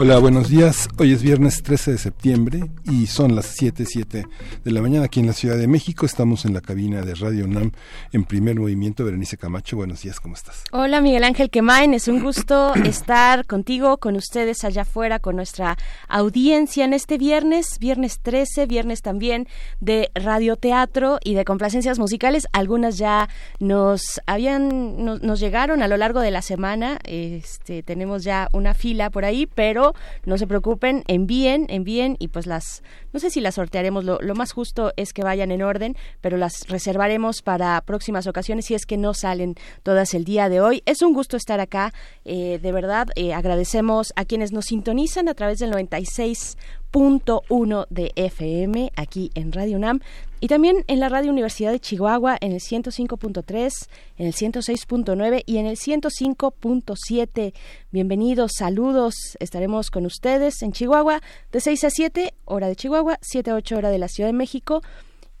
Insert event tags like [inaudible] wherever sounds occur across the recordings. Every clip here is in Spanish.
Hola, buenos días. Hoy es viernes 13 de septiembre y son las 7:07 de la mañana aquí en la Ciudad de México. Estamos en la cabina de Radio UNAM en primer movimiento. Berenice Camacho, buenos días, ¿cómo estás? Hola, Miguel Ángel Quemain. Es un gusto [clears throat] estar contigo, con ustedes allá afuera, con nuestra audiencia en este viernes, viernes 13, viernes también de radioteatro y de complacencias musicales. Algunas ya nos habían, nos llegaron a lo largo de la semana. Este, tenemos ya una fila por ahí, pero no se preocupen, envíen, envíen y pues las, no sé si las sortearemos, lo, más justo es que vayan en orden, pero las reservaremos para próximas ocasiones si es que no salen todas el día de hoy. Es un gusto estar acá, eh, de verdad, eh, agradecemos a quienes nos sintonizan a través del 96 punto uno de FM aquí en Radio UNAM y también en la Radio Universidad de Chihuahua en el 105.3, en el 106.9 y en el 105.7. Bienvenidos, saludos. Estaremos con ustedes en Chihuahua de 6 a 7, hora de Chihuahua, 7 a 8 hora de la Ciudad de México.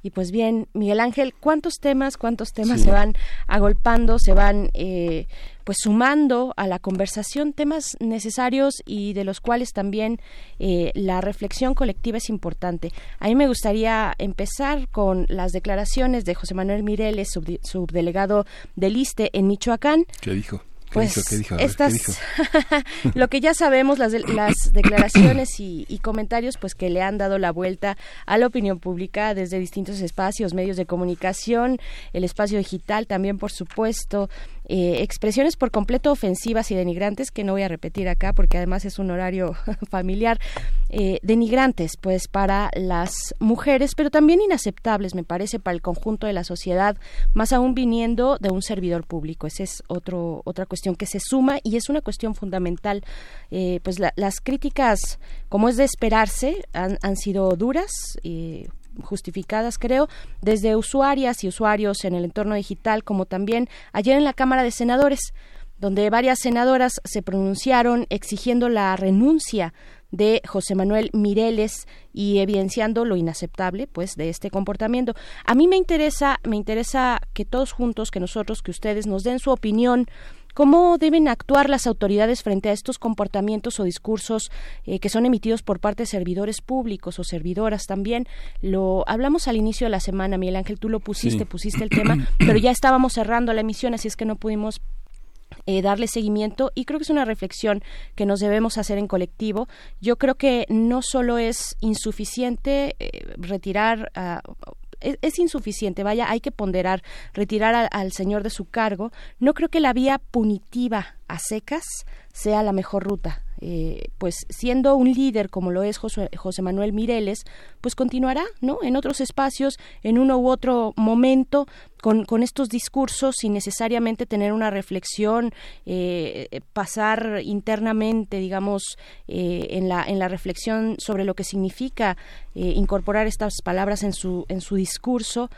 Y pues bien, Miguel Ángel, ¿cuántos temas, cuántos temas se van agolpando, se van eh, pues sumando a la conversación temas necesarios y de los cuales también eh, la reflexión colectiva es importante. A mí me gustaría empezar con las declaraciones de José Manuel Mireles, subdelegado del ISTE en Michoacán. ¿Qué dijo? Pues estas [laughs] lo que ya sabemos las, las declaraciones y, y, comentarios pues que le han dado la vuelta a la opinión pública desde distintos espacios medios de comunicación el espacio digital también por supuesto eh, expresiones por completo ofensivas y denigrantes, que no voy a repetir acá porque además es un horario [laughs] familiar, eh, denigrantes pues para las mujeres, pero también inaceptables me parece para el conjunto de la sociedad, más aún viniendo de un servidor público. Esa es otro, otra cuestión que se suma y es una cuestión fundamental. Eh, pues las críticas, como es de esperarse, han, han sido duras. y justificadas, creo, desde usuarias y usuarios en el entorno digital, como también ayer en la Cámara de Senadores, donde varias senadoras se pronunciaron exigiendo la renuncia de José Manuel Mireles y evidenciando lo inaceptable pues de este comportamiento. A mí me interesa me interesa que todos juntos, que nosotros, que ustedes nos den su opinión ¿Cómo deben actuar las autoridades frente a estos comportamientos o discursos eh, que son emitidos por parte de servidores públicos o servidoras también? Lo hablamos al inicio de la semana, Miguel Ángel, tú lo pusiste, pusiste el tema, [clears throat] pero ya estábamos cerrando la emisión, así es que no pudimos eh, darle seguimiento y creo que es una reflexión que nos debemos hacer en colectivo. Yo creo que no solo es insuficiente eh, retirar a es, insuficiente, vaya, hay que ponderar, retirar al señor de su cargo. No creo que la vía punitiva a secas sea la mejor ruta. Eh, pues siendo un líder como lo es José, Manuel Mireles, pues continuará, ¿no? En otros espacios, en uno u otro momento, con, con estos discursos sin necesariamente tener una reflexión, eh, pasar internamente, digamos, eh, en, la, en la reflexión sobre lo que significa incorporar estas palabras en su, en su discurso.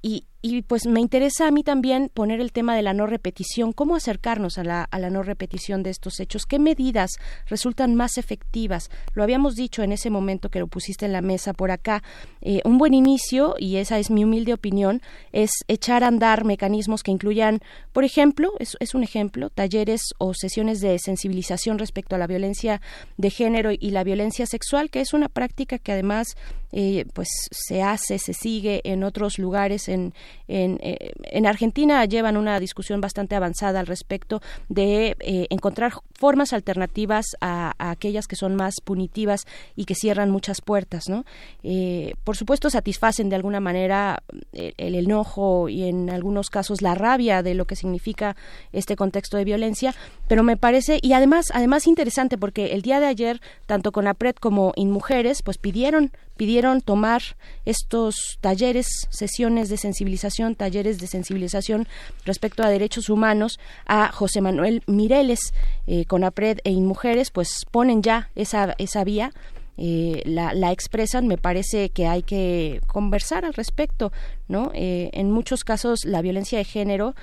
Y, y pues me interesa a mí también poner el tema de la no repetición, cómo acercarnos a la, a la no repetición de estos hechos, qué medidas resultan más efectivas. Lo habíamos dicho en ese momento que lo pusiste en la mesa por acá. Eh, un buen inicio, y esa es mi humilde opinión, es echar a andar mecanismos que incluyan, por ejemplo, es, es un ejemplo, talleres o sesiones de sensibilización respecto a la violencia de género y la violencia sexual, que es una práctica que además eh, pues se hace, se sigue en otros lugares en en, eh, en Argentina llevan una discusión bastante avanzada al respecto de eh, encontrar formas alternativas a, aquellas que son más punitivas y que cierran muchas puertas, ¿no? Eh, por supuesto satisfacen de alguna manera el, enojo y en algunos casos la rabia de lo que significa este contexto de violencia, pero me parece y además además interesante porque el día de ayer tanto con APRED como InMujeres pues pidieron pidieron tomar estos talleres, sesiones de sensibilización talleres de sensibilización respecto a derechos humanos a José Manuel Mireles, eh, con APRED e InMujeres, pues ponen ya esa, esa vía. Eh, la, la, expresan, me parece que hay que conversar al respecto, ¿no? Eh, en muchos casos la violencia de género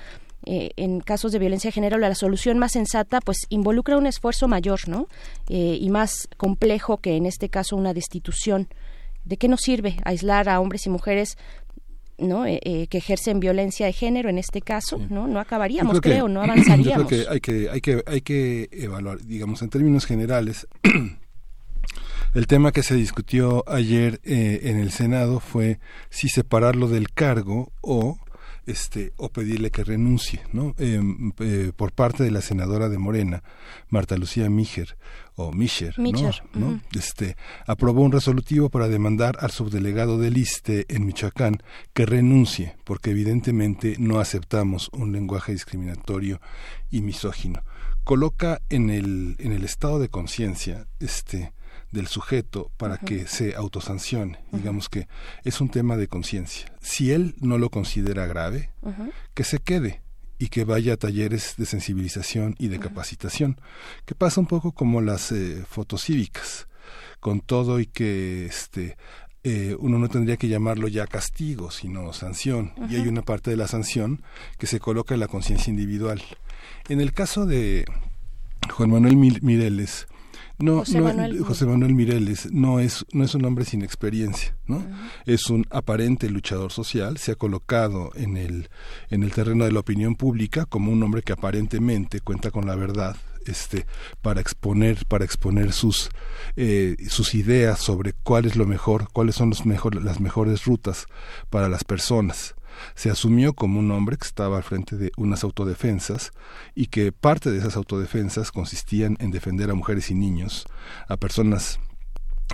eh, en casos de violencia de género la solución más sensata pues involucra un esfuerzo mayor no y más complejo que en este caso una destitución de qué nos sirve aislar a hombres y mujeres no eh, que ejercen violencia de género en este caso no no acabaríamos creo no avanzaríamos [clears throat] yo creo que hay que hay que hay que evaluar digamos en términos generales [clears throat] El tema que se discutió ayer en el Senado fue si separarlo del cargo o este o pedirle que renuncie, ¿no? Em, eh, por parte de la senadora de Morena, Marta Lucía Mijer o Mischer, ¿no? Este aprobó un resolutivo para demandar al subdelegado del ISTE en Michoacán que renuncie, porque evidentemente no aceptamos un lenguaje discriminatorio y misógino. Coloca en el en el estado de conciencia este del sujeto para que se autosancione. Digamos que es un tema de conciencia. Si él no lo considera grave, que se quede y que vaya a talleres de sensibilización y de capacitación, que pasa un poco como las eh, fotocívicas, con todo y que este eh, uno no tendría que llamarlo ya castigo, sino sanción, y hay una parte de la sanción que se coloca en la conciencia individual. En el caso de Juan Manuel Mireles, no, José, Manuel. José Manuel Mireles no es, no es un hombre sin experiencia, ¿no? Es un aparente luchador social, se ha colocado en el, en el terreno de la opinión pública como un hombre que aparentemente cuenta con la verdad, este para exponer para exponer sus eh, sus ideas sobre cuál es lo mejor cuáles son los mejor, las mejores rutas para las personas se asumió como un hombre que estaba al frente de unas autodefensas y que parte de esas autodefensas consistían en defender a mujeres y niños, a personas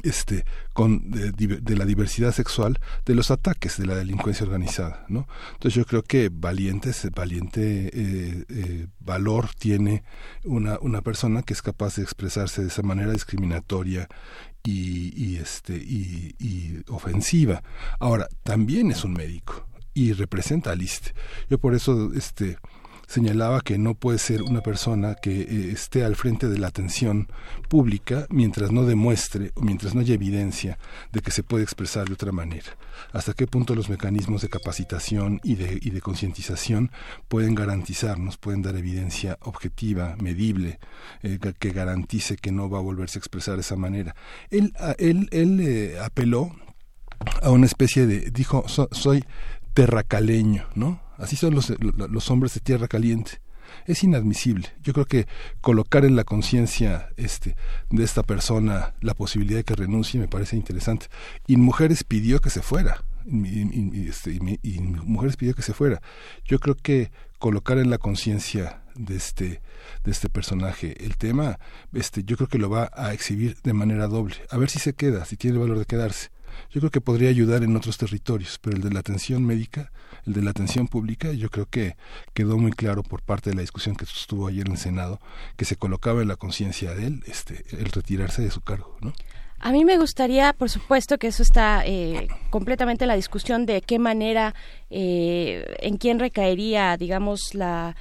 este con de, la diversidad sexual de los ataques de la delincuencia organizada no entonces yo creo que valiente valiente eh, eh, valor tiene una una persona que es capaz de expresarse de esa manera discriminatoria y, este y ofensiva. Ahora también es un médico y representa al ISTE. Yo por eso este señalaba que no puede ser una persona que eh, esté al frente de la atención pública mientras no demuestre o mientras no haya evidencia de que se puede expresar de otra manera. Hasta qué punto los mecanismos de capacitación y de, y de concientización pueden garantizarnos, pueden dar evidencia objetiva, medible, eh, que garantice que no va a volverse a expresar de esa manera. Él, él, él eh, apeló a una especie de, dijo, soy terracaleño, ¿no? Así son los, los hombres de tierra caliente. Es inadmisible. Yo creo que colocar en la conciencia este, de esta persona la posibilidad de que renuncie me parece interesante. Y Mujeres pidió que se fuera. Y, este, y, Mujeres pidió que se fuera. Yo creo que colocar en la conciencia de este de este personaje el tema este yo creo que lo va a exhibir de manera doble a ver si se queda si tiene el valor de quedarse yo creo que podría ayudar en otros territorios, pero el de la atención médica, el de la atención pública, yo creo que quedó muy claro por parte de la discusión que estuvo ayer en el Senado, que se colocaba en la conciencia de él este, el retirarse de su cargo, ¿no? A mí me gustaría, por supuesto, que eso está eh, completamente en la discusión de qué manera, eh, en quién recaería, digamos, la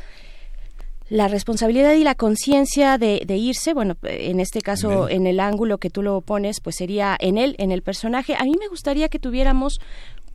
la responsabilidad y la conciencia de, de, irse, bueno, en este caso, en el ángulo que tú lo pones, pues sería en él, en el personaje. A mí me gustaría que tuviéramos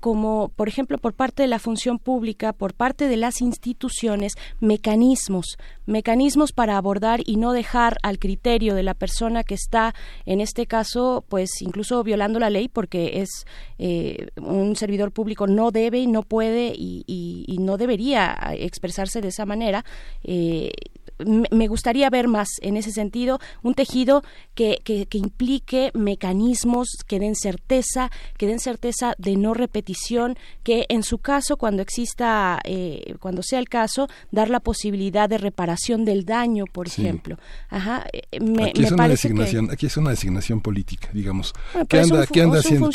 como, por ejemplo, por parte de la función pública, por parte de las instituciones, mecanismos, mecanismos para abordar y no dejar al criterio de la persona que está, en este caso, pues incluso violando la ley, porque es eh, un servidor público no debe y no puede y, no debería expresarse de esa manera. Eh, me gustaría ver más en ese sentido un tejido que, que, implique mecanismos que den certeza, que den certeza de no repetición, que en su caso, cuando exista, eh, cuando sea el caso, dar la posibilidad de reparación del daño, por ejemplo. Ajá, eh, me, aquí, es una designación, aquí es una designación política, digamos. ¿Qué anda, ¿qué anda haciendo?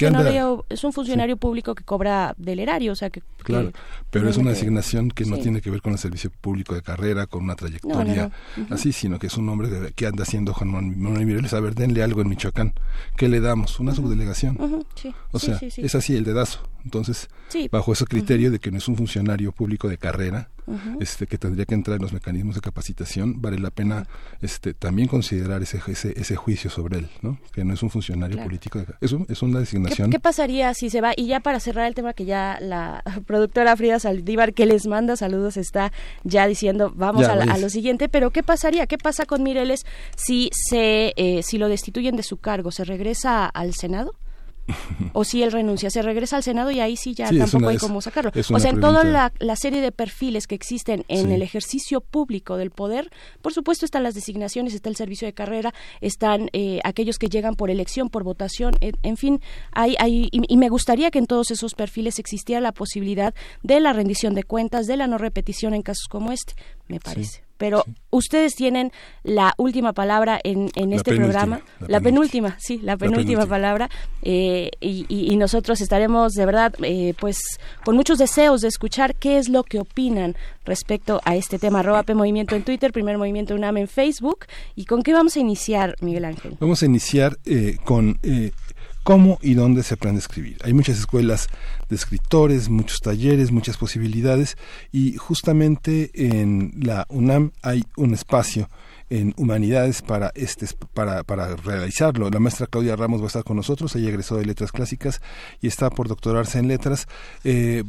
Es un funcionario público que cobra del erario, o sea que... Claro, pero es una designación que no tiene que ver con el servicio público de carrera, con una trayectoria así, sino que es un hombre que anda haciendo Juan Manuel Mireles. A ver, denle algo en Michoacán. ¿Qué le damos? Una subdelegación. o sea, es así el dedazo. Entonces, bajo ese criterio de que no es un funcionario público de carrera, este que tendría que entrar en los mecanismos de capacitación, vale la pena este también considerar ese, ese, ese juicio sobre él, ¿no? Que no es un funcionario político, de, es, es una designación. ¿Qué, pasaría si se va? Y ya para cerrar el tema que ya la [laughs] productora Frida Saldívar, que les manda saludos, está ya diciendo, vamos a, a, lo siguiente, pero ¿qué pasaría? ¿Qué pasa con Mireles si se eh, si lo destituyen de su cargo? ¿Se regresa al Senado? O si él renuncia, se regresa al Senado y ahí sí ya tampoco hay cómo sacarlo. O sea, en toda la, serie de perfiles que existen en el ejercicio público del poder, por supuesto están las designaciones, está el servicio de carrera, están eh, aquellos que llegan por elección, por votación, en, fin, hay, hay y, me gustaría que en todos esos perfiles existiera la posibilidad de la rendición de cuentas, de la no repetición en casos como este, me parece pero ustedes tienen la última palabra en, en este programa, la, penúltima, sí, la penúltima, palabra, eh, y, nosotros estaremos de verdad, eh, pues, con muchos deseos de escuchar qué es lo que opinan respecto a este tema. Arroba P Movimiento en Twitter, Primer Movimiento UNAM en Facebook, y con qué vamos a iniciar, Miguel Ángel. Vamos a iniciar eh, con cómo y dónde se aprende a escribir. Hay muchas escuelas de escritores, muchos talleres, muchas posibilidades y justamente en la UNAM hay un espacio en humanidades para este para, para realizarlo. La maestra Claudia Ramos va a estar con nosotros, ella egresó de letras clásicas y está por doctorarse en letras. Eh,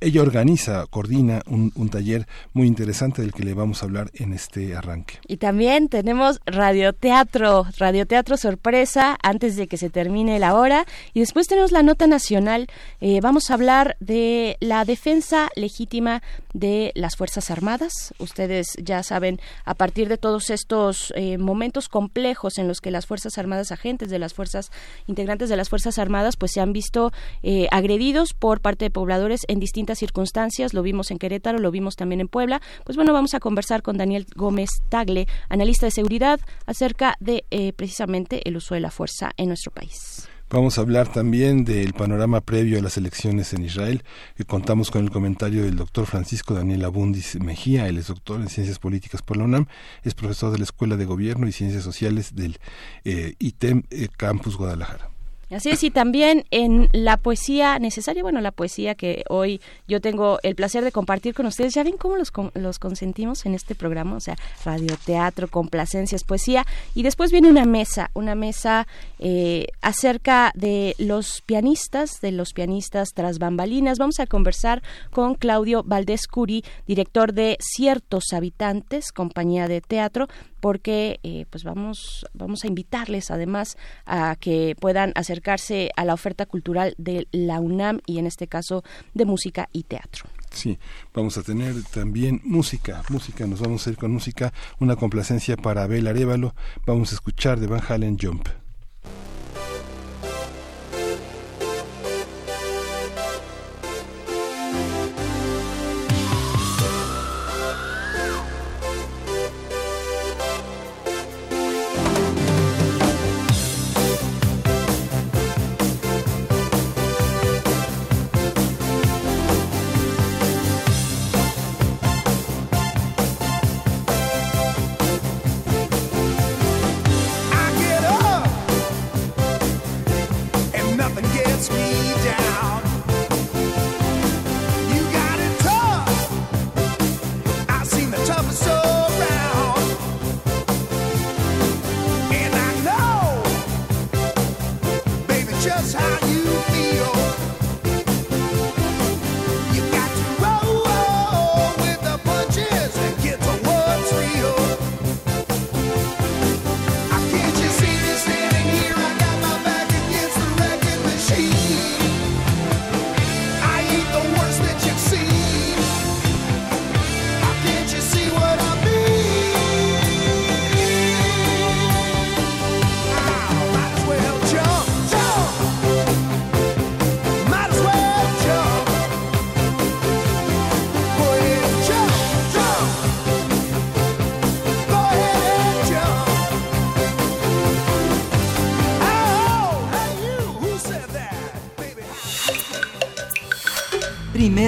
ella organiza, coordina un, un, taller muy interesante del que le vamos a hablar en este arranque. Y también tenemos radioteatro, radioteatro sorpresa antes de que se termine la hora y después tenemos la nota nacional. Eh, vamos a hablar de la defensa legítima de las Fuerzas Armadas. Ustedes ya saben, a partir de todos estos estos eh, momentos complejos en los que las Fuerzas Armadas, agentes de las fuerzas, integrantes de las Fuerzas Armadas, pues se han visto eh, agredidos por parte de pobladores en distintas circunstancias. Lo vimos en Querétaro, lo vimos también en Puebla. Pues bueno, vamos a conversar con Daniel Gómez Tagle, analista de seguridad, acerca de eh, precisamente el uso de la fuerza en nuestro país. Vamos a hablar también del panorama previo a las elecciones en Israel, que contamos con el comentario del doctor Francisco Daniel Abundis Mejía, él es doctor en Ciencias Políticas por la UNAM, es profesor de la Escuela de Gobierno y Ciencias Sociales del eh, ITEM eh, Campus Guadalajara. Así es, y también en la poesía necesaria, bueno, la poesía que hoy yo tengo el placer de compartir con ustedes, ya ven cómo los, los consentimos en este programa, o sea, radioteatro, complacencias, poesía, y después viene una mesa, una mesa eh, acerca de los pianistas, de los pianistas tras bambalinas. Vamos a conversar con Claudio Valdés Curi, director de Ciertos Habitantes, compañía de teatro, porque eh, pues vamos, vamos a invitarles además a que puedan acercarse a la oferta cultural de la UNAM y en este caso de música y teatro. Sí, vamos a tener también música, música, nos vamos a ir con música, una complacencia para Abel Arevalo, vamos a escuchar de Van Halen Jump.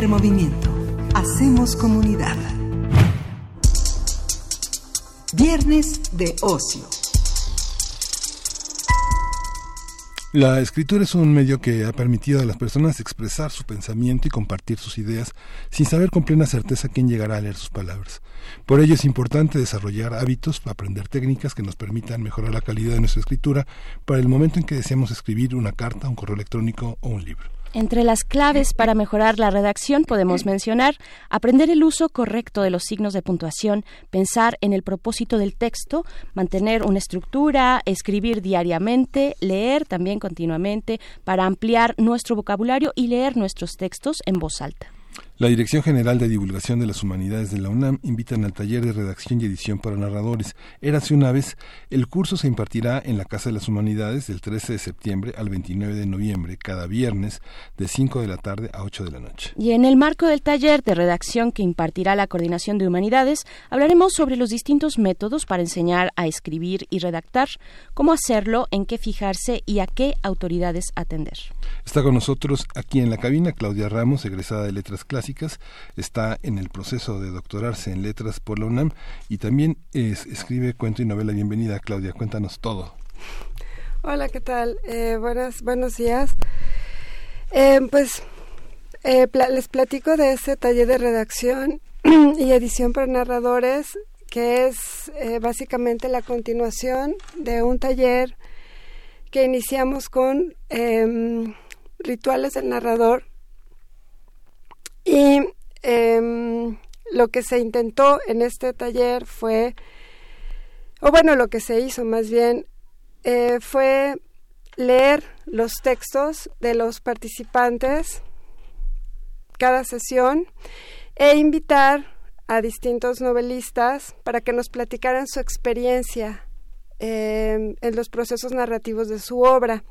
Movimiento. Hacemos comunidad. Viernes de ocio. La escritura es un medio que ha permitido a las personas expresar su pensamiento y compartir sus ideas sin saber con plena certeza quién llegará a leer sus palabras. Por ello es importante desarrollar hábitos, aprender técnicas que nos permitan mejorar la calidad de nuestra escritura para el momento en que deseamos escribir una carta, un correo electrónico o un libro. Entre las claves para mejorar la redacción podemos mencionar aprender el uso correcto de los signos de puntuación, pensar en el propósito del texto, mantener una estructura, escribir diariamente, leer también continuamente para ampliar nuestro vocabulario y leer nuestros textos en voz alta. La Dirección General de Divulgación de las Humanidades de la UNAM invitan al taller de redacción y edición para narradores. Érase una vez. El curso se impartirá en la Casa de las Humanidades del 13 de septiembre al 29 de noviembre, cada viernes, de 5 de la tarde a 8 de la noche. Y en el marco del taller de redacción que impartirá la Coordinación de Humanidades, hablaremos sobre los distintos métodos para enseñar a escribir y redactar, cómo hacerlo, en qué fijarse y a qué autoridades atender. Está con nosotros aquí en la cabina Claudia Ramos, egresada de Letras Clásicas está en el proceso de doctorarse en letras por la UNAM y también escribe cuento y novela. Bienvenida, Claudia, cuéntanos todo. Hola, ¿qué tal? Eh, buenas, buenos días. Eh, pues eh, les platico de este taller de redacción [clears throat] y edición para narradores, que es básicamente la continuación de un taller que iniciamos con em, rituales del narrador y em, lo que se intentó en este taller fue, o bueno, lo que se hizo más bien, eh, fue leer los textos de los participantes cada sesión e invitar a distintos novelistas para que nos platicaran su experiencia em, en los procesos narrativos de su obra.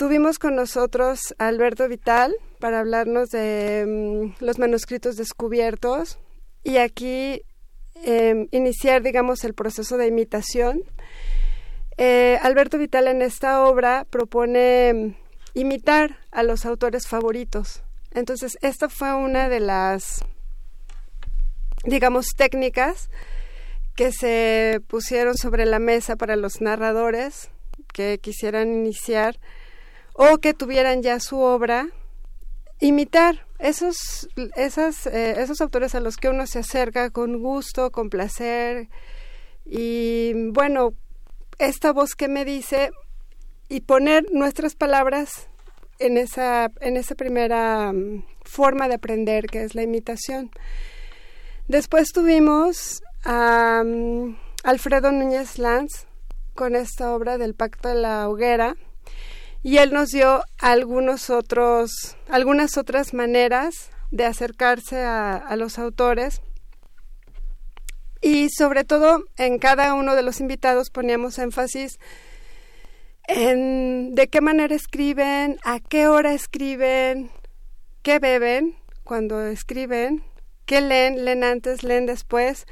Tuvimos con nosotros a Alberto Vital para hablarnos de mm, los manuscritos descubiertos y aquí em, iniciar, digamos, el proceso de imitación. Eh, Alberto Vital en esta obra propone mm, imitar a los autores favoritos. Entonces, esta fue una de las, digamos, técnicas que se pusieron sobre la mesa para los narradores que quisieran iniciar o que tuvieran ya su obra, imitar esos, eh, esos autores a los que uno se acerca con gusto, con placer y bueno, esta voz que me dice y poner nuestras palabras en esa, en esa primera mm, forma de aprender que es la imitación. Después tuvimos a mm, Alfredo Núñez Lanz con esta obra del Pacto de la Hoguera, y él nos dio algunos otros, algunas otras maneras de acercarse a, los autores y sobre todo en cada uno de los invitados poníamos énfasis en de qué manera escriben, a qué hora escriben, qué beben cuando escriben, qué leen, leen antes, leen después.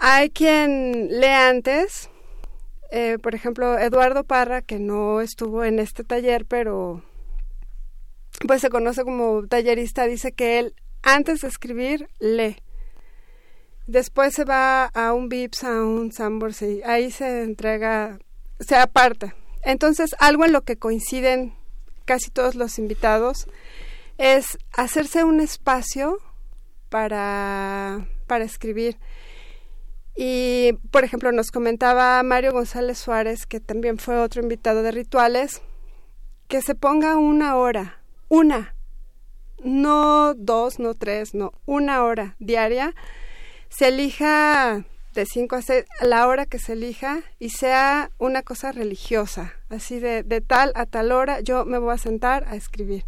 Hay quien lee antes, eh, por ejemplo, Eduardo Parra, que no estuvo en este taller, pero pues se conoce como tallerista, dice que él antes de escribir lee. Después se va a un VIPS, a un Sambors y ahí se entrega, se aparta. Entonces, algo en lo que coinciden casi todos los invitados es hacerse un espacio para, para escribir. Y, por ejemplo, nos comentaba Mario González Suárez, que también fue otro invitado de rituales, que se ponga una hora, una, no dos, no tres, no, una hora diaria, se elija de cinco a seis, la hora que se elija y sea una cosa religiosa, así de, de tal a tal hora yo me voy a sentar a escribir.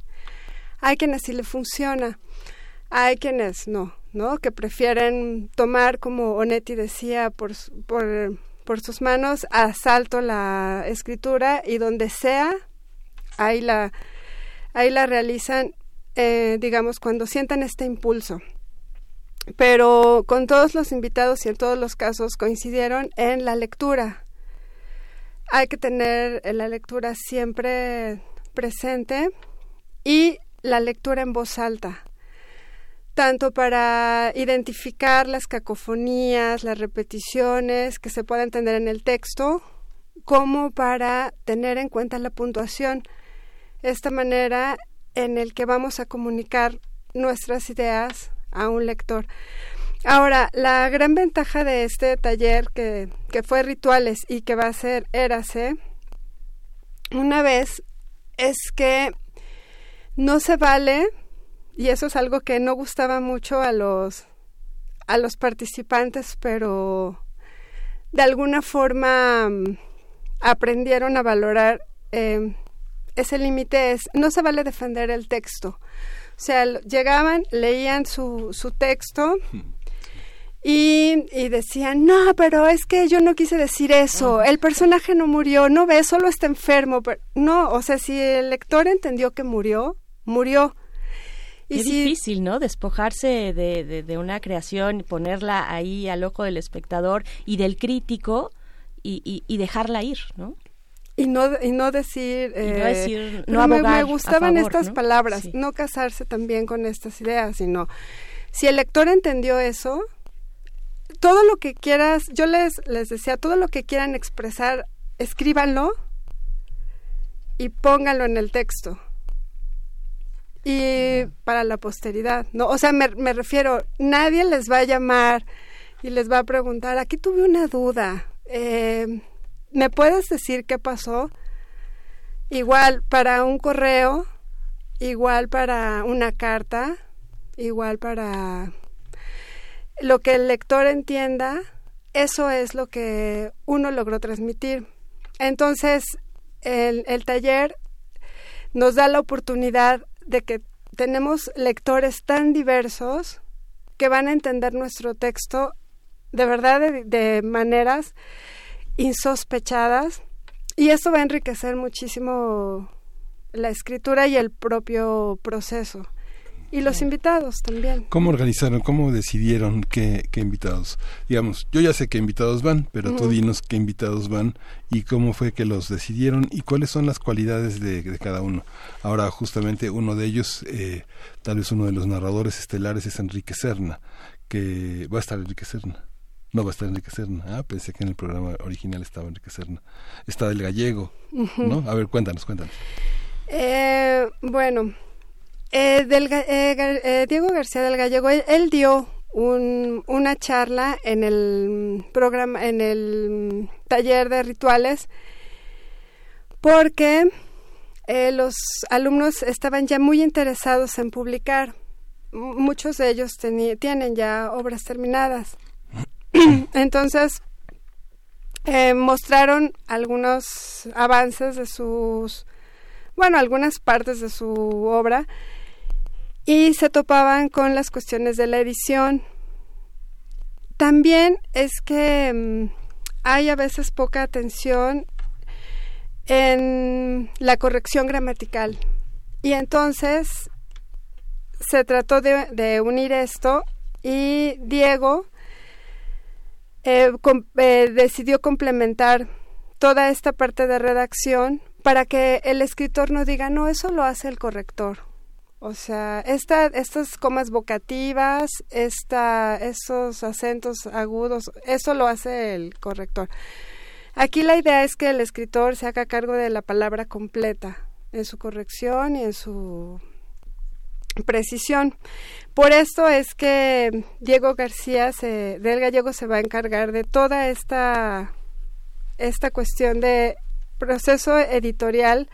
Hay quienes sí le funciona, hay quienes no. ¿No? Que prefieren tomar, como Onetti decía, por, por, por sus manos, asalto la escritura y donde sea, ahí la, ahí la realizan, eh, digamos, cuando sientan este impulso. Pero con todos los invitados y en todos los casos coincidieron en la lectura. Hay que tener la lectura siempre presente y la lectura en voz alta tanto para identificar las cacofonías, las repeticiones que se puedan entender en el texto, como para tener en cuenta la puntuación. Esta manera en el que vamos a comunicar nuestras ideas a un lector. Ahora, la gran ventaja de este taller que, que fue Rituales y que va a ser Érase, una vez, es que no se vale, y eso es algo que no gustaba mucho a los, a los participantes, pero de alguna forma mm, aprendieron a valorar eh, ese límite es, no se vale defender el texto. O sea, llegaban, leían su, su texto y, y, decían, no, pero es que yo no quise decir eso, el personaje no murió, no ve, solo está enfermo. Pero, no, o sea, si el lector entendió que murió, murió. Y es difícil, ¿no? Despojarse de, de, de, una creación, ponerla ahí al ojo del espectador y del crítico y, y, y dejarla ir, ¿no? y no y no decir, y no, eh, decir no me, me, gustaban favor, estas ¿no? palabras sí. no casarse también con estas ideas sino si el lector entendió eso todo lo que quieras yo les les decía todo lo que quieran expresar escríbanlo y pónganlo en el texto y para la posteridad no o sea me, refiero nadie les va a llamar y les va a preguntar aquí tuve una duda eh, ¿Me puedes decir qué pasó? Igual para un correo, igual para una carta, igual para lo que el lector entienda, eso es lo que uno logró transmitir. Entonces, el taller nos da la oportunidad de que tenemos lectores tan diversos que van a entender nuestro texto de verdad de, de maneras insospechadas y esto va a enriquecer muchísimo la escritura y el propio proceso. Y los invitados también. ¿Cómo organizaron, cómo decidieron qué, qué invitados? Digamos, yo ya sé qué invitados van, pero tú dinos qué invitados van y cómo fue que los decidieron y cuáles son las cualidades de, de cada uno. Ahora, justamente uno de ellos, eh, tal vez uno de los narradores estelares es Enrique Serna, que va a estar Enrique Serna. No va a estar Enrique Serna. Ah, pensé que en el programa original estaba Enrique Serna. Está del gallego, uh -huh. ¿no? A ver, cuéntanos, cuéntanos. Eh, bueno, eh, del, eh, Diego García del Gallego, él, él dio un, una charla en el programa, en el taller de rituales, porque los alumnos estaban ya muy interesados en publicar. Muchos de ellos tienen ya obras terminadas. [coughs] Entonces, eh, mostraron algunos avances de sus, bueno, algunas partes de su obra y se topaban con las cuestiones de la edición. También es que um, hay a veces poca atención en la corrección gramatical y entonces se trató de, unir esto y Diego eh, eh, decidió complementar toda esta parte de redacción para que el escritor no diga, no, eso lo hace el corrector. O sea, esta, estas comas vocativas, esta, acentos agudos, eso lo hace el corrector. Aquí la idea es que el escritor se haga cargo de la palabra completa en su corrección y en su precisión. Por esto es que Diego García se, del Gallego se va a encargar de toda esta, esta cuestión de proceso editorial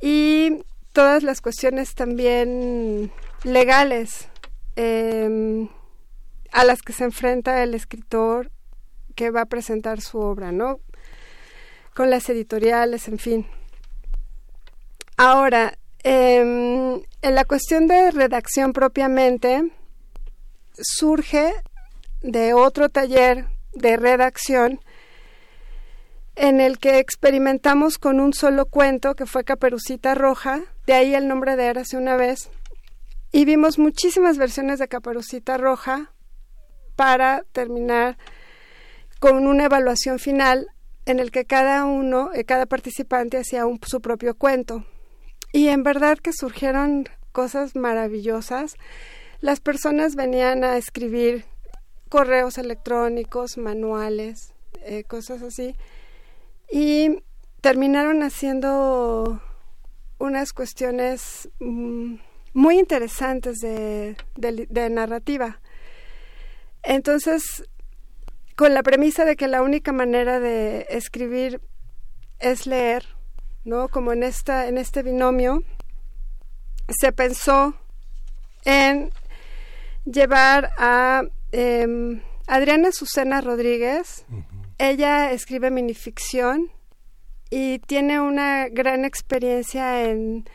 y todas las cuestiones también legales eh, a las que se enfrenta el escritor que va a presentar su obra, ¿no? Con las editoriales, en fin. Ahora, eh, en la cuestión de redacción propiamente, surge de otro taller de redacción en el que experimentamos con un solo cuento que fue Caperucita Roja, de ahí el nombre de Érase una vez, y vimos muchísimas versiones de Caperucita Roja para terminar con una evaluación final en el que cada uno, eh, cada participante hacía su propio cuento. Y en verdad que surgieron cosas maravillosas. Las personas venían a escribir correos electrónicos, manuales, eh, cosas así. Y terminaron haciendo unas cuestiones mm, muy interesantes de, de, narrativa. Entonces, con la premisa de que la única manera de escribir es leer, ¿no? Como en esta, en este binomio, se pensó en llevar a em, Adriana Susana Rodríguez. Ella escribe minificción y tiene una gran experiencia en,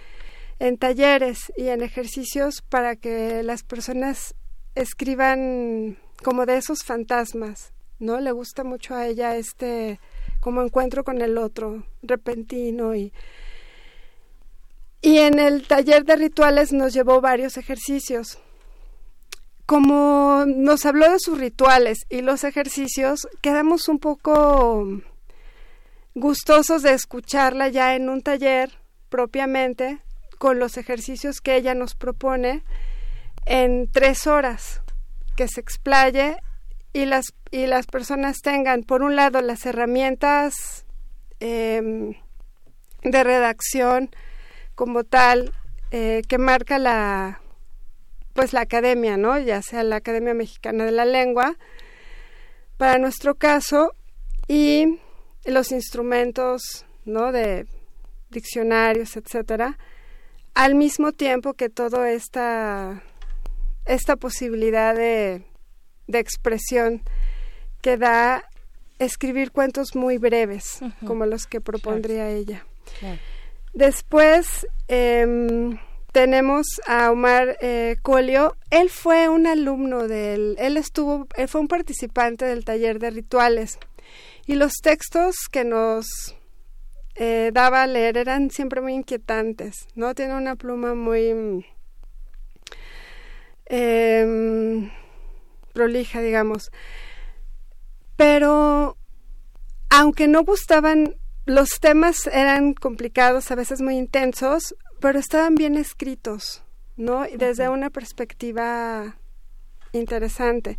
en talleres y en ejercicios para que las personas escriban como de esos fantasmas, ¿no? Le gusta mucho a ella este como encuentro con el otro repentino y y en el taller de rituales nos llevó varios ejercicios. Como nos habló de sus rituales y los ejercicios, quedamos un poco gustosos de escucharla ya en un taller propiamente con los ejercicios que ella nos propone en tres horas, que se explaye y las, y las personas tengan, por un lado, las herramientas em, de redacción, como tal eh, que marca la pues la academia, ¿no? Ya sea la Academia Mexicana de la Lengua, para nuestro caso, y los instrumentos, ¿no? De diccionarios, etcétera, al mismo tiempo que toda esta, esta posibilidad de, de expresión que da escribir cuentos muy breves, como los que propondría ella. Después em, tenemos a Omar eh, Colio. Él fue un alumno del, él estuvo, él fue un participante del taller de rituales y los textos que nos eh, daba a leer eran siempre muy inquietantes, ¿no? Tiene una pluma muy em, prolija, digamos. Pero aunque no gustaban los temas eran complicados, a veces muy intensos, pero estaban bien escritos, ¿no? Desde una perspectiva interesante.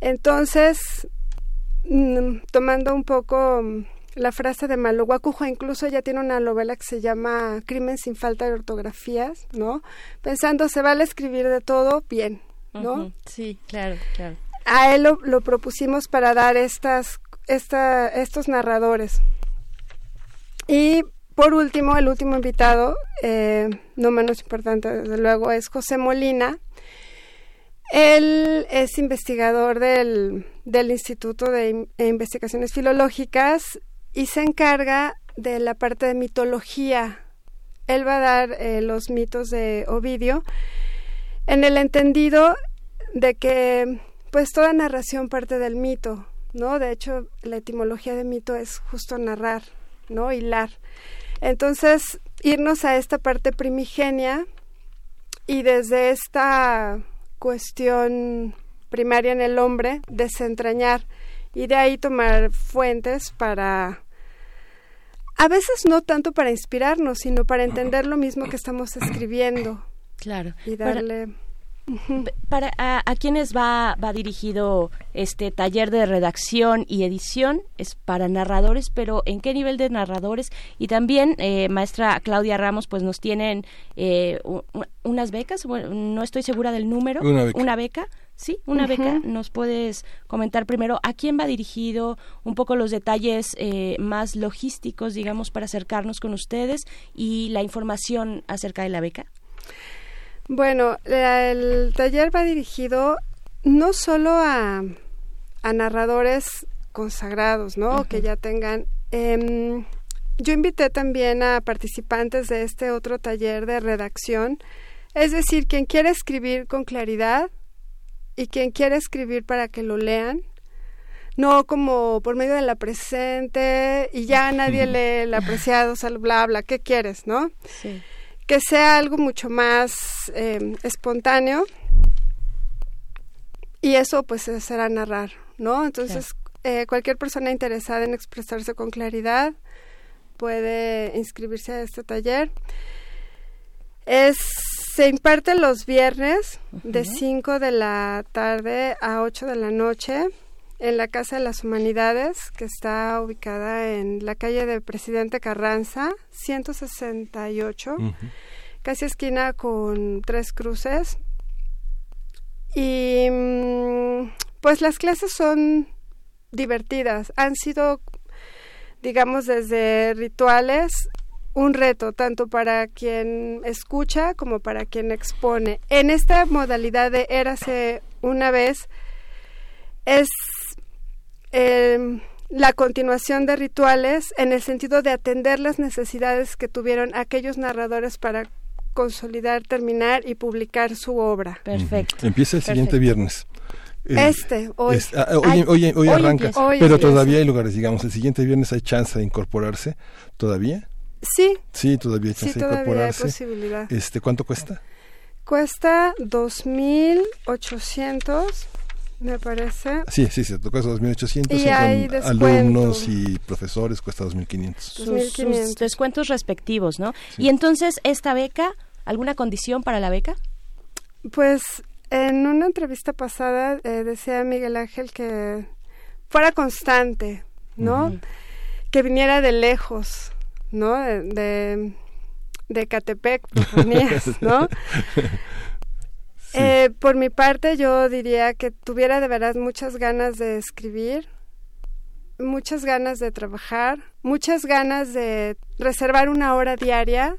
Entonces, mm, tomando un poco mm, la frase de Malo Guacujo, incluso ya tiene una novela que se llama Crimen sin falta de ortografías, ¿no? Pensando, se vale escribir de todo, bien, ¿no? Sí, claro, claro. A él lo, lo propusimos para dar estas, esta, estos narradores, y por último, el último invitado, eh, no menos importante desde luego, es José Molina. Él es investigador del, del Instituto de Investigaciones Filológicas y se encarga de la parte de mitología. Él va a dar eh, los mitos de Ovidio en el entendido de que pues toda narración parte del mito, ¿no? De hecho, la etimología de mito es justo narrar, ¿no? Hilar. Entonces, irnos a esta parte primigenia y desde esta cuestión primaria en el hombre, desentrañar y de ahí tomar fuentes para, a veces no tanto para inspirarnos, sino para entender lo mismo que estamos escribiendo. Claro. Y darle... Para a, a quienes va, va dirigido este taller de redacción y edición es para narradores, pero ¿en qué nivel de narradores? Y también eh, maestra Claudia Ramos, pues nos tienen eh, unas becas, no estoy segura del número, una beca. Sí, una beca. ¿Nos puedes comentar primero a quién va dirigido, un poco los detalles eh, más logísticos, digamos, para acercarnos con ustedes y la información acerca de la beca? Bueno, el taller va dirigido no solo a, narradores consagrados, ¿no? Que ya tengan... Em, yo invité también a participantes de este otro taller de redacción, es decir, quien quiere escribir con claridad y quien quiere escribir para que lo lean, no como por medio de la presente y ya nadie lee el apreciado, bla, bla, ¿qué quieres, no? Sí que sea algo mucho más eh, espontáneo y eso pues será narrar, ¿no? Entonces eh, cualquier persona interesada en expresarse con claridad puede inscribirse a este taller. Es, se imparte los viernes de 5 de la tarde a 8 de la noche en la Casa de las Humanidades, que está ubicada en la calle de Presidente Carranza, 168, casi esquina con tres cruces. Y mm, pues las clases son divertidas, han sido, digamos, desde rituales un reto tanto para quien escucha como para quien expone. En esta modalidad de Érase una vez es em, la continuación de rituales en el sentido de atender las necesidades que tuvieron aquellos narradores para consolidar, terminar y publicar su obra. Perfecto. Empieza el siguiente viernes. este, hoy. Ah, hoy, hoy, arranca, pero todavía hay lugares, digamos, el siguiente viernes hay chance de incorporarse, ¿todavía? Sí. Sí, todavía hay sí, todavía Hay posibilidad. Este, ¿Cuánto cuesta? Cuesta 2.800, me parece. Sí, sí, sí, cuesta 2.800. Y hay con alumnos y profesores cuesta 2.500. Sus, descuentos respectivos, ¿no? Y entonces, ¿esta beca, alguna condición para la beca? Pues en una entrevista pasada eh, decía Miguel Ángel que fuera constante, ¿no? Que viniera de lejos, ¿no? De, de, Catepec, [laughs] ¿no? [laughs] Eh, por mi parte, yo diría que tuviera de verdad muchas ganas de escribir, muchas ganas de trabajar, muchas ganas de reservar una hora diaria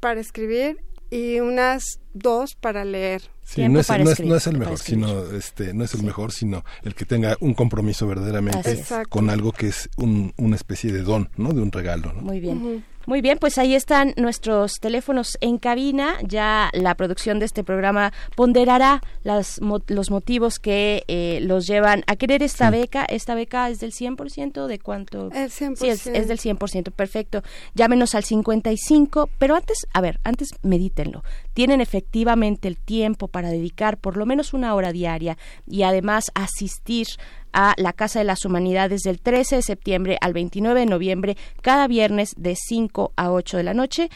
para escribir y unas dos para leer. Sí, no es, no, es, el mejor, sino este, no es el mejor, sino el que tenga un compromiso verdaderamente con algo que es un, una especie de don, ¿no? De un regalo. Muy bien. Muy bien, pues ahí están nuestros teléfonos en cabina. Ya la producción de este programa ponderará las, los motivos que eh, los llevan a querer esta beca. ¿Esta beca es del 100%? ¿De cuánto? El 100%. Sí, es, es, del 100%. Perfecto. Llámenos al 55. Pero antes, a ver, antes medítenlo. Tienen efectivamente el tiempo para dedicar por lo menos una hora diaria y además asistir a la Casa de las Humanidades del 13 de septiembre al 29 de noviembre, cada viernes de 5 a 8 de la noche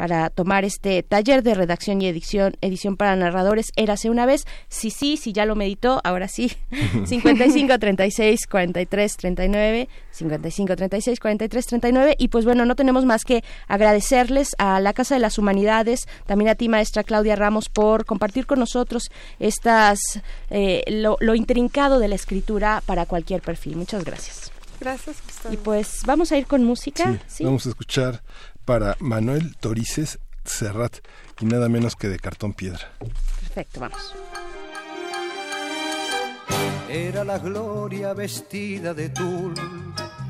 para tomar este taller de redacción y edición, edición para narradores, érase una vez. Sí, sí, sí, ya lo meditó, ahora sí. 55 36 43 39, 55 36 43 39. Y pues bueno, no tenemos más que agradecerles a la Casa de las Humanidades, también a ti, maestra Claudia Ramos, por compartir con nosotros estas, eh, lo, lo intrincado de la escritura para cualquier perfil. Muchas gracias. Gracias. Y pues vamos a ir con música. ¿sí? Vamos a escuchar para Manuel Torices Serrat y nada menos que de cartón piedra. Perfecto, vamos. Era la gloria vestida de tul,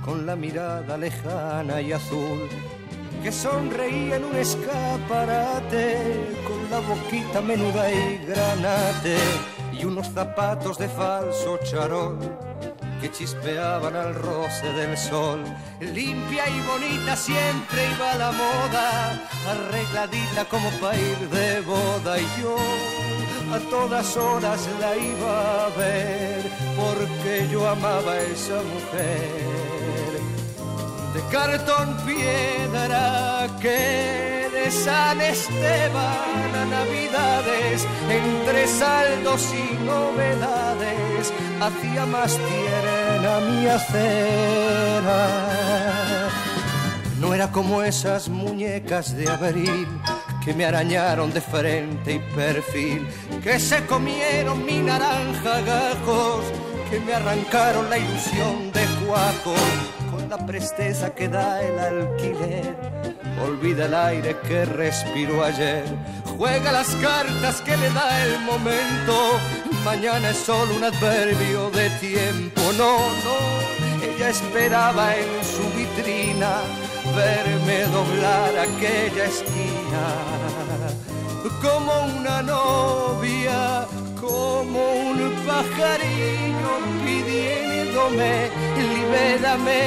con la mirada lejana y azul, que sonreía en un escaparate, con la boquita menuda y granate, y unos zapatos de falso charol que chispeaban al roce del sol. Limpia y bonita siempre iba la moda, arregladita como para ir de boda y yo a todas horas la iba a ver porque yo amaba a esa mujer de cartón piedra que San Esteban a Navidades, entre saldos y novedades, hacía más tierna mi acera. No era como esas muñecas de abril que me arañaron de frente y perfil, que se comieron mi naranja gajos, que me arrancaron la ilusión de cuajo la presteza que da el alquiler. Olvida el aire que respiró ayer. Juega las cartas que le da el momento. Mañana es solo un adverbio de tiempo. No, no, ella esperaba en su vitrina verme doblar aquella esquina. Como una novia como un pajarillo pidiéndome, libérame,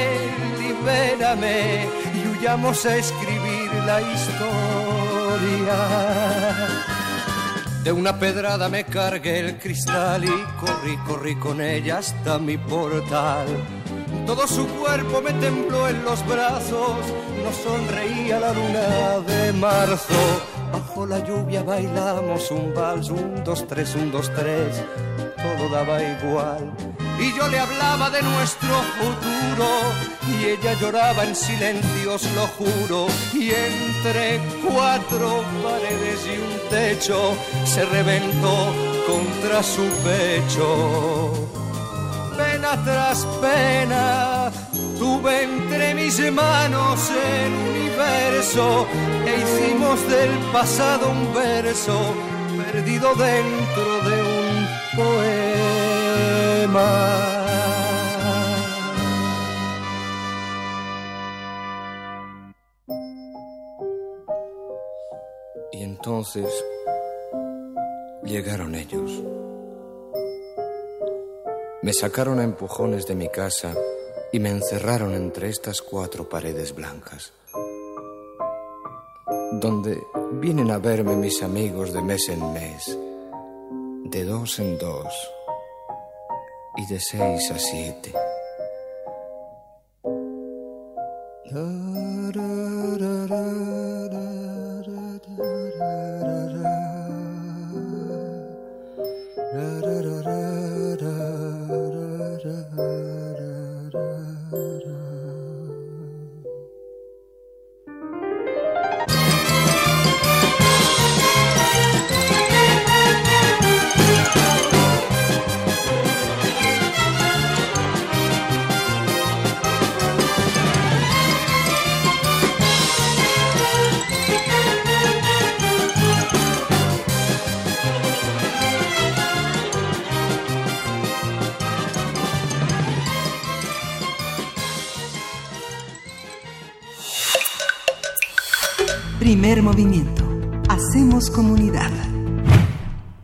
libérame, y huyamos a escribir la historia. De una pedrada me cargué el cristal y corrí, corrí con ella hasta mi portal. Todo su cuerpo me tembló en los brazos, no sonreía la luna de marzo Bajo la lluvia bailamos un vals, un, dos, tres, un, dos, tres, todo daba igual. Y yo le hablaba de nuestro futuro y ella lloraba en silencio, os lo juro, y entre cuatro paredes y un techo se reventó contra su pecho. Pena tras pena tuve entre mis manos el universo e hicimos del pasado un verso perdido dentro de un poema. Y entonces llegaron ellos. Me sacaron a empujones de mi casa y me encerraron entre estas cuatro paredes blancas, donde vienen a verme mis amigos de mes en mes, de dos en dos y de seis a siete. Primer movimiento. Hacemos comunidad.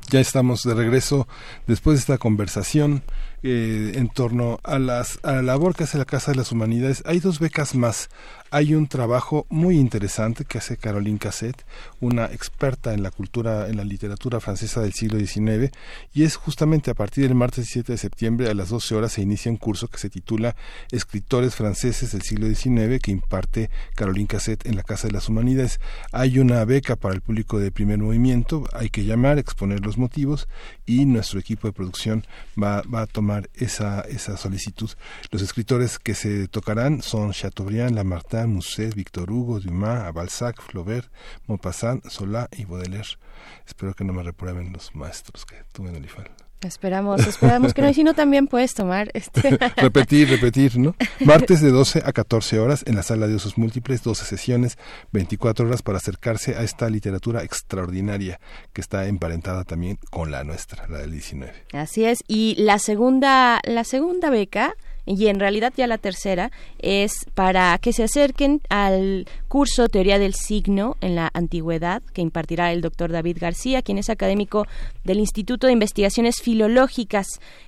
Ya estamos de regreso después de esta conversación eh, en torno a, las, a la labor que hace la Casa de las Humanidades. Hay dos becas más hay un trabajo muy interesante que hace Caroline Cassette, una experta en la cultura, en la literatura francesa del siglo XIX, y es justamente a partir del martes 17 de septiembre a las 12 horas se inicia un curso que se titula Escritores franceses del siglo XIX que imparte Caroline Cassette en la Casa de las Humanidades. Hay una beca para el público de primer movimiento, hay que llamar, exponer los motivos y nuestro equipo de producción va, va a tomar esa, esa solicitud. Los escritores que se tocarán son Chateaubriand, Lamartine, Musset, Victor Hugo, Dumas, Balzac, Flaubert, Maupassant, Solá y Baudelaire. Espero que no me reprueben los maestros que tuve en el IFAL. Esperamos, esperamos que no, y si no también puedes tomar este [laughs] repetir, repetir, ¿no? Martes de 12 a 14 horas en la sala de usos múltiples, 12 sesiones, 24 horas para acercarse a esta literatura extraordinaria que está emparentada también con la nuestra, la del 19. Así es, y la segunda la segunda beca y en realidad ya la tercera es para que se acerquen al curso Teoría del Signo en la Antigüedad que impartirá el doctor David García, quien es académico del Instituto de Investigaciones Filológicas,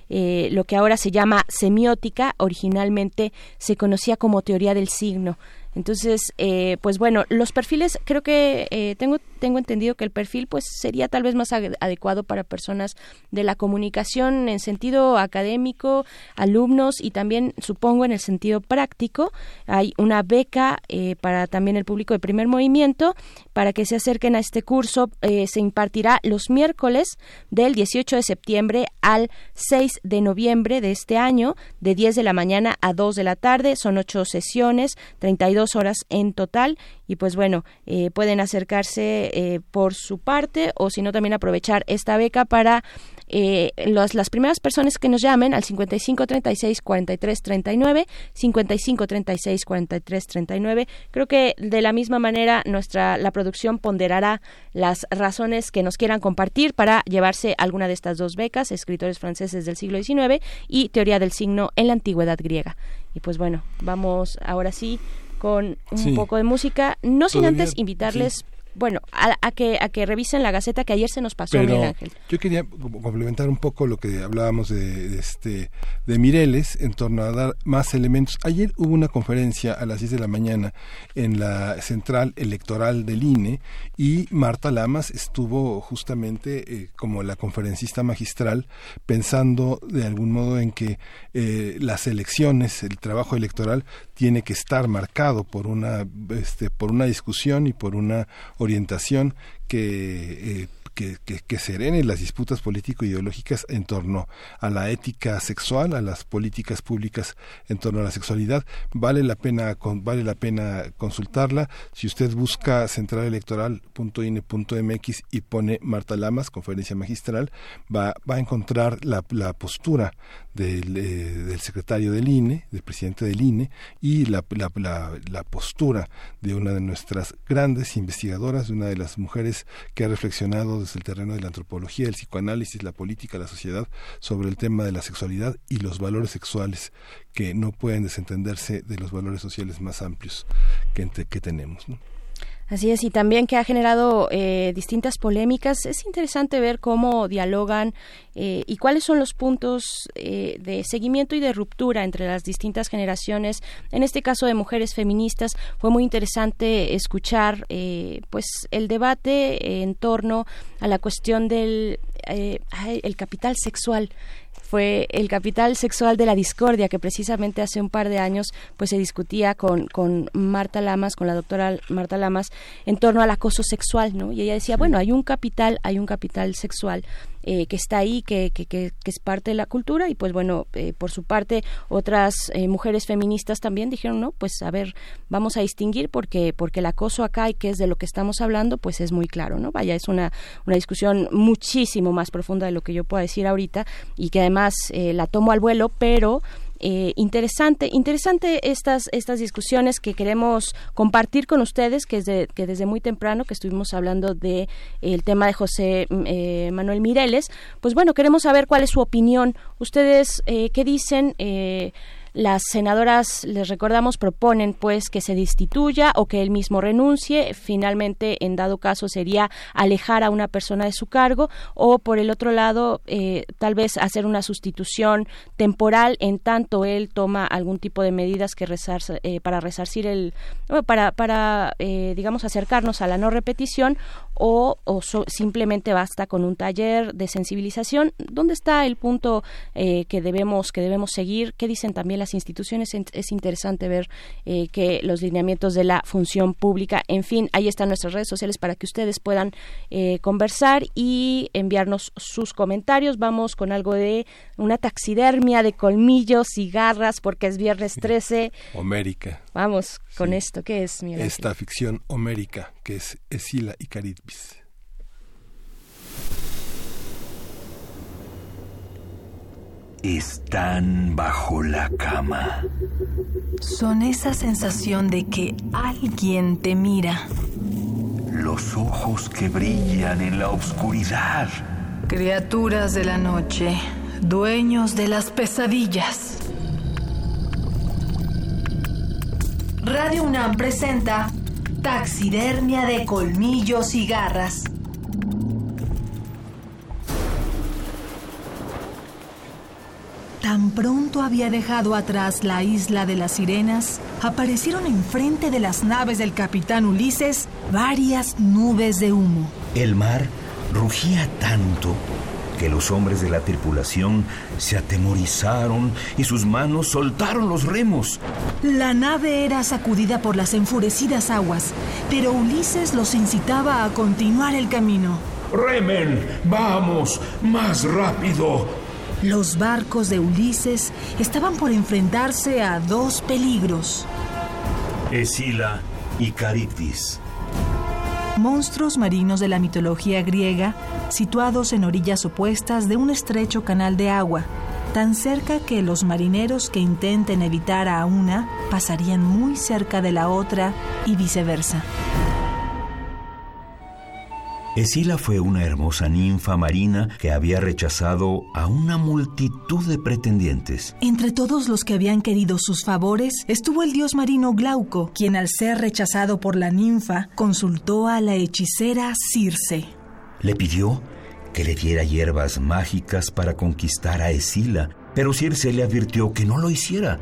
eh, lo que ahora se llama semiótica, originalmente se conocía como Teoría del Signo. Entonces, eh, pues bueno, los perfiles, creo que eh, tengo, tengo entendido que el perfil pues sería tal vez más adecuado para personas de la comunicación en sentido académico, alumnos y también supongo en el sentido práctico. Hay una beca eh, para también el público de primer movimiento para que se acerquen a este curso. se impartirá los miércoles del 18 de septiembre al 6 de noviembre de este año, de 10 de la mañana a 2 de la tarde. Son ocho sesiones, 32 horas en total y pues bueno, eh, pueden acercarse eh, por su parte o si no también aprovechar esta beca para eh, las primeras personas que nos llamen al 55 36 43 39 55 36 43 39 creo que de la misma manera nuestra la producción ponderará las razones que nos quieran compartir para llevarse alguna de estas dos becas escritores franceses del siglo XIX y teoría del signo en la antigüedad griega. Y pues bueno vamos ahora sí con un poco de música, no sin antes invitarles bueno, a, que a que revisen la Gaceta que ayer se nos pasó, Miguel Ángel. Yo quería complementar un poco lo que hablábamos de, este de Mireles en torno a dar más elementos. Ayer hubo una conferencia a las 10 de la mañana en la central electoral del INE y Marta Lamas estuvo justamente eh, como la conferencista magistral pensando de algún modo en que eh, las elecciones, el trabajo electoral tiene que estar marcado por una este, por una discusión y por una orientación que, eh, que, que, serene las disputas político-ideológicas en torno a la ética sexual, a las políticas públicas en torno a la sexualidad. Vale la pena, vale la pena consultarla. Si usted busca centralelectoral.ine.mx y pone Marta Lamas, conferencia magistral, va, va a encontrar la, la postura del, eh, del, secretario del INE, del presidente del INE, y la, postura de una de nuestras grandes investigadoras, de una de las mujeres que ha reflexionado desde el terreno de la antropología, el psicoanálisis, la política, la sociedad, sobre el tema de la sexualidad y los valores sexuales que no pueden desentenderse de los valores sociales más amplios que, que tenemos. ¿no? Así es, y también que ha generado eh, distintas polémicas. Es interesante ver cómo dialogan eh, y cuáles son los puntos eh, de seguimiento y de ruptura entre las distintas generaciones. En este caso de mujeres feministas, fue muy interesante escuchar pues el debate en torno a la cuestión del el capital sexual fue el capital sexual de la discordia que precisamente hace un par de años pues se discutía con, con Marta Lamas, con la doctora Marta Lamas, en torno al acoso sexual, ¿no? Y ella decía, bueno, hay un capital, hay un capital sexual eh, que está ahí, que, que, que, es parte de la cultura y pues bueno, eh, por su parte otras eh, mujeres feministas también dijeron, no, pues a ver, vamos a distinguir porque, porque el acoso acá y que es de lo que estamos hablando, pues es muy claro, ¿no? Vaya, es una, una discusión muchísimo más profunda de lo que yo pueda decir ahorita y que además la tomo al vuelo, pero eh, interesante, interesante estas, estas discusiones que queremos compartir con ustedes, que, es que desde muy temprano que estuvimos hablando de el tema de José mm, eh, Manuel Mireles, pues bueno, queremos saber cuál es su opinión. Ustedes, eh, ¿qué dicen? Las senadoras, les recordamos, proponen pues que se destituya o que él mismo renuncie. Finalmente, en dado caso, sería alejar a una persona de su cargo o, por el otro lado, eh, tal vez hacer una sustitución temporal en tanto él toma algún tipo de medidas que eh, para resarcir el, para, para eh, digamos, acercarnos a la no repetición o, o simplemente basta con un taller de sensibilización. ¿Dónde está el punto que debemos que debemos seguir? ¿Qué dicen también las instituciones es interesante ver eh, que los lineamientos de la función pública, en fin, ahí están nuestras redes sociales para que ustedes puedan eh, conversar y enviarnos sus comentarios. Vamos con algo de una taxidermia de colmillos y garras porque es viernes [laughs] 13. Homérica. Vamos con esto, ¿qué es? Esta ficción homérica que es Esila y Caritbis. están bajo la cama. Son esa sensación de que alguien te mira. Los ojos que brillan en la oscuridad. Criaturas de la noche, dueños de las pesadillas. Radio UNAM presenta Taxidermia de colmillos y garras Tan pronto había dejado atrás la isla de las sirenas, aparecieron enfrente de las naves del capitán Ulises varias nubes de humo. El mar rugía tanto que los hombres de la tripulación se atemorizaron y sus manos soltaron los remos. La nave era sacudida por las enfurecidas aguas, pero Ulises los incitaba a continuar el camino. Remen, vamos, más rápido. Los barcos de Ulises estaban por enfrentarse a dos peligros. Escila y Caribdis. Monstruos marinos de la mitología griega, situados en orillas opuestas de un estrecho canal de agua, tan cerca que los marineros que intenten evitar a una pasarían muy cerca de la otra y viceversa. Escila fue una hermosa ninfa marina que había rechazado a una multitud de pretendientes. Entre todos los que habían querido sus favores estuvo el dios marino Glauco, quien al ser rechazado por la ninfa consultó a la hechicera Circe. Le pidió que le diera hierbas mágicas para conquistar a Escila, pero Circe le advirtió que no lo hiciera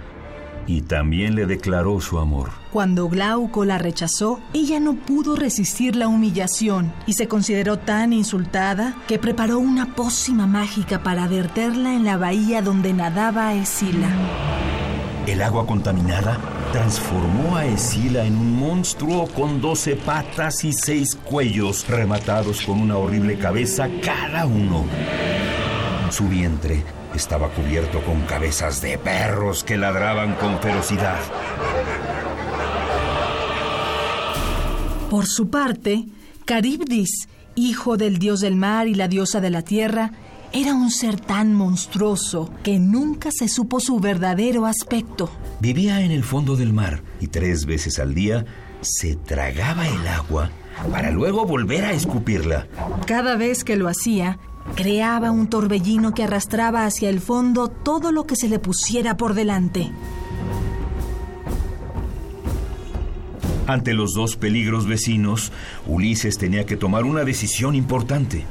y también le declaró su amor. Cuando Glauco la rechazó, ella no pudo resistir la humillación y se consideró tan insultada que preparó una pócima mágica para verterla en la bahía donde nadaba Escila. El agua contaminada transformó a Escila en un monstruo con doce patas y seis cuellos, rematados con una horrible cabeza cada uno. Su vientre estaba cubierto con cabezas de perros que ladraban con ferocidad. Por su parte, Caribdis, hijo del dios del mar y la diosa de la tierra, era un ser tan monstruoso que nunca se supo su verdadero aspecto. Vivía en el fondo del mar y tres veces al día se tragaba el agua para luego volver a escupirla. Cada vez que lo hacía, creaba un torbellino que arrastraba hacia el fondo todo lo que se le pusiera por delante. Ante los dos peligros vecinos, Ulises tenía que tomar una decisión importante.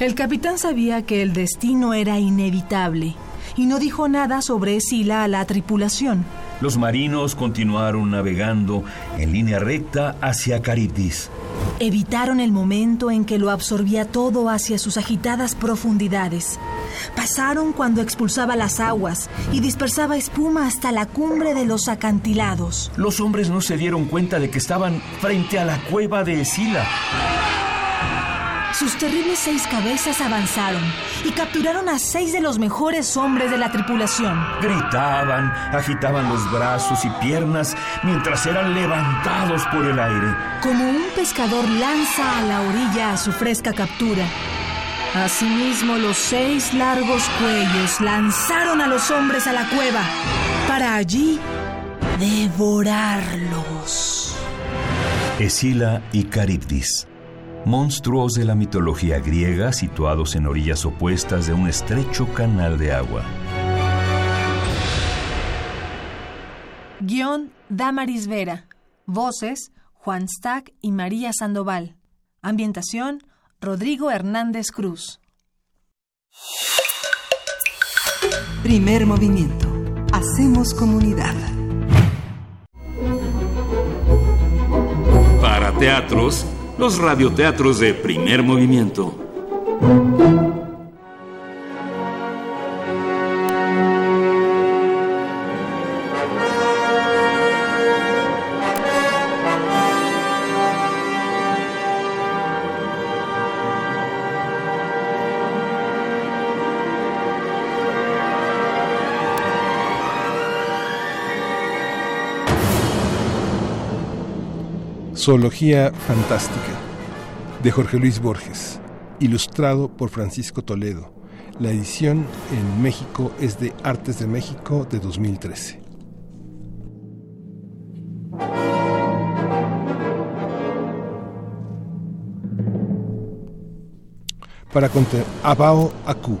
El capitán sabía que el destino era inevitable y no dijo nada sobre Escila a la tripulación. Los marinos continuaron navegando en línea recta hacia Caribdis. Evitaron el momento en que lo absorbía todo hacia sus agitadas profundidades. Pasaron cuando expulsaba las aguas y dispersaba espuma hasta la cumbre de los acantilados. Los hombres no se dieron cuenta de que estaban frente a la cueva de Escila. Sus terribles seis cabezas avanzaron y capturaron a seis de los mejores hombres de la tripulación. Gritaban, agitaban los brazos y piernas mientras eran levantados por el aire. Como un pescador lanza a la orilla a su fresca captura. Asimismo, los seis largos cuellos lanzaron a los hombres a la cueva para allí devorarlos. Escila y Caribdis monstruos de la mitología griega situados en orillas opuestas de un estrecho canal de agua. Guión Damaris Vera. Voces Juan Stack y María Sandoval. Ambientación Rodrigo Hernández Cruz. Primer movimiento. Hacemos comunidad. Para teatros los radioteatros de primer movimiento. Zoología Fantástica de Jorge Luis Borges, ilustrado por Francisco Toledo. La edición en México es de Artes de México de 2013. Para Abao Aku.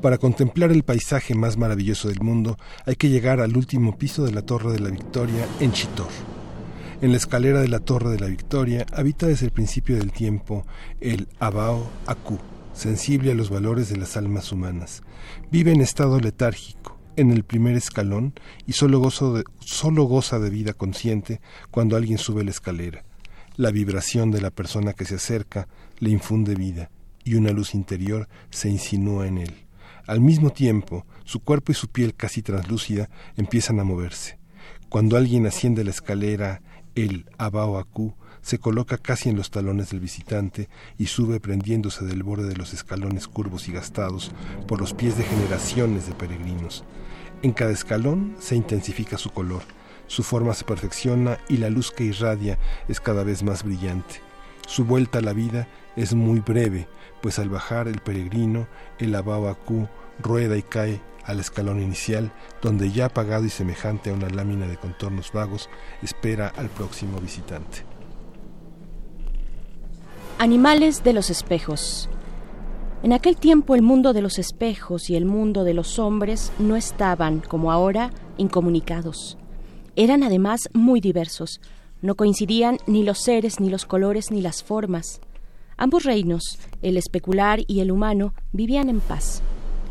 Para contemplar el paisaje más maravilloso del mundo hay que llegar al último piso de la Torre de la Victoria en Chitor en la escalera de la Torre de la Victoria habita desde el principio del tiempo el Abao Aku, sensible a los valores de las almas humanas. Vive en estado letárgico, en el primer escalón y solo, solo goza de vida consciente cuando alguien sube la escalera. La vibración de la persona que se acerca le infunde vida y una luz interior se insinúa en él. Al mismo tiempo, su cuerpo y su piel casi translúcida empiezan a moverse. Cuando alguien asciende la escalera el Abaoacu se coloca casi en los talones del visitante y sube prendiéndose del borde de los escalones curvos y gastados por los pies de generaciones de peregrinos. En cada escalón se intensifica su color, su forma se perfecciona y la luz que irradia es cada vez más brillante. Su vuelta a la vida es muy breve, pues al bajar el peregrino, el Abaoacu rueda y cae al escalón inicial, donde ya apagado y semejante a una lámina de contornos vagos, espera al próximo visitante. Animales de los espejos. En aquel tiempo el mundo de los espejos y el mundo de los hombres no estaban, como ahora, incomunicados. Eran además muy diversos. No coincidían ni los seres, ni los colores, ni las formas. Ambos reinos, el especular y el humano, vivían en paz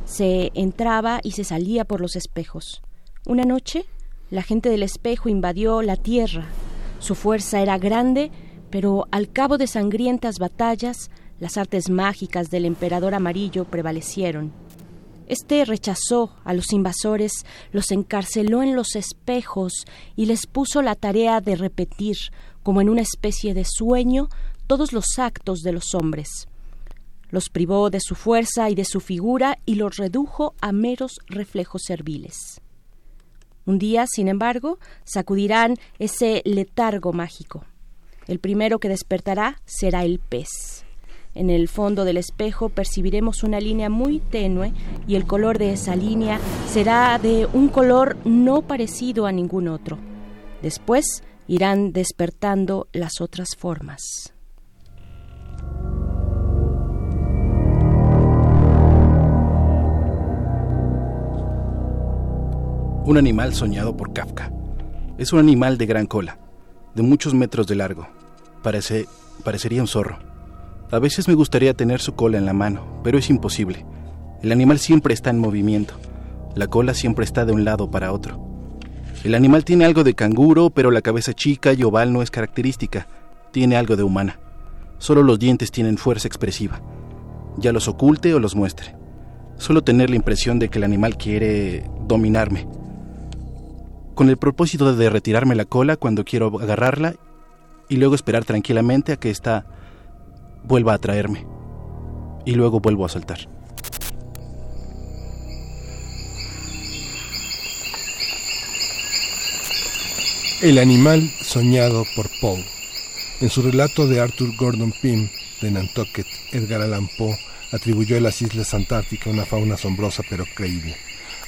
se entraba y se salía por los espejos. Una noche, la gente del espejo invadió la tierra. Su fuerza era grande, pero al cabo de sangrientas batallas, las artes mágicas del emperador amarillo prevalecieron. Este rechazó a los invasores, los encarceló en los espejos y les puso la tarea de repetir, como en una especie de sueño, todos los actos de los hombres. Los privó de su fuerza y de su figura y los redujo a meros reflejos serviles. Un día, sin embargo, sacudirán ese letargo mágico. El primero que despertará será el pez. En el fondo del espejo percibiremos una línea muy tenue y el color de esa línea será de un color no parecido a ningún otro. Después irán despertando las otras formas. Un animal soñado por Kafka. Es un animal de gran cola, de muchos metros de largo. Parece, parecería un zorro. A veces me gustaría tener su cola en la mano, pero es imposible. El animal siempre está en movimiento. La cola siempre está de un lado para otro. El animal tiene algo de canguro, pero la cabeza chica y oval no es característica. Tiene algo de humana. Solo los dientes tienen fuerza expresiva. Ya los oculte o los muestre. Solo tener la impresión de que el animal quiere dominarme. Con el propósito de retirarme la cola cuando quiero agarrarla y luego esperar tranquilamente a que ésta vuelva a traerme y luego vuelvo a saltar. El animal soñado por Poe. En su relato de Arthur Gordon Pym de Nantucket, Edgar Allan Poe atribuyó a las islas Antártica una fauna asombrosa pero creíble.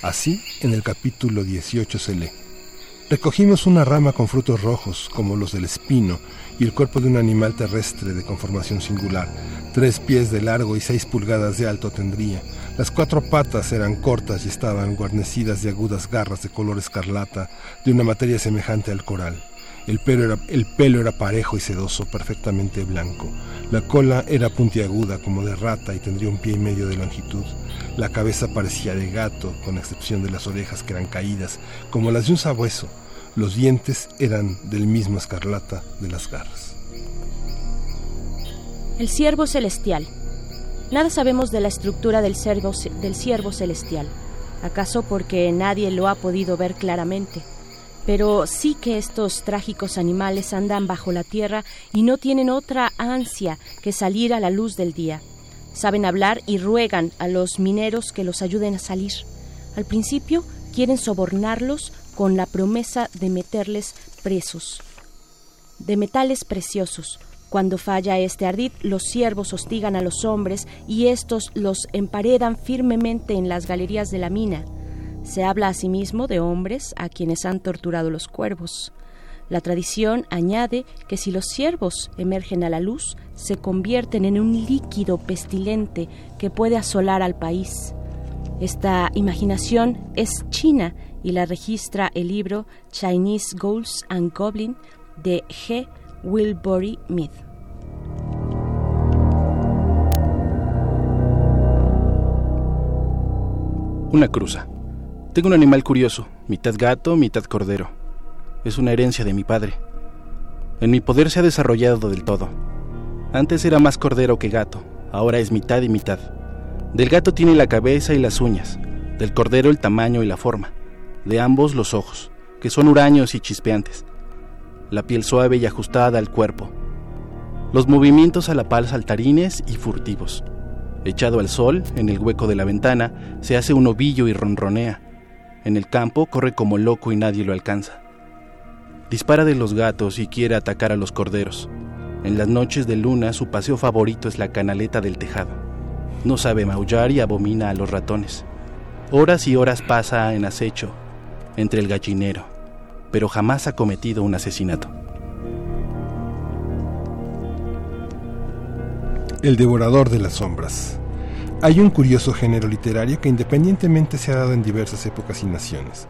Así, en el capítulo 18 se lee. Recogimos una rama con frutos rojos, como los del espino, y el cuerpo de un animal terrestre de conformación singular. Tres pies de largo y seis pulgadas de alto tendría. Las cuatro patas eran cortas y estaban guarnecidas de agudas garras de color escarlata, de una materia semejante al coral. El pelo, era, el pelo era parejo y sedoso, perfectamente blanco. La cola era puntiaguda como de rata y tendría un pie y medio de longitud. La cabeza parecía de gato, con excepción de las orejas que eran caídas, como las de un sabueso. Los dientes eran del mismo escarlata de las garras. El ciervo celestial. Nada sabemos de la estructura del ciervo, del ciervo celestial. ¿Acaso porque nadie lo ha podido ver claramente? pero sí que estos trágicos animales andan bajo la tierra y no tienen otra ansia que salir a la luz del día. Saben hablar y ruegan a los mineros que los ayuden a salir. Al principio quieren sobornarlos con la promesa de meterles presos, de metales preciosos. Cuando falla este ardid, los siervos hostigan a los hombres y estos los emparedan firmemente en las galerías de la mina. Se habla asimismo de hombres a quienes han torturado los cuervos. La tradición añade que si los ciervos emergen a la luz, se convierten en un líquido pestilente que puede asolar al país. Esta imaginación es china y la registra el libro Chinese Ghouls and Goblin de G. Wilbury Mead. Una cruza. Tengo un animal curioso, mitad gato, mitad cordero. Es una herencia de mi padre. En mi poder se ha desarrollado del todo. Antes era más cordero que gato, ahora es mitad y mitad. Del gato tiene la cabeza y las uñas, del cordero el tamaño y la forma, de ambos los ojos, que son huraños y chispeantes, la piel suave y ajustada al cuerpo, los movimientos a la pal saltarines y furtivos. Echado al sol, en el hueco de la ventana, se hace un ovillo y ronronea, en el campo corre como loco y nadie lo alcanza. Dispara de los gatos y quiere atacar a los corderos. En las noches de luna su paseo favorito es la canaleta del tejado. No sabe maullar y abomina a los ratones. Horas y horas pasa en acecho entre el gallinero, pero jamás ha cometido un asesinato. El devorador de las sombras. Hay un curioso género literario que independientemente se ha dado en diversas épocas y naciones.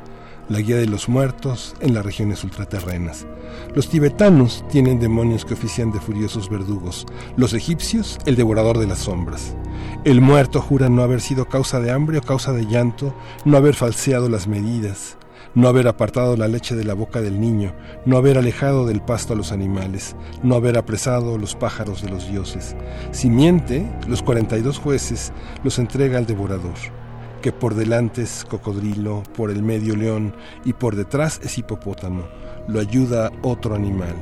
La guía de los muertos en las regiones ultraterrenas. Los tibetanos tienen demonios que ofician de furiosos verdugos. Los egipcios, el devorador de las sombras. El muerto jura no haber sido causa de hambre o causa de llanto, no haber falseado las medidas no haber apartado la leche de la boca del niño, no haber alejado del pasto a los animales, no haber apresado los pájaros de los dioses. Si miente, los 42 jueces los entrega al devorador, que por delante es cocodrilo, por el medio león y por detrás es hipopótamo. Lo ayuda otro animal.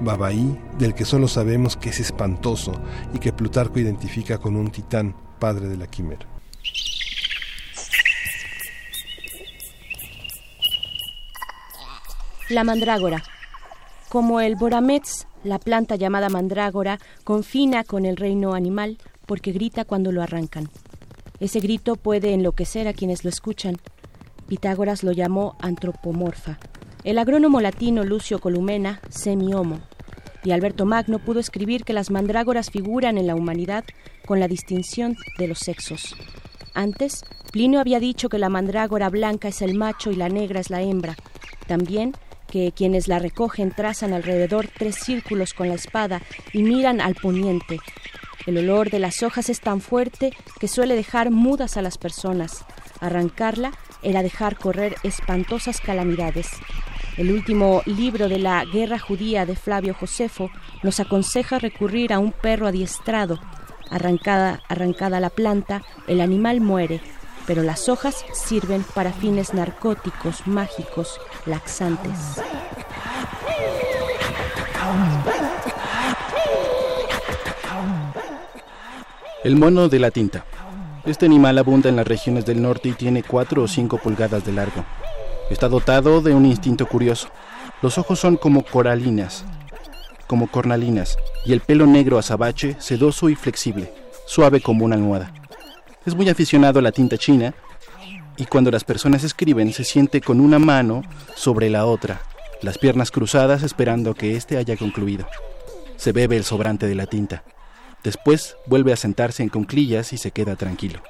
Babaí, del que solo sabemos que es espantoso y que Plutarco identifica con un titán, padre de la quimera. La mandrágora. Como el boramets, la planta llamada mandrágora confina con el reino animal porque grita cuando lo arrancan. Ese grito puede enloquecer a quienes lo escuchan. Pitágoras lo llamó antropomorfa. El agrónomo latino Lucio Columena, semiomo. Y Alberto Magno pudo escribir que las mandrágoras figuran en la humanidad con la distinción de los sexos. Antes, Plinio había dicho que la mandrágora blanca es el macho y la negra es la hembra. También que quienes la recogen trazan alrededor tres círculos con la espada y miran al poniente. El olor de las hojas es tan fuerte que suele dejar mudas a las personas. Arrancarla era dejar correr espantosas calamidades. El último libro de la Guerra Judía de Flavio Josefo nos aconseja recurrir a un perro adiestrado. Arrancada, arrancada la planta, el animal muere, pero las hojas sirven para fines narcóticos, mágicos, laxantes. El mono de la tinta. Este animal abunda en las regiones del norte y tiene 4 o 5 pulgadas de largo. Está dotado de un instinto curioso. Los ojos son como coralinas, como cornalinas, y el pelo negro azabache, sedoso y flexible, suave como una almohada. Es muy aficionado a la tinta china y cuando las personas escriben se siente con una mano sobre la otra, las piernas cruzadas esperando que éste haya concluido. Se bebe el sobrante de la tinta. Después vuelve a sentarse en conclillas y se queda tranquilo.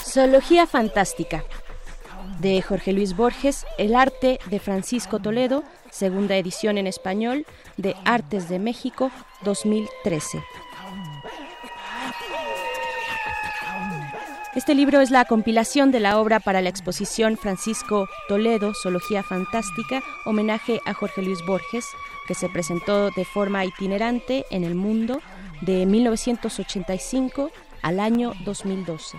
Zoología fantástica. De Jorge Luis Borges, El arte de Francisco Toledo, segunda edición en español de Artes de México 2013. Este libro es la compilación de la obra para la exposición Francisco Toledo, Zoología Fantástica, homenaje a Jorge Luis Borges, que se presentó de forma itinerante en el mundo de 1985 al año 2012.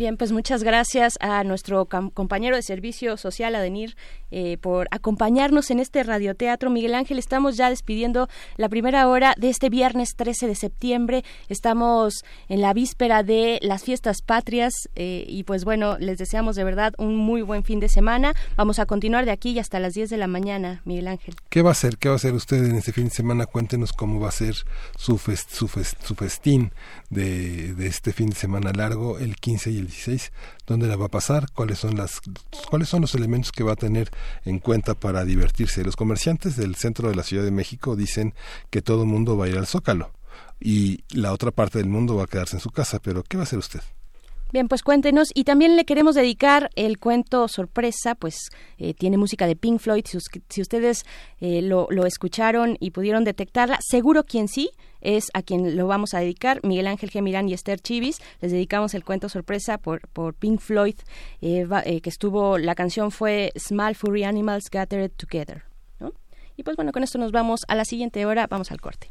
Bien, pues muchas gracias a nuestro compañero de servicio social, Adenir, eh, por acompañarnos en este radioteatro. Miguel Ángel, estamos ya despidiendo la primera hora de este viernes 13 de septiembre. Estamos en la víspera de las fiestas patrias eh, y pues bueno, les deseamos de verdad un muy buen fin de semana. Vamos a continuar de aquí hasta las 10 de la mañana, Miguel Ángel. ¿Qué va a hacer? ¿Qué va a hacer usted en este fin de semana? Cuéntenos cómo va a ser su, su, su festín de, de este fin de semana largo, el 15 y el dónde la va a pasar, cuáles son las cuáles son los elementos que va a tener en cuenta para divertirse. Los comerciantes del centro de la Ciudad de México dicen que todo el mundo va a ir al Zócalo y la otra parte del mundo va a quedarse en su casa, pero ¿qué va a hacer usted? Bien, pues cuéntenos. Y también le queremos dedicar el cuento sorpresa, pues eh, tiene música de Pink Floyd. Si, ustedes eh, lo, lo, escucharon y pudieron detectarla, seguro quien sí es a quien lo vamos a dedicar, Miguel Ángel Gemirán y Esther Chivis. Les dedicamos el cuento sorpresa por, por Pink Floyd, eh, que estuvo, la canción fue Small Furry Animals Gathered Together. Y pues bueno, con esto nos vamos a la siguiente hora, vamos al corte.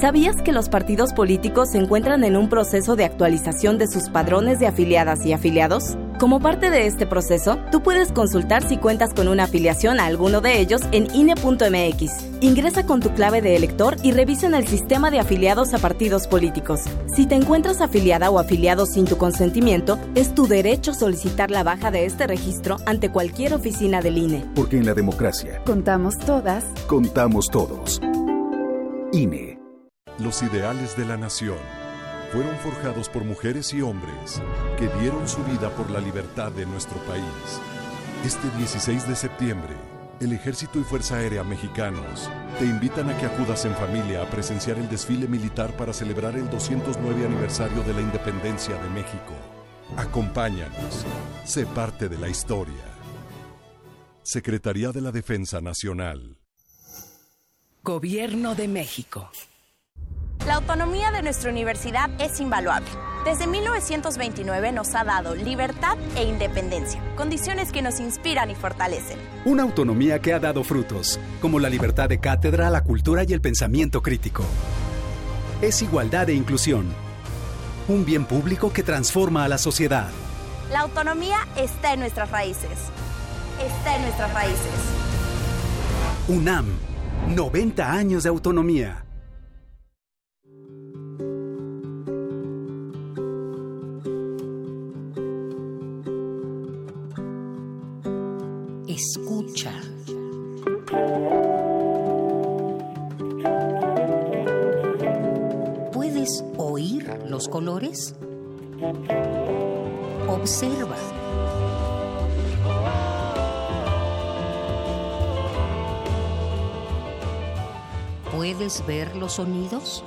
¿Sabías que los partidos políticos se encuentran en un proceso de actualización de sus padrones de afiliadas y afiliados? Como parte de este proceso, tú puedes consultar si cuentas con una afiliación a alguno de ellos en INE.mx. Ingresa con tu clave de elector y revisa en el sistema de afiliados a partidos políticos. Si te encuentras afiliada o afiliado sin tu consentimiento, es tu derecho solicitar la baja de este registro ante cualquier oficina del INE. Porque en la democracia contamos todas, contamos todos. INE los ideales de la nación, fueron forjados por mujeres y hombres que dieron su vida por la libertad de nuestro país. Este 16 de septiembre, el Ejército y Fuerza Aérea Mexicanos te invitan a que acudas en familia a presenciar el desfile militar para celebrar el 209 aniversario de la independencia de México. Acompáñanos, sé parte de la historia. Secretaría de la Defensa Nacional. Gobierno de México. La autonomía de nuestra universidad es invaluable. Desde 1929 nos ha dado libertad e independencia, condiciones que nos inspiran y fortalecen. Una autonomía que ha dado frutos, como la libertad de cátedra, la cultura y el pensamiento crítico. Es igualdad e inclusión. Un bien público que transforma a la sociedad. La autonomía está en nuestras raíces. Está en nuestras raíces. UNAM, 90 años de autonomía. Sonidos?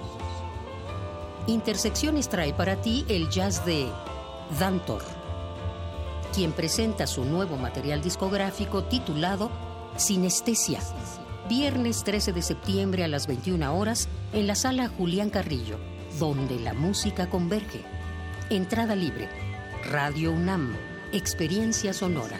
Intersecciones trae para ti el jazz de Dantor quien presenta su nuevo material discográfico titulado Sinestesia. Viernes 13 de septiembre a las 21 horas en la sala Julián Carrillo, donde la música converge. Entrada libre. Radio UNAM. Experiencia sonora.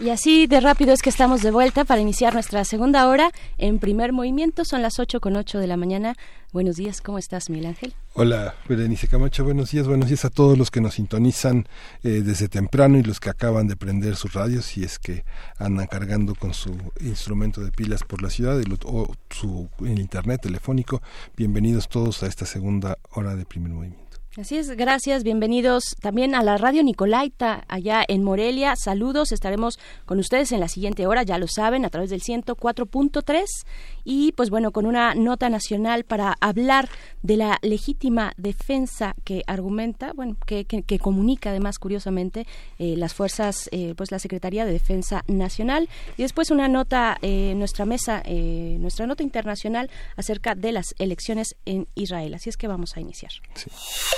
Y así de rápido es que estamos de vuelta para iniciar nuestra segunda hora en primer movimiento. Son las 8 con 8 de la mañana. Buenos días, ¿cómo estás, Miguel Ángel? Hola, Berenice Camacho, buenos días, buenos días a todos los que nos sintonizan eh, desde temprano y los que acaban de prender sus radios, y es que andan cargando con su instrumento de pilas por la ciudad o su internet telefónico. Bienvenidos todos a esta segunda hora de primer movimiento. Así es, gracias, bienvenidos también a la radio Nicolaita allá en Morelia. Saludos, estaremos con ustedes en la siguiente hora, ya lo saben, a través del 104.3 y pues bueno, con una nota nacional para hablar de la legítima defensa que argumenta, bueno, que, que, comunica además curiosamente eh, las fuerzas, eh, pues la Secretaría de Defensa Nacional y después una nota, eh, nuestra mesa, eh, nuestra nota internacional acerca de las elecciones en Israel. Así es que vamos a iniciar. Sí.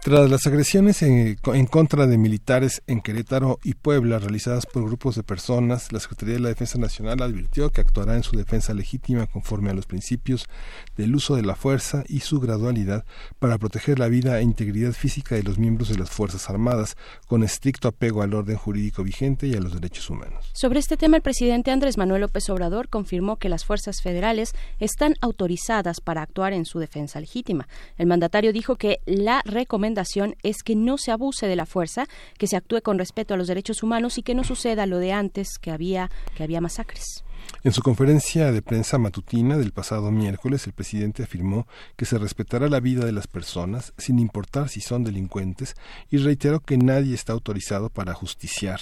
Tras las agresiones en, contra de militares en Querétaro y Puebla realizadas por grupos de personas, la Secretaría de la Defensa Nacional advirtió que actuará en su defensa legítima conforme a los principios del uso de la fuerza y su gradualidad para proteger la vida e integridad física de los miembros de las Fuerzas Armadas, con estricto apego al orden jurídico vigente y a los derechos humanos. Sobre este tema, el presidente Andrés Manuel López Obrador confirmó que las fuerzas federales están autorizadas para actuar en su defensa legítima. El mandatario dijo que la recomendación es que no se abuse de la fuerza, que se actúe con respeto a los derechos humanos y que no suceda lo de antes, que había, que había masacres. En su conferencia de prensa matutina del pasado miércoles, el presidente afirmó que se respetará la vida de las personas sin importar si son delincuentes y reiteró que nadie está autorizado para justiciar,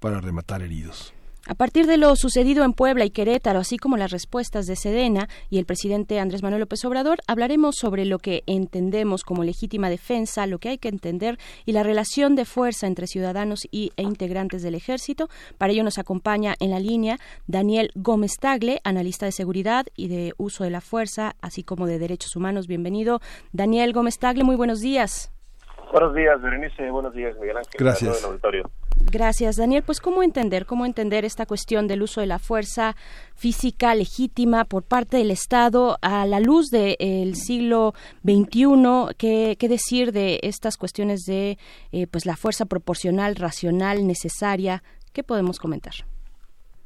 para rematar heridos. A partir de lo sucedido en Puebla y Querétaro, así como las respuestas de Sedena y el presidente Andrés Manuel López Obrador, hablaremos sobre lo que entendemos como legítima defensa, lo que hay que entender y la relación de fuerza entre ciudadanos y, e integrantes del ejército. Para ello nos acompaña en la línea Daniel Gómez Tagle, analista de seguridad y de uso de la fuerza, así como de derechos humanos. Bienvenido, Daniel Gómez Tagle. Muy buenos días. Buenos días, Berenice. Buenos días, Miguel Ángel. Gracias. Gracias, Daniel. Pues cómo entender, cómo entender esta cuestión del uso de la fuerza física legítima por parte del Estado a la luz del siglo XXI. ¿Qué, ¿Qué, decir de estas cuestiones de eh, pues la fuerza proporcional, racional, necesaria? ¿Qué podemos comentar?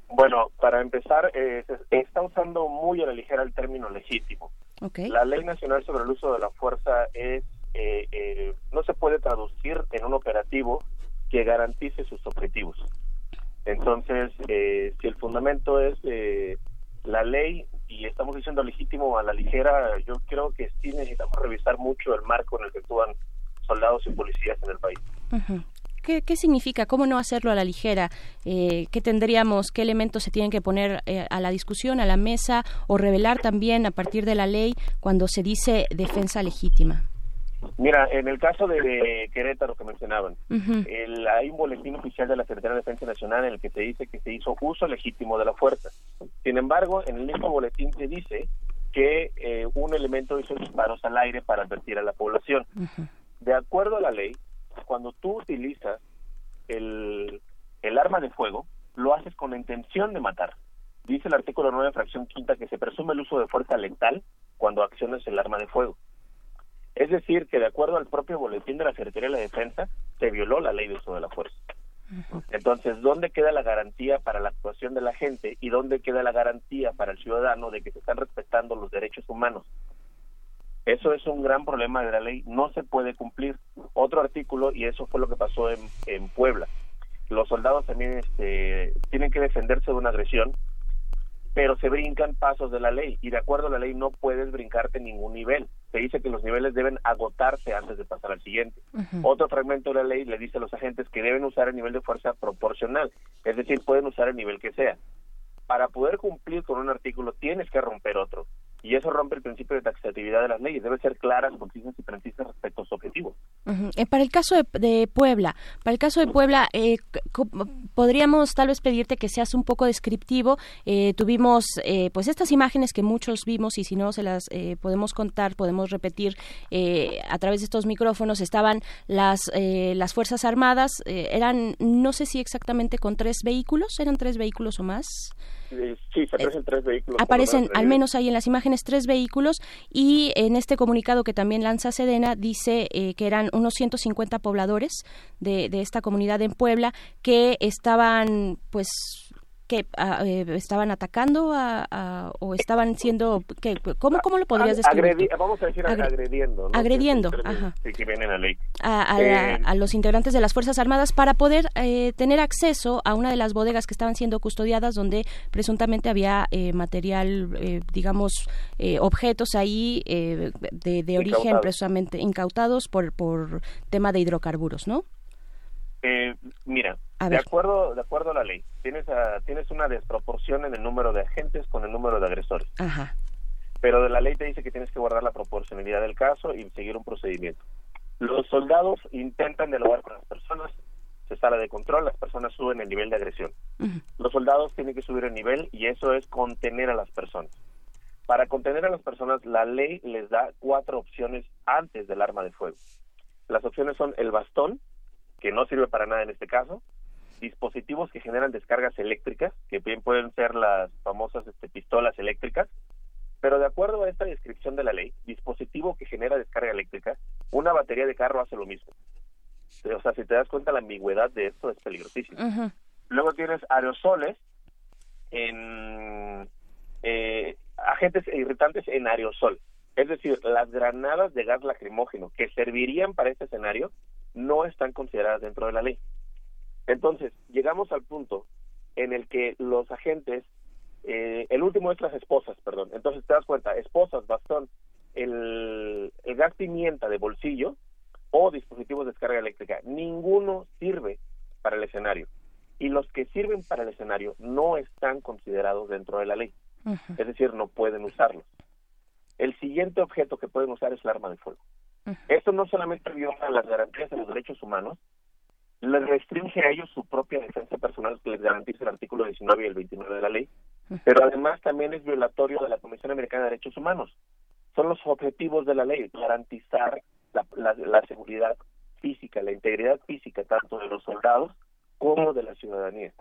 Bueno, para empezar, eh, se está usando muy a la ligera el término legítimo. La Ley Nacional sobre el Uso de la Fuerza es eh, eh, no se puede traducir en un operativo que garantice sus objetivos. Entonces, eh, si el fundamento es la ley y estamos diciendo legítimo a la ligera, yo creo que sí necesitamos revisar mucho el marco en el que actúan soldados y policías en el país. ¿Qué, significa? ¿Cómo no hacerlo a la ligera? Eh, ¿Qué tendríamos? ¿Qué elementos se tienen que poner eh, a la discusión, a la mesa o revelar también a partir de la ley cuando se dice defensa legítima? Mira, en el caso de Querétaro que mencionaban, hay un boletín oficial de la Secretaría de Defensa Nacional en el que se dice que se hizo uso legítimo de la fuerza. Sin embargo, en el mismo boletín se dice que eh, un elemento hizo disparos al aire para advertir a la población. De acuerdo a la ley, cuando tú utilizas el, el arma de fuego, lo haces con la intención de matar. Dice el artículo 9, fracción quinta, que se presume el uso de fuerza letal cuando acciones el arma de fuego. Es decir, que de acuerdo al propio boletín de la Secretaría de la Defensa, se violó la ley de uso de la fuerza. Entonces, ¿dónde queda la garantía para la actuación de la gente y dónde queda la garantía para el ciudadano de que se están respetando los derechos humanos? Eso es un gran problema de la ley, no se puede cumplir. Otro artículo, y eso fue lo que pasó en, en Puebla, los soldados también este, tienen que defenderse de una agresión, pero se brincan pasos de la ley y de acuerdo a la ley no puedes brincarte ningún nivel. Se dice que los niveles deben agotarse antes de pasar al siguiente. Otro fragmento de la ley le dice a los agentes que deben usar el nivel de fuerza proporcional, es decir, pueden usar el nivel que sea. Para poder cumplir con un artículo tienes que romper otro y eso rompe el principio de taxatividad de las leyes. Debe ser claras, concisas y precisas respecto a su objetivo. Eh, para el caso de, Puebla, para el caso de Puebla, eh, podríamos tal vez pedirte que seas un poco descriptivo. Eh, tuvimos pues estas imágenes que muchos vimos y si no se las podemos contar, podemos repetir a través de estos micrófonos. Estaban las las fuerzas armadas, eran no sé si exactamente con tres vehículos, eran tres vehículos o más. Sí, se aparecen tres vehículos. Aparecen, al menos ahí en las imágenes, tres vehículos y en este comunicado que también lanza Sedena dice eh, que eran unos 150 pobladores de, de esta comunidad en Puebla que estaban pues que eh, estaban atacando a, o estaban siendo que cómo cómo lo podrías describir vamos a decir agrediendo ¿no? agrediendo ajá. que a. Eh, a, los integrantes de las fuerzas armadas para poder eh, tener acceso a una de las bodegas que estaban siendo custodiadas donde presuntamente había material digamos objetos ahí de, de origen presuntamente incautados por por tema de hidrocarburos no de acuerdo, de acuerdo a la ley, tienes, tienes una desproporción en el número de agentes con el número de agresores. Pero de la ley te dice que tienes que guardar la proporcionalidad del caso y seguir un procedimiento. Los soldados intentan dialogar con las personas, se sale de control, las personas suben el nivel de agresión. Los soldados tienen que subir el nivel y eso es contener a las personas. Para contener a las personas, la ley les da cuatro opciones antes del arma de fuego. Las opciones son el bastón, que no sirve para nada en este caso, dispositivos que generan descargas eléctricas, que bien pueden ser las famosas este, pistolas eléctricas, pero de acuerdo a esta descripción de la ley, dispositivo que genera descarga eléctrica, una batería de carro hace lo mismo. O sea, si te das cuenta, la ambigüedad de esto es peligrosísima. Luego tienes aerosoles en eh, agentes irritantes en aerosol. Es decir, las granadas de gas lacrimógeno que servirían para este escenario no están consideradas dentro de la ley. Entonces, llegamos al punto en el que los agentes, eh, el último es las esposas, perdón. Entonces te das cuenta, esposas, bastón, el, el gas pimienta de bolsillo o dispositivos de descarga eléctrica, ninguno sirve para el escenario. Y los que sirven para el escenario no están considerados dentro de la ley. Es decir, no pueden usarlos. El siguiente objeto que pueden usar es el arma de fuego. Esto no solamente viola las garantías de los derechos humanos, les restringe a ellos su propia defensa personal que les garantiza el artículo 19 y el 29 de la ley, pero además también es violatorio de la Comisión Americana de Derechos Humanos. Son los objetivos de la ley, garantizar la, seguridad física, la integridad física tanto de los soldados como de la ciudadanía.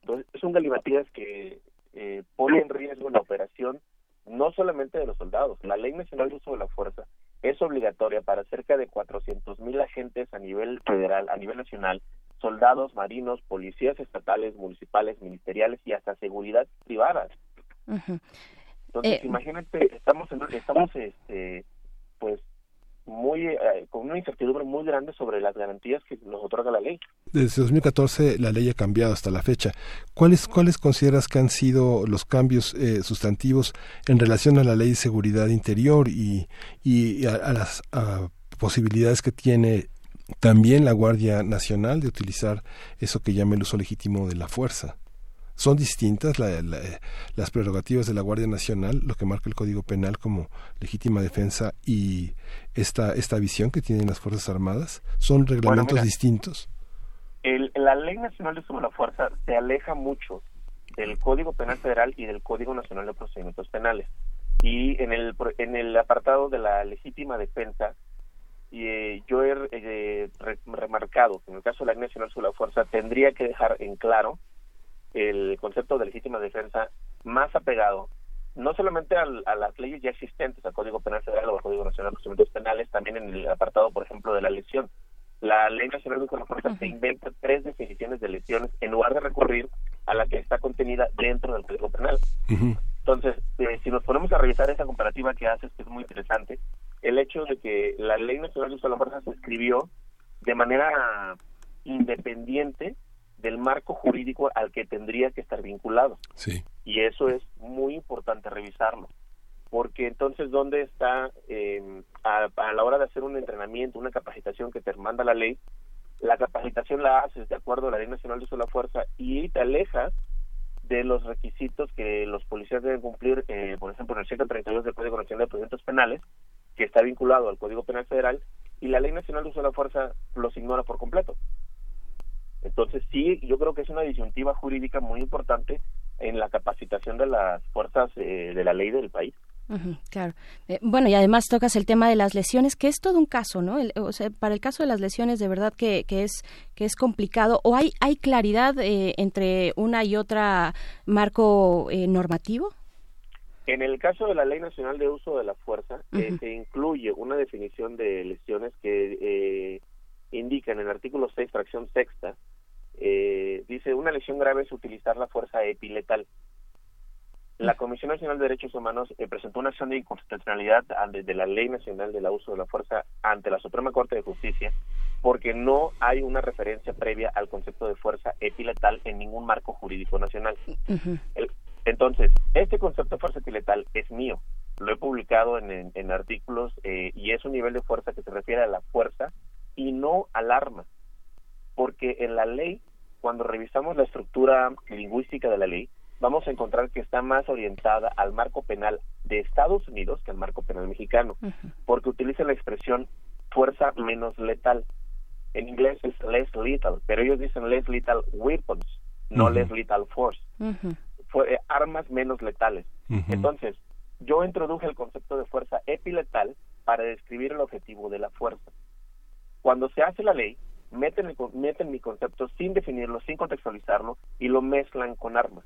Entonces, es un galimatías que eh, pone en riesgo la operación no solamente de los soldados. La Ley Nacional de Uso de la Fuerza es obligatoria para cerca de 400 mil agentes a nivel federal, a nivel nacional, soldados, marinos, policías estatales, municipales, ministeriales y hasta seguridad privada. Entonces, eh, imagínate, estamos en, estamos este pues muy eh, con una incertidumbre muy grande sobre las garantías que nos otorga la ley. Desde 2014 la ley ha cambiado hasta la fecha. ¿Cuáles cuáles consideras que han sido los cambios eh, sustantivos en relación a la ley de seguridad interior y, y a, las posibilidades que tiene también la Guardia Nacional de utilizar eso que llama el uso legítimo de la fuerza? Son distintas las prerrogativas de la Guardia Nacional, lo que marca el Código Penal como legítima defensa y esta, esta visión que tienen las Fuerzas Armadas, son reglamentos distintos. la Ley Nacional de Uso de la Fuerza se aleja mucho del Código Penal Federal y del Código Nacional de Procedimientos Penales. Y en el, en el apartado de la legítima defensa, eh, yo he eh, remarcado que en el caso de la Ley Nacional de la Fuerza tendría que dejar en claro el concepto de legítima defensa más apegado no solamente a las leyes ya existentes, al Código Penal Federal o al Código Nacional de Procedimientos Penales, también en el apartado, por ejemplo, de la lesión. La Ley Nacional de Fuerza se inventa tres definiciones de lesiones en lugar de recurrir a la que está contenida dentro del Código Penal. Entonces, eh, si nos ponemos a revisar esa comparativa que haces, que es muy interesante, el hecho de que la Ley Nacional de la Fuerza se escribió de manera independiente del marco jurídico al que tendría que estar vinculado. Sí. Y eso es muy importante revisarlo, porque entonces, ¿dónde está eh, a, la hora de hacer un entrenamiento, una capacitación que te manda la ley? La capacitación la haces de acuerdo a la Ley Nacional de Uso de la Fuerza y te alejas de los requisitos que los policías deben cumplir, eh, por ejemplo, en el 132 del Código Nacional de Procedimientos Penales, que está vinculado al Código Penal Federal, y la Ley Nacional de Uso de la Fuerza los ignora por completo. Entonces sí, yo creo que es una disyuntiva jurídica muy importante en la capacitación de las fuerzas eh, de la ley del país. claro. Eh, bueno, y además tocas el tema de las lesiones, que es todo un caso, ¿no? o sea, para el caso de las lesiones, de verdad que, que es que es complicado. ¿O hay, hay claridad eh, entre una y otra marco normativo? En el caso de la Ley Nacional de Uso de la Fuerza, se incluye una definición de lesiones que indica en el artículo 6, fracción sexta, eh, dice, una lesión grave es utilizar la fuerza epiletal. La Comisión Nacional de Derechos Humanos eh, presentó una acción de inconstitucionalidad de la Ley Nacional del Uso de la Fuerza ante la Suprema Corte de Justicia porque no hay una referencia previa al concepto de fuerza epiletal en ningún marco jurídico nacional. entonces, este concepto de fuerza epiletal es mío. Lo he publicado en, artículos eh, y es un nivel de fuerza que se refiere a la fuerza y no al arma porque en la ley, cuando revisamos la estructura lingüística de la ley, vamos a encontrar que está más orientada al marco penal de Estados Unidos que al marco penal mexicano, porque utiliza la expresión fuerza menos letal. En inglés es less lethal, pero ellos dicen less lethal weapons, no less lethal force. Fue, armas menos letales. Entonces, yo introduje el concepto de fuerza epiletal para describir el objetivo de la fuerza. Cuando se hace la ley, meten, meten mi concepto sin definirlo, sin contextualizarlo y lo mezclan con armas.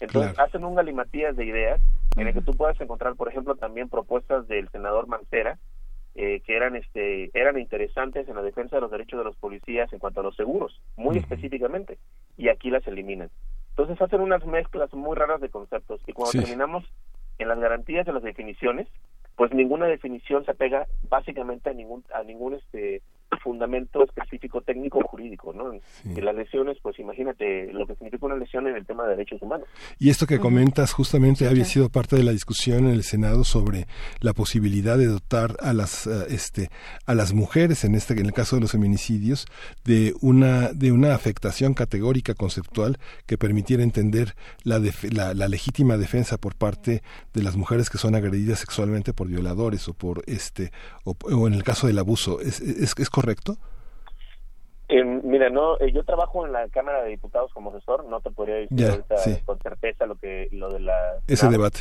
Entonces hacen un galimatías de ideas en el que tú puedes encontrar, por ejemplo, también propuestas del senador Mancera eh, que eran este eran interesantes en la defensa de los derechos de los policías en cuanto a los seguros, muy específicamente, y aquí las eliminan. Entonces hacen unas mezclas muy raras de conceptos y cuando terminamos en las garantías de las definiciones, pues ninguna definición se apega básicamente a ningún a ningún este fundamento específico técnico jurídico, ¿no? las lesiones, pues imagínate lo que significa una lesión en el tema de derechos humanos. Y esto que comentas justamente había sido parte de la discusión en el Senado sobre la posibilidad de dotar a las eh, este a las mujeres en este en el caso de los feminicidios de una de una afectación categórica conceptual que permitiera entender la, la, legítima defensa por parte de las mujeres que son agredidas sexualmente por violadores o por este o, en el caso del abuso es, es, es correcto? Eh, mira, no, eh, yo trabajo en la Cámara de Diputados como asesor, no te podría decir ahorita con certeza lo que lo de la ese debate,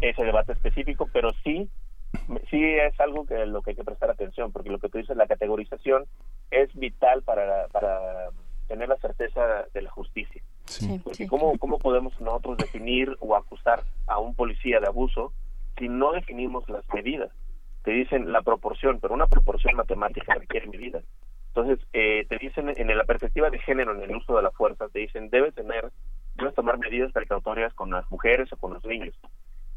ese debate específico, pero sí, sí es algo que lo que hay que prestar atención, porque lo que tú dices, la categorización es vital para para tener la certeza de la justicia. Sí. Porque cómo cómo podemos nosotros definir o acusar a un policía de abuso si no definimos las medidas? Te dicen la proporción, pero una proporción matemática requiere medidas. Entonces, eh, te dicen en la perspectiva de género en el uso de la fuerza, te dicen, debe tener, debes tomar medidas precautorias con las mujeres o con los niños.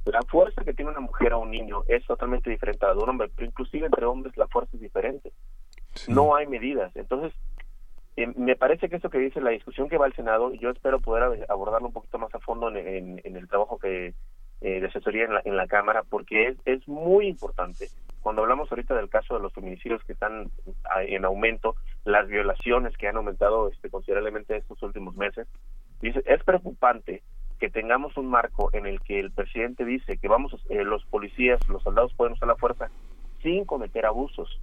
La fuerza que tiene una mujer o un niño es totalmente diferente a la de un hombre, pero inclusive entre hombres la fuerza es diferente. No hay medidas. Entonces, eh, me parece que eso que dice la discusión que va al Senado, yo espero poder abordarlo un poquito más a fondo en, el trabajo que eh, de asesoría en la, en la Cámara, porque es, es muy importante. Cuando hablamos ahorita del caso de los feminicidios que están en aumento, las violaciones que han aumentado este, considerablemente estos últimos meses, dice, es preocupante que tengamos un marco en el que el presidente dice que vamos eh, los policías, los soldados pueden usar la fuerza sin cometer abusos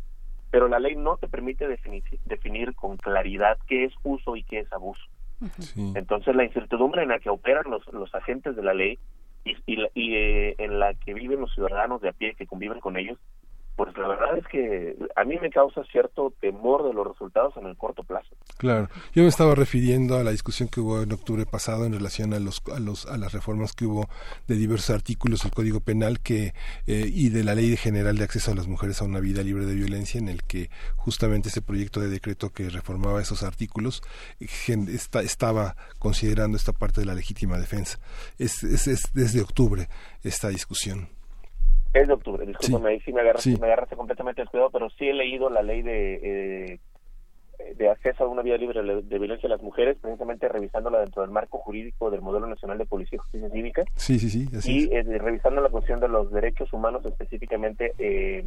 pero la ley no te permite definir, definir con claridad qué es uso y qué es abuso. Entonces la incertidumbre en la que operan los, los agentes de la ley y, y, eh, en la que viven los ciudadanos de a pie que conviven con ellos pues la verdad es que a mí me causa cierto temor de los resultados en el corto plazo. Claro, yo me estaba refiriendo a la discusión que hubo en octubre pasado en relación a los a los a las reformas que hubo de diversos artículos del Código Penal que eh, y de la Ley General de Acceso a las Mujeres a una vida libre de violencia en el que justamente ese proyecto de decreto que reformaba esos artículos estaba considerando esta parte de la legítima defensa. Es, es, es desde octubre esta discusión. Es de octubre, discúlpame, ahí sí me agarraste, me agarraste completamente descuidado, pero sí he leído la ley de, eh, de acceso a una vida libre de violencia a las mujeres, precisamente revisándola dentro del marco jurídico del Modelo Nacional de Policía y Justicia Cívica. Sí, sí, sí. y eh, revisando la cuestión de los derechos humanos específicamente, eh,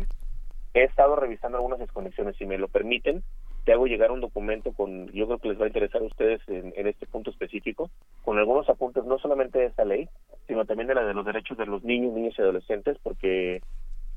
he estado revisando algunas desconexiones, si me lo permiten, te hago llegar un documento con, yo creo que les va a interesar a ustedes en, en, este punto específico, con algunos apuntes no solamente de esta ley, sino también de la de los derechos de los niños, niñas y adolescentes, porque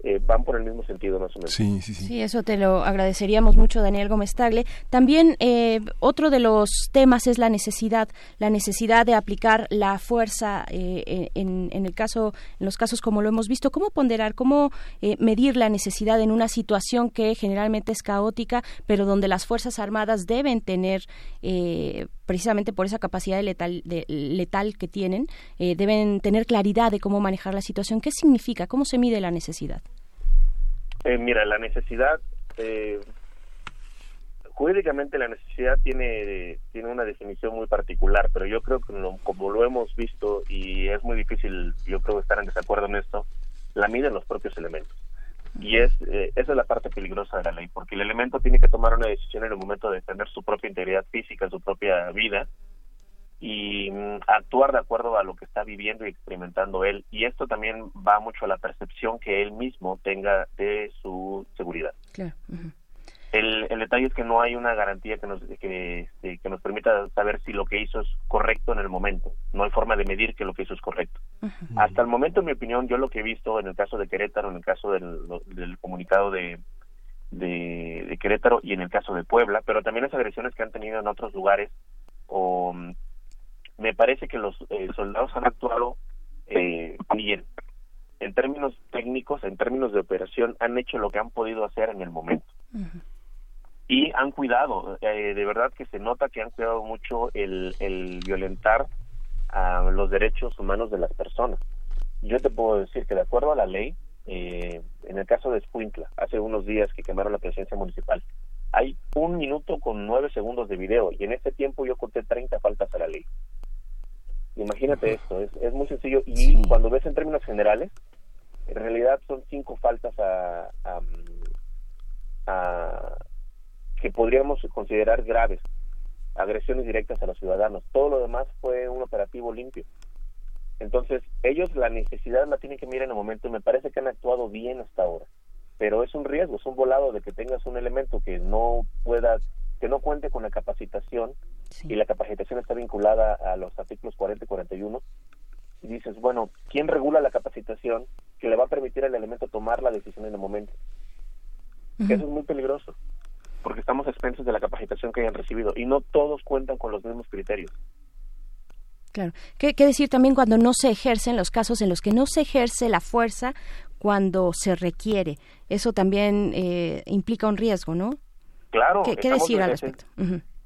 eh, van por el mismo sentido más o menos. Sí, sí, sí. Sí, eso te lo agradeceríamos mucho, Daniel Gómez Tagle. También eh, otro de los temas es la necesidad, la necesidad de aplicar la fuerza eh, en, en, el caso, en los casos como lo hemos visto. ¿Cómo ponderar, cómo medir la necesidad en una situación que generalmente es caótica, pero donde las fuerzas armadas deben tener precisamente por esa capacidad letal, de, letal que tienen, deben tener claridad de cómo manejar la situación. ¿Qué significa? ¿Cómo se mide la necesidad? Eh, mira, la necesidad, eh, jurídicamente la necesidad tiene, tiene una definición muy particular, pero yo creo que como lo hemos visto y es muy difícil, yo creo estar en desacuerdo en esto, la miden los propios elementos. Y es eh, esa es la parte peligrosa de la ley, porque el elemento tiene que tomar una decisión en el momento de defender su propia integridad física, su propia vida, y mm, actuar de acuerdo a lo que está viviendo y experimentando él. Y esto también va mucho a la percepción que él mismo tenga de su seguridad. el, el, detalle es que no hay una garantía que nos, que, este, que nos permita saber si lo que hizo es correcto en el momento. No hay forma de medir que lo que hizo es correcto. Hasta el momento, en mi opinión, yo lo que he visto en el caso de Querétaro, en el caso del, del comunicado de, de, de Querétaro y en el caso de Puebla, pero también las agresiones que han tenido en otros lugares o me parece que los eh, soldados han actuado eh, bien. En términos técnicos, en términos de operación, han hecho lo que han podido hacer en el momento. Y han cuidado, eh, de verdad que se nota que han cuidado mucho el, el violentar a los derechos humanos de las personas. Yo te puedo decir que de acuerdo a la ley, eh, en el caso de Escuintla, hace unos días que quemaron la presidencia municipal, hay un minuto con nueve segundos de video y en ese tiempo yo conté 30 faltas a la ley. Imagínate esto, es, es muy sencillo y cuando ves en términos generales, en realidad son cinco faltas a, a, que podríamos considerar graves, agresiones directas a los ciudadanos. Todo lo demás fue un operativo limpio. Entonces, ellos la necesidad la tienen que mirar en el momento y me parece que han actuado bien hasta ahora. Pero es un riesgo, es un volado de que tengas un elemento que no pueda, que no cuente con la capacitación y la capacitación está vinculada a los artículos 40 y 41, y dices, bueno, ¿quién regula la capacitación que le va a permitir al elemento tomar la decisión en el momento? Eso es muy peligroso, porque estamos a expensas de la capacitación que hayan recibido y no todos cuentan con los mismos criterios. Claro. ¿Qué, qué decir también cuando no se ejercen los casos en los que no se ejerce la fuerza cuando se requiere? Eso también eh, implica un riesgo, ¿no? Claro. ¿Qué, decir al respecto?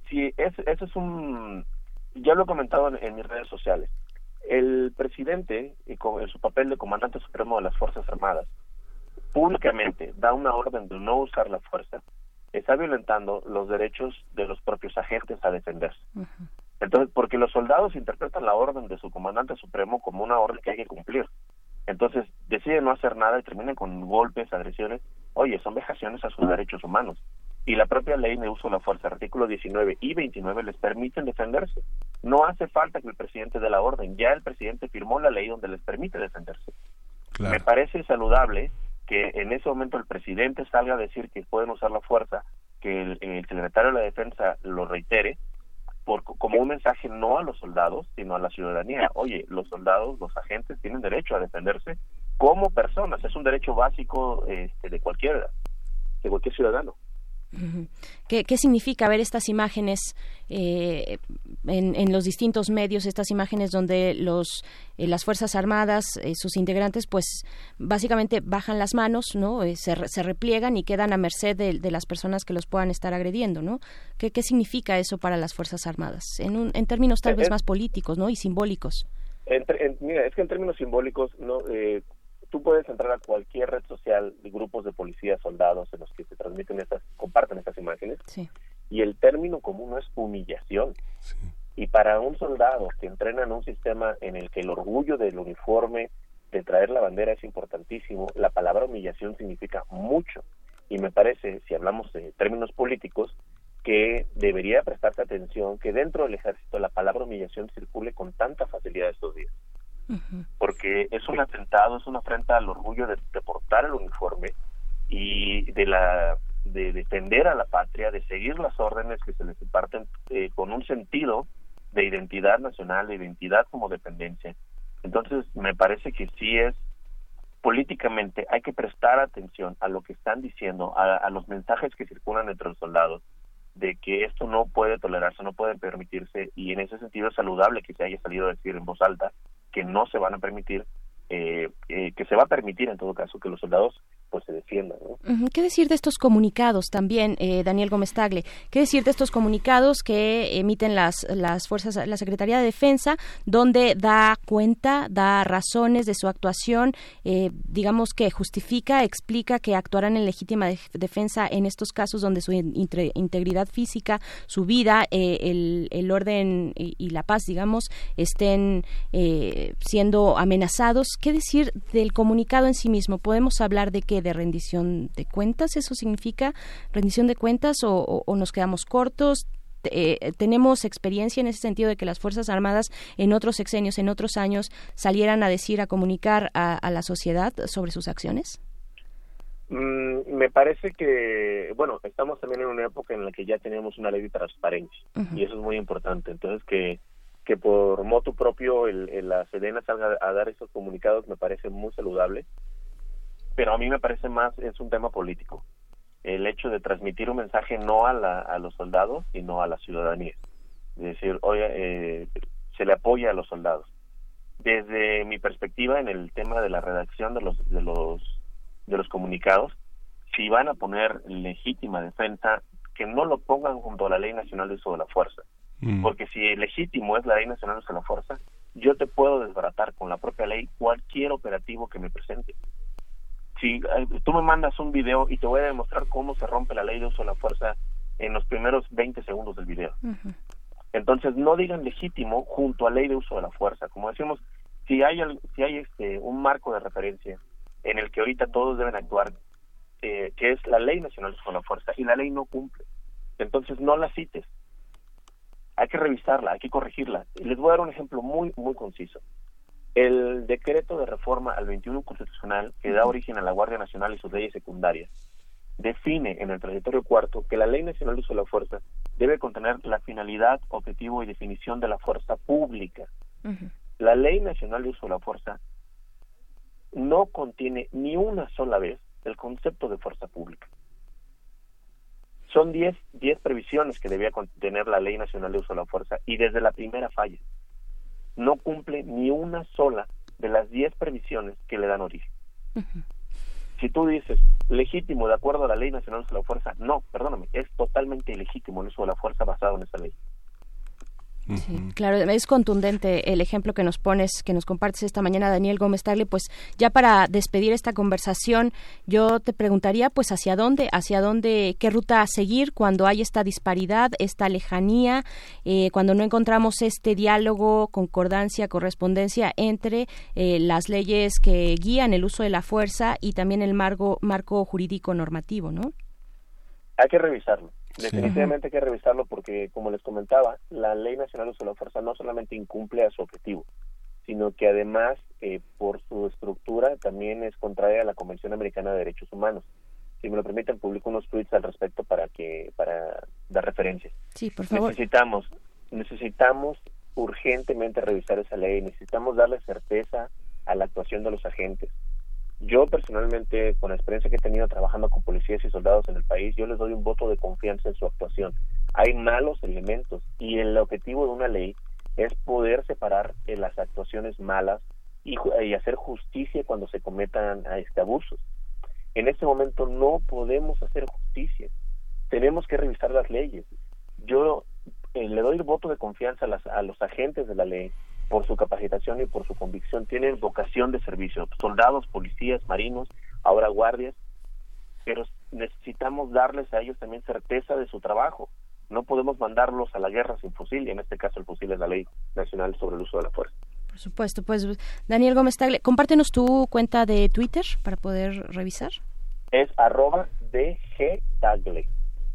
sí, es, eso es un... Ya lo he comentado en, mis redes sociales. El presidente, y con, en su papel de comandante supremo de las Fuerzas Armadas, públicamente da una orden de no usar la fuerza está violentando los derechos de los propios agentes a defenderse. Entonces, porque los soldados interpretan la orden de su comandante supremo como una orden que hay que cumplir. Entonces, deciden no hacer nada y terminan con golpes, agresiones. Oye, son vejaciones a sus derechos humanos. Y la propia ley de uso de la fuerza, artículos 19 y 29, les permiten defenderse. No hace falta que el presidente dé la orden. Ya el presidente firmó la ley donde les permite defenderse. Me parece saludable que en ese momento el presidente salga a decir que pueden usar la fuerza, que el, secretario de la Defensa lo reitere, por, como un mensaje no a los soldados, sino a la ciudadanía. Oye, los soldados, los agentes tienen derecho a defenderse como personas, es un derecho básico este, de cualquier de cualquier ciudadano. ¿Qué, ¿Qué, significa ver estas imágenes eh, en, en, los distintos medios, estas imágenes donde los, eh, las Fuerzas Armadas, eh, sus integrantes, pues básicamente bajan las manos, ¿no? Se, se, repliegan y quedan a merced de, las personas que los puedan estar agrediendo, ¿no? ¿Qué, qué significa eso para las Fuerzas Armadas? En, un, en términos tal vez más políticos, ¿no? Y simbólicos. mira, es que en términos simbólicos, ¿no? Tú puedes entrar a cualquier red social de grupos de policías, soldados en los que se transmiten estas, comparten estas imágenes. Y el término común es humillación. Y para un soldado que entrena en un sistema en el que el orgullo del uniforme, de traer la bandera es importantísimo, la palabra humillación significa mucho. Y me parece, si hablamos de términos políticos, que debería prestarse atención que dentro del ejército la palabra humillación circule con tanta facilidad estos días porque es un atentado, es una afrenta al orgullo de, portar el uniforme y de la de defender a la patria, de seguir las órdenes que se les imparten eh, con un sentido de identidad nacional, de identidad como dependencia. Entonces, me parece que sí es políticamente hay que prestar atención a lo que están diciendo, a, a, los mensajes que circulan entre los soldados, de que esto no puede tolerarse, no puede permitirse, y en ese sentido es saludable que se haya salido a decir en voz alta que no se van a permitir, eh, eh, que se va a permitir en todo caso que los soldados pues se defiendan. ¿Qué decir de estos comunicados también, eh, Daniel Gómez Tagle? ¿Qué decir de estos comunicados que emiten las, las fuerzas, la Secretaría de Defensa, donde da cuenta, da razones de su actuación, eh, digamos que justifica, explica que actuarán en legítima defensa en estos casos donde su integridad física, su vida, eh, el, el, orden y, y, la paz, digamos, estén siendo amenazados? ¿Qué decir del comunicado en sí mismo? ¿Podemos hablar de que de rendición de cuentas? ¿Eso significa rendición de cuentas o, nos quedamos cortos? Eh, tenemos experiencia en ese sentido de que las Fuerzas Armadas en otros sexenios, en otros años, salieran a decir, a comunicar a, la sociedad sobre sus acciones? Mm, me parece que, bueno, estamos también en una época en la que ya tenemos una ley de transparencia y eso es muy importante. Entonces, que, que por moto propio el, la Sedena salga a dar esos comunicados me parece muy saludable pero a mí me parece más es un tema político el hecho de transmitir un mensaje no a, la, a los soldados sino a la ciudadanía. Es decir oye eh, se le apoya a los soldados. Desde mi perspectiva en el tema de la redacción de los de los de los comunicados si van a poner legítima defensa que no lo pongan junto a la ley nacional de uso de la fuerza mm. porque si legítimo es la ley nacional de uso de la fuerza yo te puedo desbaratar con la propia ley cualquier operativo que me presente si eh, tú me mandas un video y te voy a demostrar cómo se rompe la ley de uso de la fuerza en los primeros 20 segundos del video. Entonces, no digan legítimo junto a ley de uso de la fuerza. Como decimos, si hay, si hay este, un marco de referencia en el que ahorita todos deben actuar, eh, que es la ley nacional de uso de la fuerza, y la ley no cumple, entonces no la cites. Hay que revisarla, hay que corregirla. Les voy a dar un ejemplo muy, muy conciso. El decreto de reforma al 21 constitucional que da origen a la Guardia Nacional y sus leyes secundarias define en el territorio cuarto que la Ley Nacional de Uso de la Fuerza debe contener la finalidad, objetivo y definición de la fuerza pública. La Ley Nacional de Uso de la Fuerza no contiene ni una sola vez el concepto de fuerza pública. Son 10 diez previsiones que debía contener la Ley Nacional de Uso de la Fuerza y desde la primera falla no cumple ni una sola de las diez previsiones que le dan origen. Si tú dices legítimo de acuerdo a la Ley Nacional de la Fuerza, no, perdóname, es totalmente ilegítimo el uso de la fuerza basado en esa ley. Claro, es contundente el ejemplo que nos pones, que nos compartes esta mañana, Daniel Gómez Tagle. Pues ya para despedir esta conversación, yo te preguntaría, pues, hacia dónde, hacia dónde, qué ruta seguir cuando hay esta disparidad, esta lejanía, eh, cuando no encontramos este diálogo, concordancia, correspondencia entre eh, las leyes que guían el uso de la fuerza y también el marco, marco jurídico normativo, ¿no? Hay que revisarlo Definitivamente hay que revisarlo porque, como les comentaba, la Ley Nacional de Uso de la Fuerza no solamente incumple a su objetivo, sino que además, eh, por su estructura, también es contraria a la Convención Americana de Derechos Humanos. Si me lo permiten, publico unos tweets al respecto para que para dar referencia. Sí, por favor. Necesitamos, necesitamos urgentemente revisar esa ley, necesitamos darle certeza a la actuación de los agentes. Yo personalmente, con la experiencia que he tenido trabajando con policías y soldados en el país, yo les doy un voto de confianza en su actuación. Hay malos elementos y el objetivo de una ley es poder separar eh, las actuaciones malas y, hacer justicia cuando se cometan este, abusos. En este momento no podemos hacer justicia. Tenemos que revisar las leyes. Yo eh, le doy el voto de confianza a los agentes de la ley por su capacitación y por su convicción, tienen vocación de servicio, soldados, policías, marinos, ahora guardias, pero necesitamos darles a ellos también certeza de su trabajo. No podemos mandarlos a la guerra sin fusil, y en este caso el fusil es la ley nacional sobre el uso de la fuerza. Por supuesto, pues Daniel Gómez Tagle, compártenos tu cuenta de Twitter para poder revisar. Es arroba dgtagle.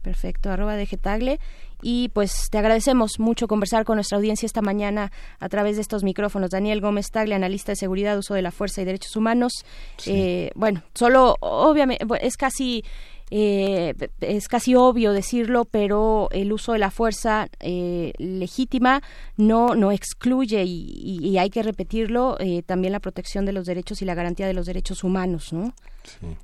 Perfecto, arroba dgtagle. Y pues te agradecemos mucho conversar con nuestra audiencia esta mañana a través de estos micrófonos. Daniel Gómez Tagle, analista de seguridad, uso de la fuerza y derechos humanos. Eh, bueno, solo, obviamente, es casi eh, es casi obvio decirlo, pero el uso de la fuerza eh, legítima no, no excluye y, hay que repetirlo eh, también la protección de los derechos y la garantía de los derechos humanos, ¿no?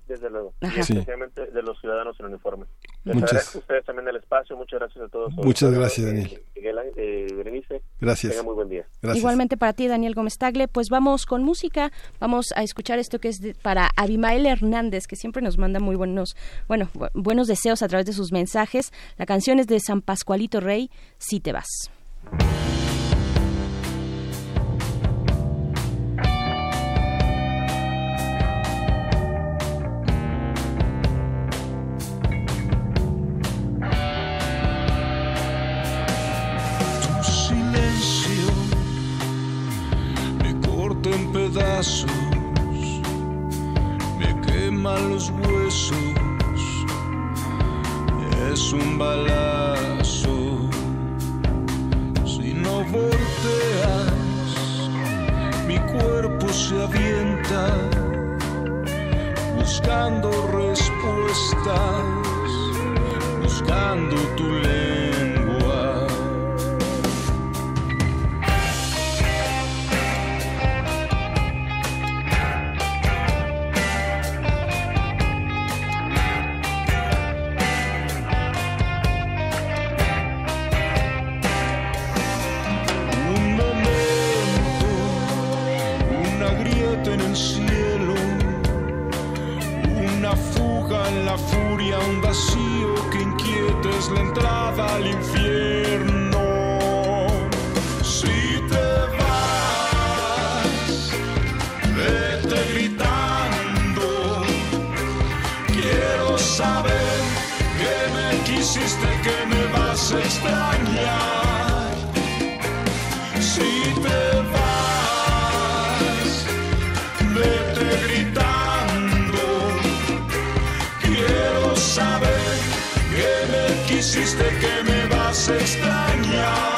Desde luego, especialmente de los ciudadanos en uniforme. Les muchas... agradezco a ustedes también el espacio, muchas gracias a todos. Muchas gracias, Daniel. Miguel, eh, Berenice, gracias. Tenga muy buen día. Igualmente para ti, Daniel Gómez Tagle. Pues vamos con música, vamos a escuchar esto que es para Abimael Hernández, que siempre nos manda muy buenos, bueno, buenos deseos a través de sus mensajes. La canción es de San Pascualito Rey, Si te vas. Me queman los huesos, es un balazo. Si no volteas, mi cuerpo se avienta, buscando respuestas, buscando tu lengua. Entrada al infierno. Que me vas a extrañar.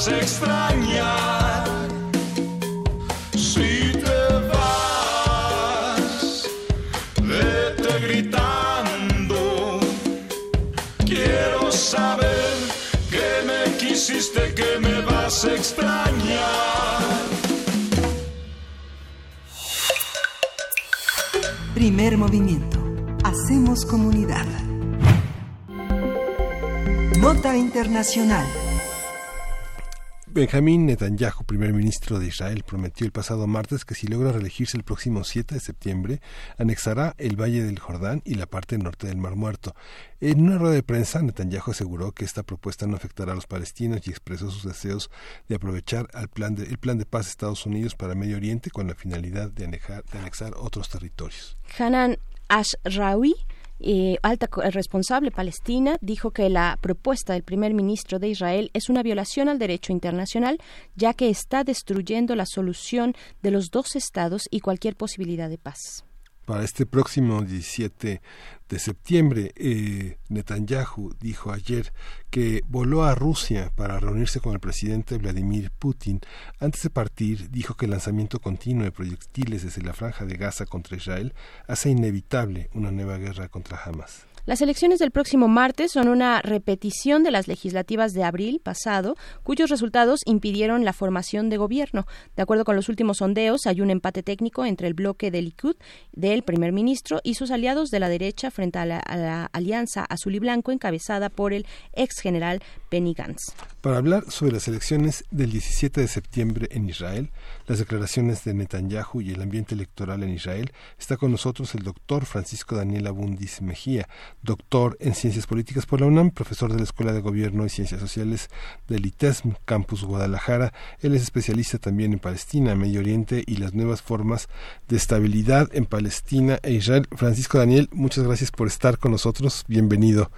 Me vas a extrañar. Si te vas, vete gritando. Quiero saber que me quisiste, que me vas a extrañar. Primer movimiento. Hacemos comunidad. Nota Internacional. Benjamín Netanyahu, primer ministro de Israel, prometió el pasado martes que si logra reelegirse el próximo 7 de septiembre, anexará el Valle del Jordán y la parte norte del Mar Muerto. En una rueda de prensa, Netanyahu aseguró que esta propuesta no afectará a los palestinos y expresó sus deseos de aprovechar el plan de, el plan de paz de Estados Unidos para Medio Oriente con la finalidad de, de anexar otros territorios. Hanan Ashrawi, eh, alta responsable palestina, dijo que la propuesta del primer ministro de Israel es una violación al derecho internacional, ya que está destruyendo la solución de los dos estados y cualquier posibilidad de paz. Para este próximo 17 de septiembre, eh, Netanyahu dijo ayer que voló a Rusia para reunirse con el presidente Vladimir Putin. Antes de partir, dijo que el lanzamiento continuo de proyectiles desde la franja de Gaza contra Israel hace inevitable una nueva guerra contra Hamas. Las elecciones del próximo martes son una repetición de las legislativas de abril pasado, cuyos resultados impidieron la formación de gobierno. De acuerdo con los últimos sondeos, hay un empate técnico entre el bloque del Likud del primer ministro y sus aliados de la derecha frente a la, a la alianza azul y blanco encabezada por el ex general Benny. Para hablar sobre las elecciones del 17 de septiembre en Israel, las declaraciones de Netanyahu y el ambiente electoral en Israel, está con nosotros el doctor Francisco Daniel Abundis Mejía, doctor en Ciencias Políticas por la UNAM, profesor de la Escuela de Gobierno y Ciencias Sociales del ITESM, Campus Guadalajara. Él es especialista también en Palestina, Medio Oriente y las nuevas formas de estabilidad en Palestina e Israel. Francisco Daniel, muchas gracias por estar con nosotros. Bienvenido.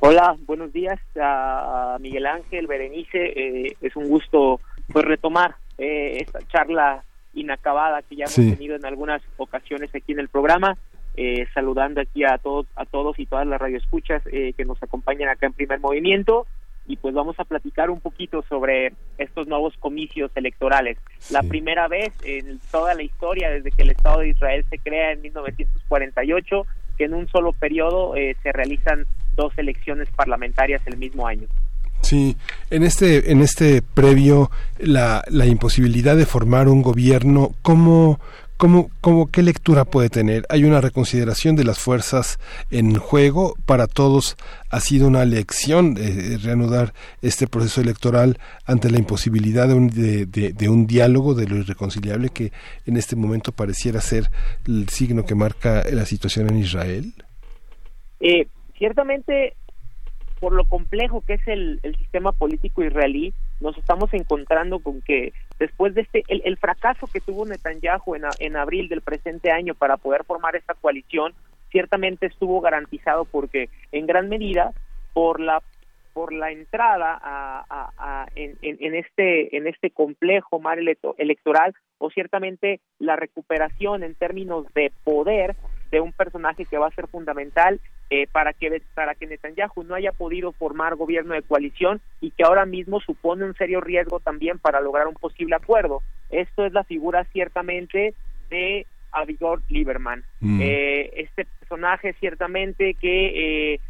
Hola, buenos días a Miguel Ángel, Berenice. eh, es un gusto pues retomar eh, esta charla inacabada que ya hemos Sí. tenido en algunas ocasiones aquí en el programa. eh, saludando aquí a todos, a todos y todas las radioescuchas eh, que nos acompañan acá en Primer Movimiento y pues vamos a platicar un poquito sobre estos nuevos comicios electorales. La primera vez en toda la historia desde que el Estado de Israel se crea en 1948 que en un solo periodo eh, se realizan dos elecciones parlamentarias el mismo año. Sí, en este, en este previo, la, la imposibilidad de formar un gobierno, ¿cómo, cómo, cómo, ¿qué lectura puede tener? Hay una reconsideración de las fuerzas en juego. Para todos ha sido una lección eh, reanudar este proceso electoral ante la imposibilidad de un, de, de- de un diálogo de lo irreconciliable que en este momento pareciera ser el signo que marca la situación en Israel. Eh, ciertamente, por lo complejo que es el, el sistema político israelí, nos estamos encontrando con que después de este, el, fracaso que tuvo Netanyahu en, a- en abril del presente año para poder formar esta coalición, ciertamente estuvo garantizado porque en gran medida por la por la entrada a, a- en, en- este en este complejo mar electo- electoral o ciertamente la recuperación en términos de poder de un personaje que va a ser fundamental eh, para que para que Netanyahu no haya podido formar gobierno de coalición y que ahora mismo supone un serio riesgo también para lograr un posible acuerdo. Esto es la figura ciertamente de Avigor Lieberman. Mm. Eh, este personaje ciertamente que eh,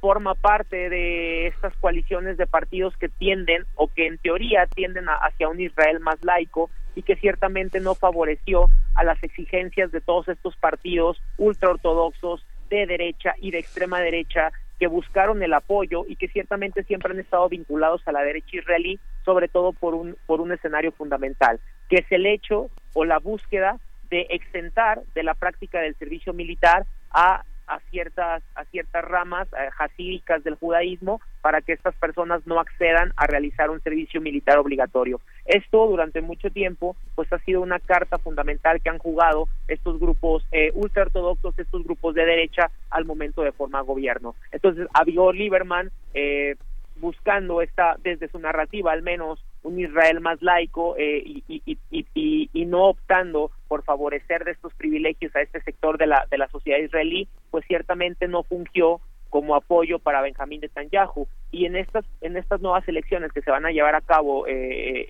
forma parte de estas coaliciones de partidos que tienden o que en teoría tienden a- hacia un Israel más laico y que ciertamente no favoreció a las exigencias de todos estos partidos ultraortodoxos de derecha y de extrema derecha que buscaron el apoyo y que ciertamente siempre han estado vinculados a la derecha israelí, sobre todo por un por un escenario fundamental, que es el hecho o la búsqueda de exentar de la práctica del servicio militar a a ciertas a ciertas ramas eh, hasídicas del judaísmo para que estas personas no accedan a realizar un servicio militar obligatorio. Esto durante mucho tiempo pues ha sido una carta fundamental que han jugado estos grupos eh, ultraortodoxos, estos grupos de derecha al momento de formar gobierno. Entonces, Avigor Lieberman eh, buscando esta desde su narrativa al menos un Israel más laico eh, y, y- y- y no optando por favorecer de estos privilegios a este sector de la de la sociedad israelí pues ciertamente no fungió como apoyo para Benjamín Netanyahu. Y en estas en estas nuevas elecciones que se van a llevar a cabo eh,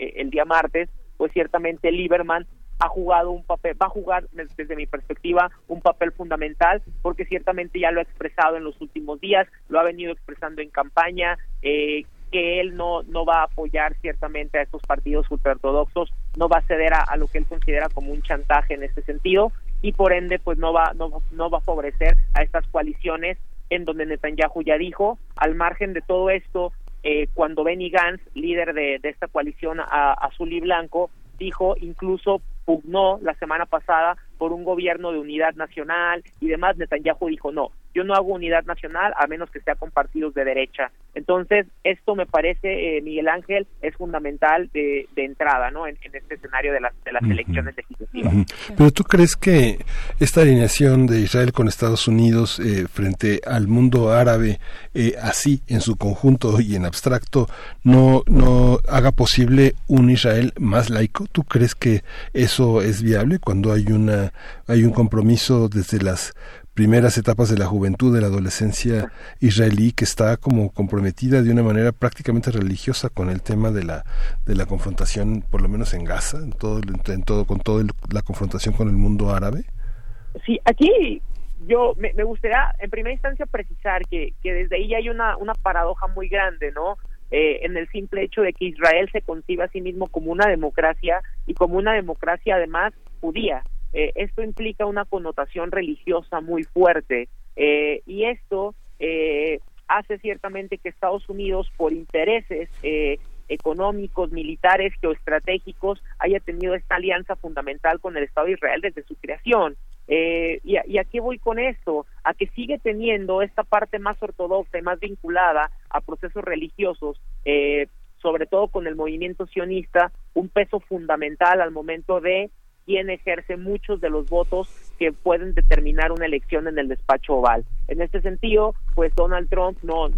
eh, el día martes pues ciertamente Lieberman ha jugado un papel, va a jugar des- desde mi perspectiva un papel fundamental porque ciertamente ya lo ha expresado en los últimos días, lo ha venido expresando en campaña, eh, que él no, no va a apoyar ciertamente a estos partidos ultraortodoxos, no va a ceder a, a lo que él considera como un chantaje en este sentido y por ende pues no va, no, no va a favorecer a estas coaliciones en donde Netanyahu ya dijo, al margen de todo esto, eh, cuando Benny Gantz, líder de, de esta coalición a- azul y blanco, dijo, incluso pugnó la semana pasada por un gobierno de unidad nacional y demás, Netanyahu dijo, no, yo no hago unidad nacional a menos que sea con partidos de derecha. Entonces, esto me parece, eh, Miguel Ángel, es fundamental de, de entrada, ¿no? En, en este escenario de las, de las elecciones legislativas. Pero tú crees que esta alineación de Israel con Estados Unidos eh, frente al mundo árabe, eh, así en su conjunto y en abstracto, no, no haga posible un Israel más laico? ¿Tú crees que eso es viable cuando hay una hay un compromiso desde las primeras etapas de la juventud, de la adolescencia israelí que está como comprometida de una manera prácticamente religiosa con el tema de la de la confrontación, por lo menos en Gaza, en todo en todo con toda la confrontación con el mundo árabe. Sí, aquí yo me, me gustaría en primera instancia precisar que, que desde ahí hay una, una paradoja muy grande, ¿no? Eh, en el simple hecho de que Israel se concibe a sí mismo como una democracia y como una democracia además judía. Eh, esto implica una connotación religiosa muy fuerte eh, y esto eh, hace ciertamente que Estados Unidos, por intereses eh, económicos, militares, geoestratégicos, haya tenido esta alianza fundamental con el Estado de Israel desde su creación. Eh, y, a, ¿Y a qué voy con esto? A que sigue teniendo esta parte más ortodoxa y más vinculada a procesos religiosos, eh, sobre todo con el movimiento sionista, un peso fundamental al momento de quién ejerce muchos de los votos que pueden determinar una elección en el despacho oval. En este sentido, pues Donald Trump no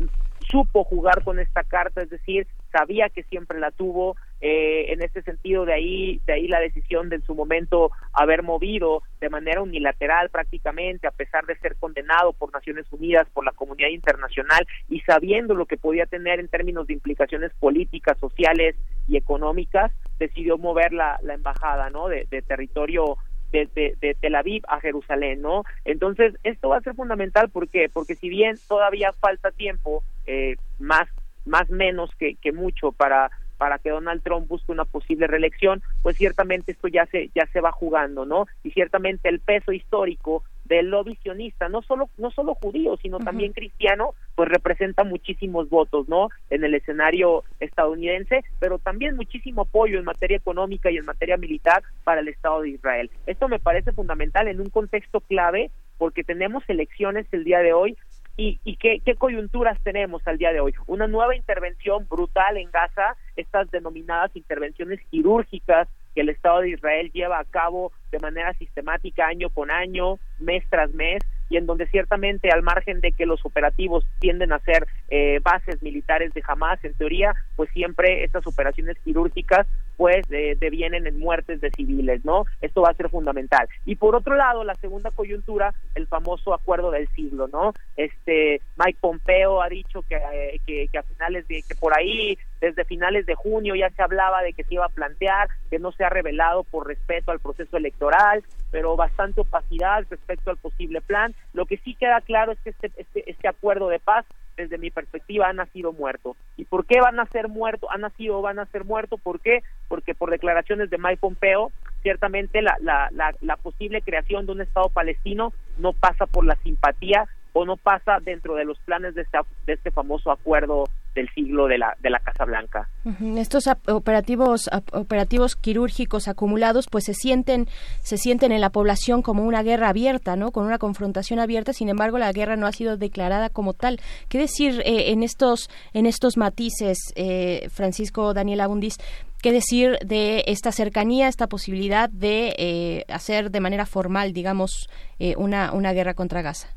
supo jugar con esta carta, es decir, sabía que siempre la tuvo, eh, en este sentido de ahí, de ahí la decisión de en su momento haber movido de manera unilateral prácticamente, a pesar de ser condenado por Naciones Unidas, por la comunidad internacional y sabiendo lo que podía tener en términos de implicaciones políticas, sociales y económicas, decidió mover la, la embajada, ¿no? De, de territorio de, de, de, Tel Aviv a Jerusalén, ¿no? Entonces, esto va a ser fundamental, ¿por qué? Porque si bien todavía falta tiempo, eh, más, más menos que, que mucho para para que Donald Trump busque una posible reelección, pues ciertamente esto ya se ya se va jugando, ¿no? Y ciertamente el peso histórico del lobby sionista, no solo no solo judío, sino uh -huh. también cristiano, pues representa muchísimos votos, ¿no? En el escenario estadounidense, pero también muchísimo apoyo en materia económica y en materia militar para el Estado de Israel. Esto me parece fundamental en un contexto clave porque tenemos elecciones el día de hoy ¿Y, y qué, qué, coyunturas tenemos al día de hoy? Una nueva intervención brutal en Gaza, estas denominadas intervenciones quirúrgicas que el Estado de Israel lleva a cabo de manera sistemática año con año, mes tras mes, y en donde ciertamente al margen de que los operativos tienden a ser eh, bases militares de Hamas, en teoría, pues siempre estas operaciones quirúrgicas pues devienen en muertes de civiles, ¿no? Esto va a ser fundamental. Y por otro lado, la segunda coyuntura, el famoso acuerdo del siglo, ¿no? Este Mike Pompeo ha dicho que, eh, que, que a finales de que por ahí desde finales de junio ya se hablaba de que se iba a plantear, que no se ha revelado por respeto al proceso electoral, pero bastante opacidad respecto al posible plan. Lo que sí queda claro es que este, este, este acuerdo de paz desde mi perspectiva, ha nacido muerto. ¿Y por qué van a ser muertos? Han nacido o van a ser muertos. ¿Por qué? Porque por declaraciones de Mike Pompeo, ciertamente la, la, la, la posible creación de un Estado palestino no pasa por la simpatía o no pasa dentro de los planes de este, de este famoso acuerdo del siglo de la, de la Casa Blanca. Estos operativos operativos quirúrgicos acumulados pues se sienten se sienten en la población como una guerra abierta, ¿no? Con una confrontación abierta, sin embargo la guerra no ha sido declarada como tal. ¿Qué decir eh, en estos en estos matices, eh, Francisco Daniel Abundis? ¿Qué decir de esta cercanía, esta posibilidad de eh, hacer de manera formal, digamos, una, una guerra contra Gaza?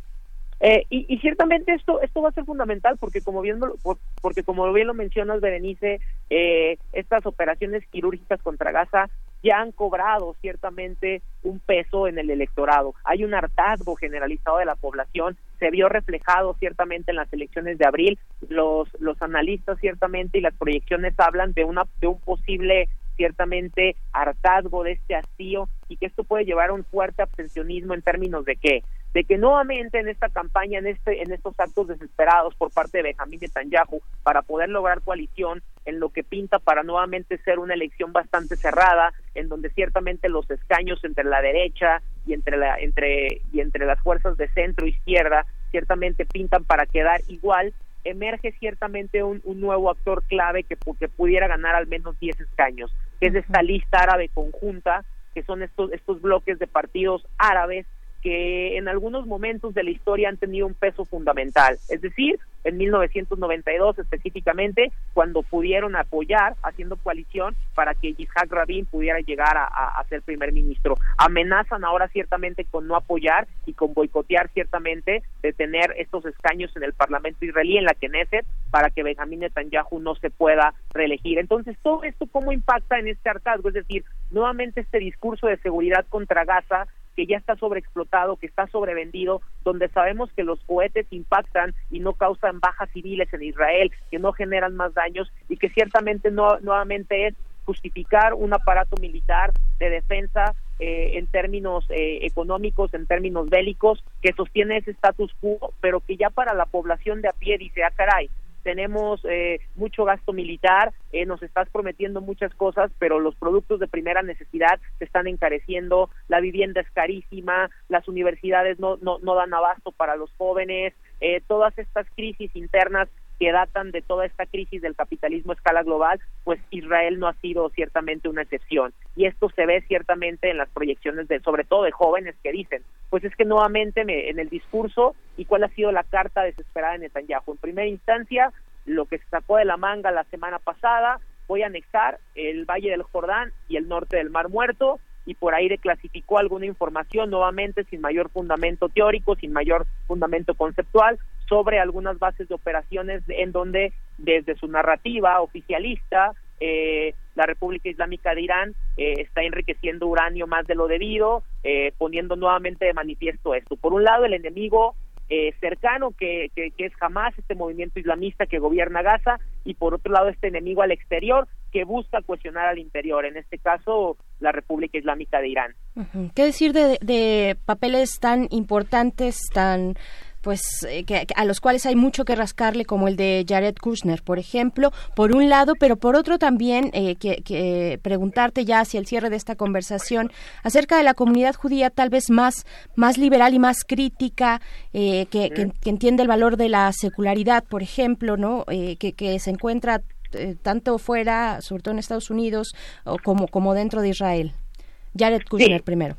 Eh, y, ciertamente esto esto va a ser fundamental porque como bien porque como bien lo mencionas Berenice eh, estas operaciones quirúrgicas contra Gaza ya han cobrado ciertamente un peso en el electorado. Hay un hartazgo generalizado de la población se vio reflejado ciertamente en las elecciones de abril los los analistas ciertamente y las proyecciones hablan de una de un posible ciertamente hartazgo de este hastío y que esto puede llevar a un fuerte abstencionismo en términos de qué de que nuevamente en esta campaña, en este, en estos actos desesperados por parte de Benjamín Netanyahu para poder lograr coalición, en lo que pinta para nuevamente ser una elección bastante cerrada, en donde ciertamente los escaños entre la derecha y entre la, entre y entre las fuerzas de centro izquierda ciertamente pintan para quedar igual, emerge ciertamente un, un nuevo actor clave que, que pudiera ganar al menos 10 escaños, que es esta lista árabe conjunta, que son estos, estos bloques de partidos árabes que en algunos momentos de la historia han tenido un peso fundamental. Es decir, en 1992 específicamente, cuando pudieron apoyar, haciendo coalición, para que Yitzhak Rabin pudiera llegar a, ser primer ministro. Amenazan ahora ciertamente con no apoyar y con boicotear ciertamente de tener estos escaños en el Parlamento israelí, en la Knesset, para que Benjamín Netanyahu no se pueda reelegir. Entonces, todo esto, ¿cómo impacta en este hartazgo? Es decir, nuevamente este discurso de seguridad contra Gaza que ya está sobreexplotado, que está sobrevendido, donde sabemos que los cohetes impactan y no causan bajas civiles en Israel, que no generan más daños y que ciertamente no, nuevamente es justificar un aparato militar de defensa eh, en términos eh, económicos, en términos bélicos, que sostiene ese status quo, pero que ya para la población de a pie dice, ah, caray, tenemos eh, mucho gasto militar, eh, nos estás prometiendo muchas cosas, pero los productos de primera necesidad se están encareciendo, la vivienda es carísima, las universidades no, no, no dan abasto para los jóvenes, eh, todas estas crisis internas que datan de toda esta crisis del capitalismo a escala global, pues Israel no ha sido ciertamente una excepción. Y esto se ve ciertamente en las proyecciones de, sobre todo de jóvenes que dicen, pues es que nuevamente me, en el discurso y cuál ha sido la carta desesperada de Netanyahu. En primera instancia, lo que se sacó de la manga la semana pasada, voy a anexar el Valle del Jordán y el norte del Mar Muerto, y por ahí declasificó alguna información nuevamente sin mayor fundamento teórico, sin mayor fundamento conceptual, sobre algunas bases de operaciones en donde desde su narrativa oficialista eh, la República Islámica de Irán eh, está enriqueciendo uranio más de lo debido, eh, poniendo nuevamente de manifiesto esto. Por un lado, el enemigo eh, cercano que, que, es Hamas, este movimiento islamista que gobierna Gaza, y por otro lado este enemigo al exterior que busca cuestionar al interior, en este caso la República Islámica de Irán. ¿Qué decir de, de papeles tan importantes, tan pues eh, que, a los cuales hay mucho que rascarle como el de Jared Kushner por ejemplo por un lado pero por otro también eh, que, preguntarte ya hacia el cierre de esta conversación acerca de la comunidad judía tal vez más más liberal y más crítica eh, que, que, entiende el valor de la secularidad por ejemplo no que, se encuentra tanto fuera sobre todo en Estados Unidos o como como dentro de Israel. Jared Kushner primero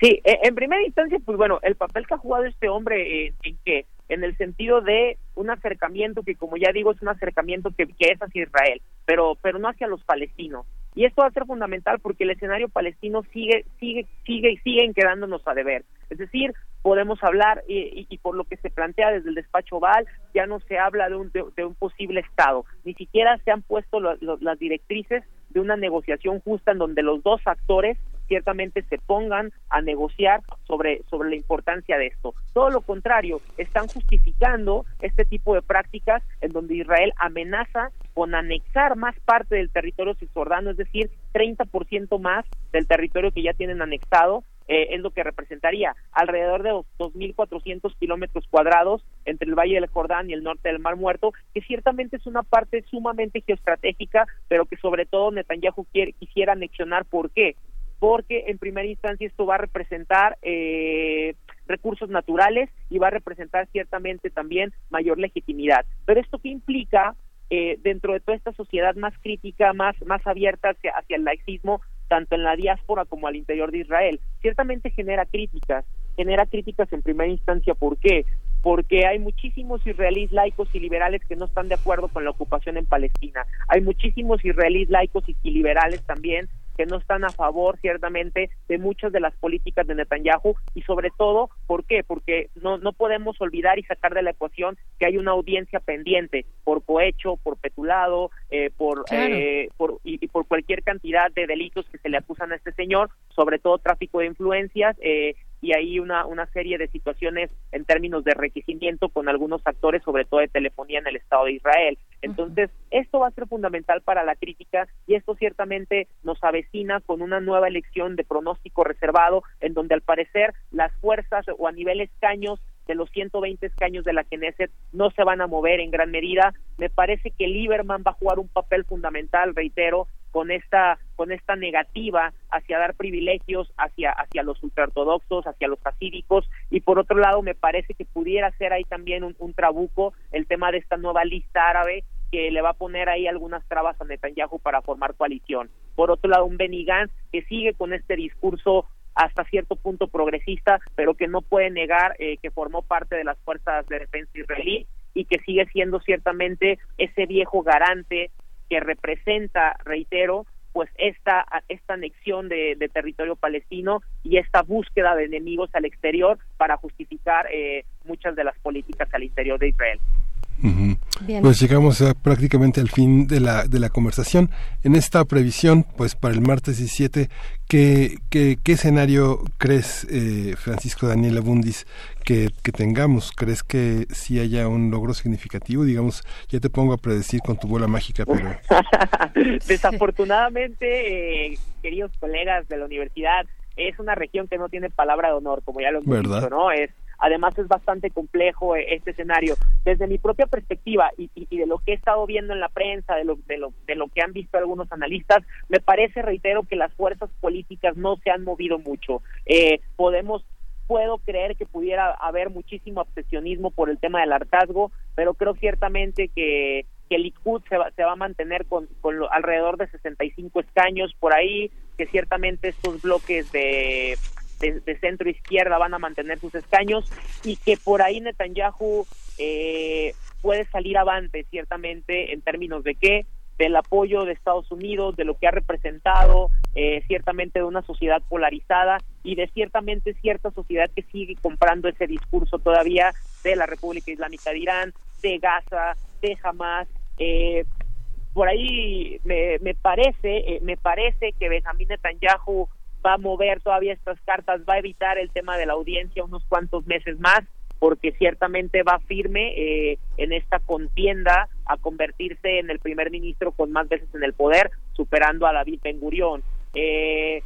Sí, e, en primera instancia, pues bueno, el papel que ha jugado este hombre en, en que en el sentido de un acercamiento que, como ya digo, es un acercamiento que, que, es hacia Israel, pero, pero no hacia los palestinos. Y esto va a ser fundamental porque el escenario palestino sigue, sigue, sigue y siguen quedándonos a deber. Es decir, podemos hablar y, y, por lo que se plantea desde el despacho Oval, ya no se habla de un, de, un posible Estado, ni siquiera se han puesto las directrices de una negociación justa en donde los dos actores ciertamente se pongan a negociar sobre, sobre la importancia de esto. Todo lo contrario, están justificando este tipo de prácticas en donde Israel amenaza con anexar más parte del territorio cisjordano, es decir, 30% más del territorio que ya tienen anexado, eh, es lo que representaría alrededor de 2.400 kilómetros cuadrados entre el Valle del Jordán y el norte del Mar Muerto, que ciertamente es una parte sumamente geoestratégica, pero que sobre todo Netanyahu quiere, quisiera anexionar. ¿Por qué? Porque en primera instancia esto va a representar eh, recursos naturales y va a representar ciertamente también mayor legitimidad. Pero esto qué implica eh, dentro de toda esta sociedad más crítica, más, más abierta hacia, hacia el laicismo, tanto en la diáspora como al interior de Israel, ciertamente genera críticas, genera críticas en primera instancia, ¿por qué? porque hay muchísimos israelíes laicos y liberales que no están de acuerdo con la ocupación en Palestina. Hay muchísimos israelíes laicos y liberales también que no están a favor ciertamente de muchas de las políticas de Netanyahu y sobre todo, ¿por qué? Porque no, no podemos olvidar y sacar de la ecuación que hay una audiencia pendiente por cohecho, por petulado, eh, por, eh, por y, por cualquier cantidad de delitos que se le acusan a este señor, sobre todo tráfico de influencias, eh, y hay una, una serie de situaciones en términos de enriquecimiento con algunos actores, sobre todo de telefonía en el Estado de Israel. Entonces, esto va a ser fundamental para la crítica y esto ciertamente nos avecina con una nueva elección de pronóstico reservado, en donde al parecer las fuerzas o a nivel escaños de los 120 escaños de la Knesset no se van a mover en gran medida. Me parece que Lieberman va a jugar un papel fundamental, reitero, con esta con esta negativa hacia dar privilegios hacia hacia los ultraortodoxos, hacia los pacíficos y por otro lado me parece que pudiera ser ahí también un, un trabuco el tema de esta nueva lista árabe que le va a poner ahí algunas trabas a Netanyahu para formar coalición. Por otro lado, un Benny Gantz que sigue con este discurso hasta cierto punto progresista, pero que no puede negar eh, que formó parte de las fuerzas de defensa israelí y que sigue siendo ciertamente ese viejo garante que representa, reitero, pues esta, esta anexión de, territorio palestino y esta búsqueda de enemigos al exterior para justificar eh, muchas de las políticas al interior de Israel. Pues llegamos prácticamente al fin de la, de la conversación. En esta previsión, pues para el martes 17, ¿qué, qué, qué escenario crees, eh, Francisco Daniel Abundis, que, que, tengamos? ¿Crees que si haya un logro significativo? Digamos, ya te pongo a predecir con tu bola mágica, pero... [laughs] Desafortunadamente, eh, queridos colegas de la universidad, es una región que no tiene palabra de honor, como ya lo hemos dicho, ¿no? Es Además es bastante complejo eh, este escenario. Desde mi propia perspectiva y, de lo que he estado viendo en la prensa, de lo, de, lo, de lo que han visto algunos analistas, me parece, reitero, que las fuerzas políticas no se han movido mucho. Eh, podemos puedo creer que pudiera haber muchísimo obsesionismo por el tema del hartazgo, pero creo ciertamente que, que el Likud se va, se va a mantener con, con alrededor de 65 escaños por ahí, que ciertamente estos bloques de de, centro izquierda van a mantener sus escaños y que por ahí Netanyahu eh, puede salir avante ciertamente en términos de qué del apoyo de Estados Unidos, de lo que ha representado, eh, ciertamente de una sociedad polarizada y de ciertamente cierta sociedad que sigue comprando ese discurso todavía de la República Islámica de Irán, de Gaza, de Hamas. Eh, por ahí me, me parece, me parece que Benjamín Netanyahu va a mover todavía estas cartas, va a evitar el tema de la audiencia unos cuantos meses más, porque ciertamente va firme eh, en esta contienda a convertirse en el primer ministro con más veces en el poder, superando a David Ben Gurión. Eh,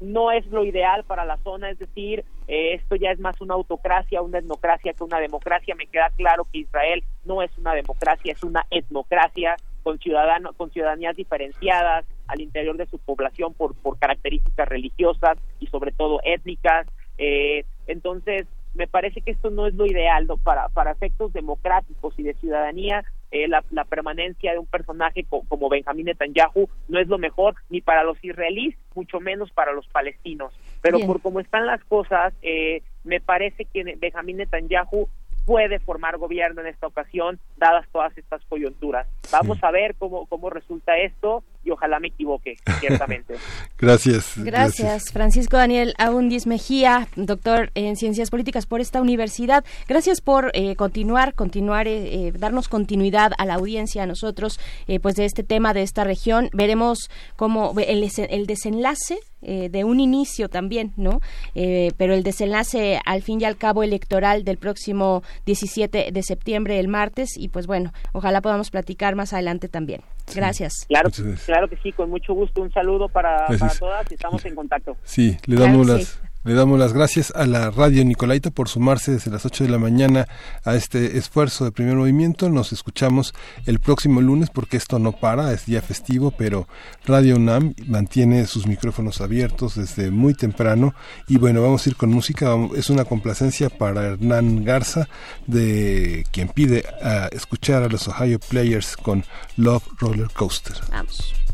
no es lo ideal para la zona, es decir, eh, esto ya es más una autocracia, una etnocracia que una democracia. Me queda claro que Israel no es una democracia, es una etnocracia con ciudadanos, con ciudadanías diferenciadas al interior de su población por, por características religiosas y sobre todo étnicas. Eh, entonces, me parece que esto no es lo ideal para, para efectos democráticos y de ciudadanía. Eh, la, permanencia de un personaje como Benjamín Netanyahu no es lo mejor ni para los israelíes, mucho menos para los palestinos. Pero por cómo están las cosas, eh, me parece que Benjamín Netanyahu puede formar gobierno en esta ocasión, dadas todas estas coyunturas. Vamos a ver cómo, cómo resulta esto. y ojalá me equivoque, ciertamente. [laughs] gracias, gracias. Francisco Daniel Aundis Mejía, doctor en Ciencias Políticas por esta universidad. Gracias por eh, continuar, continuar, eh, eh, darnos continuidad a la audiencia, a nosotros, pues de este tema, de esta región. Veremos cómo el, el desenlace de un inicio también, ¿no? pero el desenlace al fin y al cabo electoral del próximo 17 de septiembre, el martes, y pues bueno, ojalá podamos platicar más adelante también. Gracias. Claro, claro que sí, con mucho gusto. Un saludo para, para todas y estamos en contacto. Sí, le damos las, le damos las gracias a la radio Nicolaita por sumarse desde las 8 de la mañana a este esfuerzo de primer movimiento. Nos escuchamos el próximo lunes porque esto no para, es día festivo, pero Radio UNAM mantiene sus micrófonos abiertos desde muy temprano. Y bueno, vamos a ir con música. Es una complacencia para Hernán Garza, de quien pide a escuchar a los Ohio Players con Love Roller Coaster. Vamos.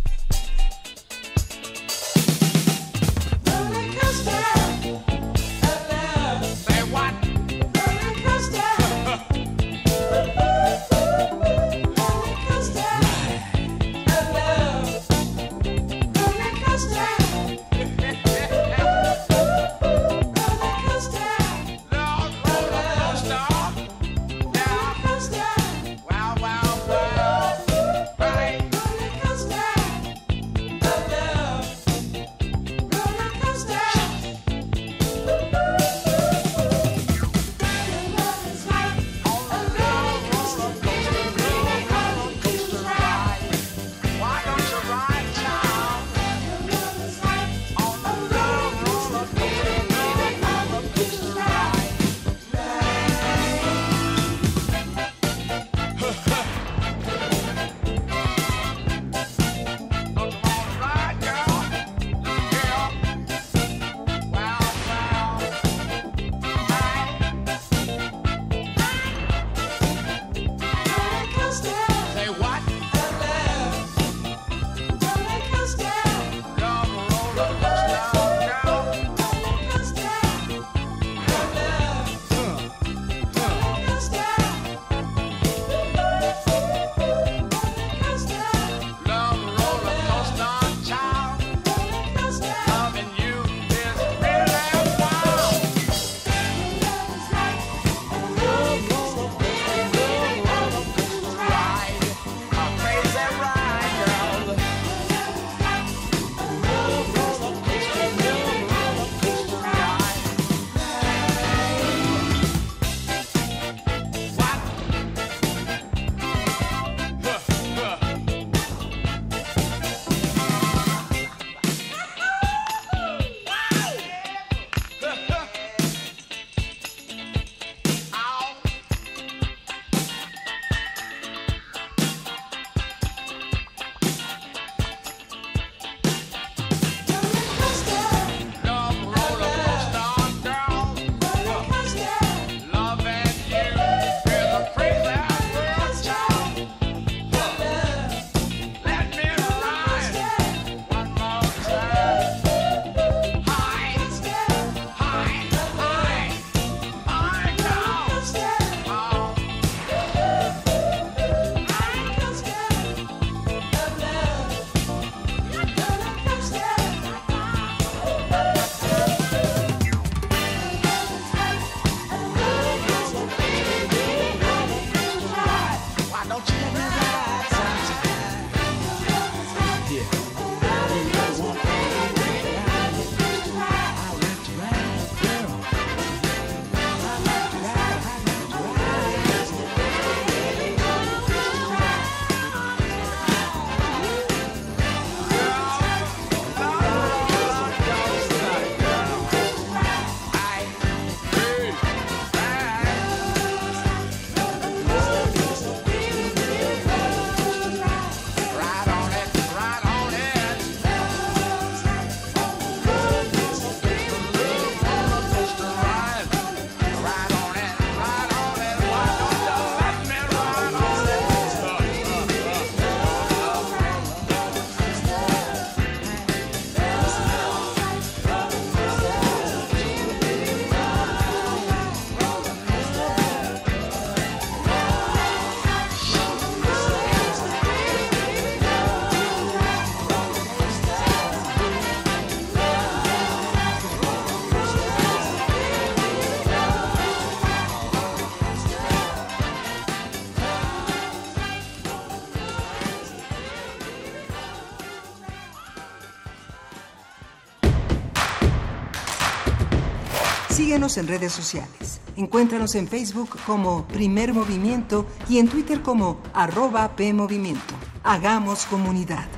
Síguenos en redes sociales. Encuéntranos en Facebook como Primer Movimiento y en Twitter como arroba PMovimiento. Hagamos comunidad.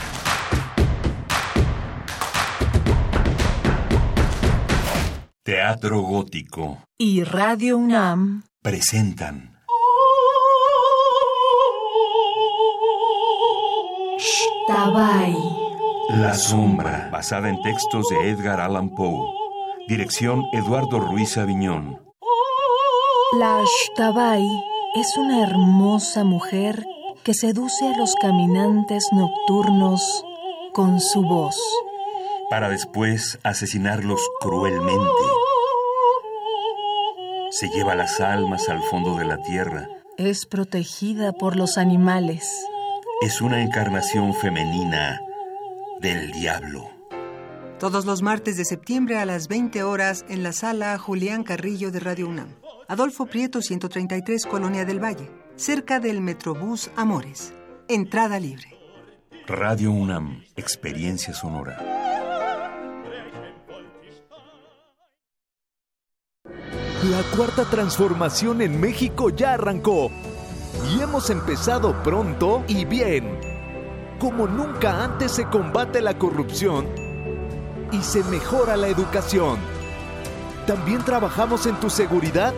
Teatro Gótico y Radio UNAM presentan Tabay. La sombra, basada en textos de Edgar Allan Poe. Dirección Eduardo Ruiz Aviñón. La Shtabai es una hermosa mujer que seduce a los caminantes nocturnos con su voz. Para después asesinarlos cruelmente. Se lleva las almas al fondo de la tierra. Es protegida por los animales. Es una encarnación femenina del diablo. Todos los martes de septiembre a las 20 horas en la sala Julián Carrillo de Radio UNAM. Adolfo Prieto 133, Colonia del Valle, cerca del Metrobús Amores. Entrada libre. Radio UNAM, experiencia sonora. La cuarta transformación en México ya arrancó y hemos empezado pronto y bien. Como nunca antes se combate la corrupción y se mejora la educación. También trabajamos en tu seguridad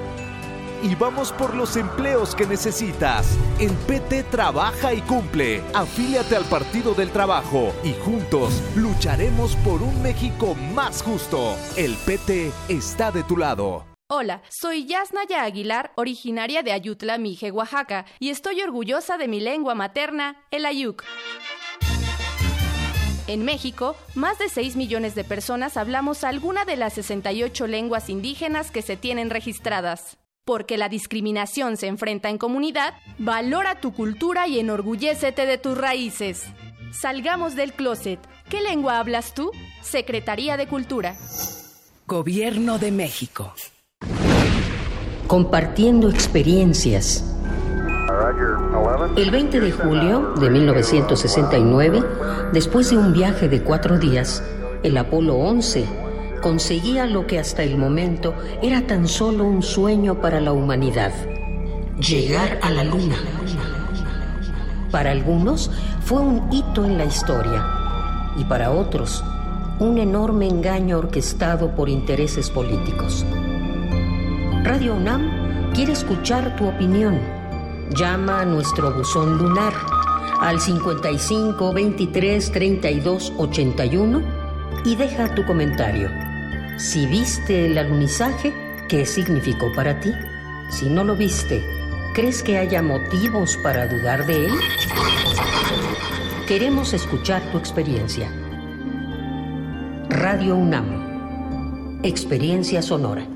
y vamos por los empleos que necesitas. En PT trabaja y cumple. Afíliate al Partido del Trabajo y juntos lucharemos por un México más justo. El PT está de tu lado. Hola, soy Yasnaya Aguilar, originaria de Ayutla, Mije, Oaxaca, y estoy orgullosa de mi lengua materna, el ayuk. En México, más de 6 millones de personas hablamos alguna de las 68 lenguas indígenas que se tienen registradas. Porque la discriminación se enfrenta en comunidad, valora tu cultura y enorgullécete de tus raíces. Salgamos del closet. ¿Qué lengua hablas tú? Secretaría de Cultura. Gobierno de México. Compartiendo experiencias. El 20 de julio de 1969, después de un viaje de cuatro días, el Apolo 11 conseguía lo que hasta el momento era tan solo un sueño para la humanidad, llegar a la Luna. Para algunos fue un hito en la historia y para otros un enorme engaño orquestado por intereses políticos. Radio UNAM quiere escuchar tu opinión. Llama a nuestro buzón lunar al 55 23 32 81 y deja tu comentario. Si viste el alunizaje, ¿qué significó para ti? Si no lo viste, ¿crees que haya motivos para dudar de él? Queremos escuchar tu experiencia. Radio UNAM. Experiencia sonora.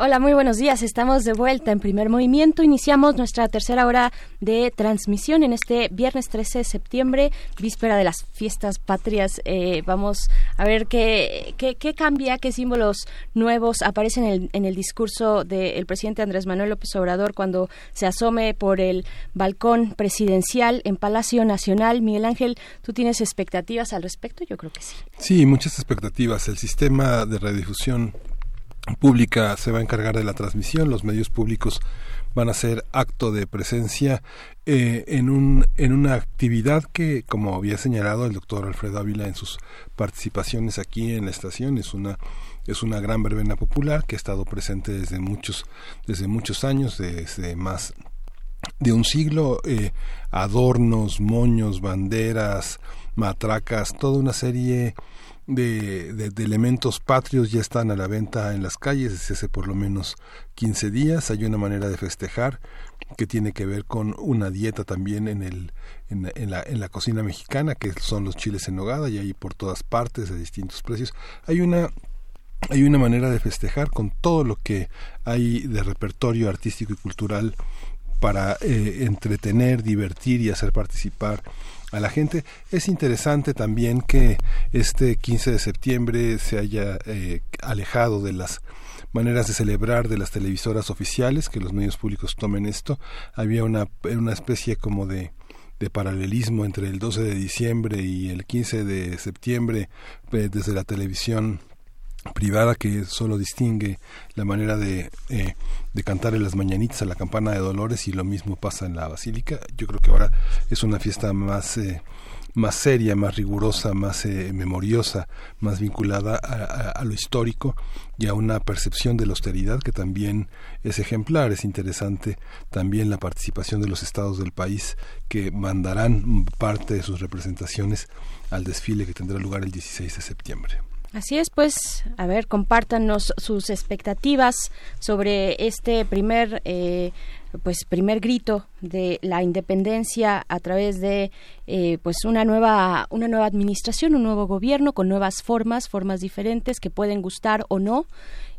Hola, muy buenos días. Estamos de vuelta en primer movimiento. Iniciamos nuestra tercera hora de transmisión en este viernes 13 de septiembre, víspera de las fiestas patrias. Eh, vamos a ver qué, qué, qué, cambia, qué símbolos nuevos aparecen en el, en el discurso del presidente Andrés Manuel López Obrador cuando se asome por el balcón presidencial en Palacio Nacional. Miguel Ángel, ¿tú tienes expectativas al respecto? Yo creo que sí. Sí, muchas expectativas. El sistema de radiodifusión pública se va a encargar de la transmisión, los medios públicos van a ser acto de presencia eh, en, un, en una actividad que, como había señalado el doctor Alfredo Ávila en sus participaciones aquí en la estación, es una es una gran verbena popular que ha estado presente desde muchos desde muchos años, desde más de un siglo, eh, adornos, moños, banderas, matracas, toda una serie de, de, elementos patrios ya están a la venta en las calles desde hace por lo menos 15 días. Hay una manera de festejar que tiene que ver con una dieta también en, el, en, en, la, en la cocina mexicana, que son los chiles en nogada, y hay por todas partes de distintos precios. Hay una hay una manera de festejar con todo lo que hay de repertorio artístico y cultural para eh, entretener, divertir y hacer participar a la gente. Es interesante también que este 15 de septiembre se haya eh, alejado de las maneras de celebrar de las televisoras oficiales, que los medios públicos tomen esto. Había una, una especie como de, de paralelismo entre el 12 de diciembre y el 15 de septiembre eh, desde la televisión privada que solo distingue la manera de, eh, de cantar en las mañanitas a la campana de Dolores y lo mismo pasa en la Basílica. Yo creo que ahora es una fiesta más eh, más seria, más rigurosa, más eh, memoriosa, más vinculada a, lo histórico y a una percepción de la austeridad que también es ejemplar. Es interesante también la participación de los estados del país que mandarán parte de sus representaciones al desfile que tendrá lugar el 16 de septiembre. Así es, pues, a ver, compártanos sus expectativas sobre este primer eh, pues primer grito de la independencia a través de eh, pues una nueva una nueva administración un nuevo gobierno con nuevas formas formas diferentes que pueden gustar o no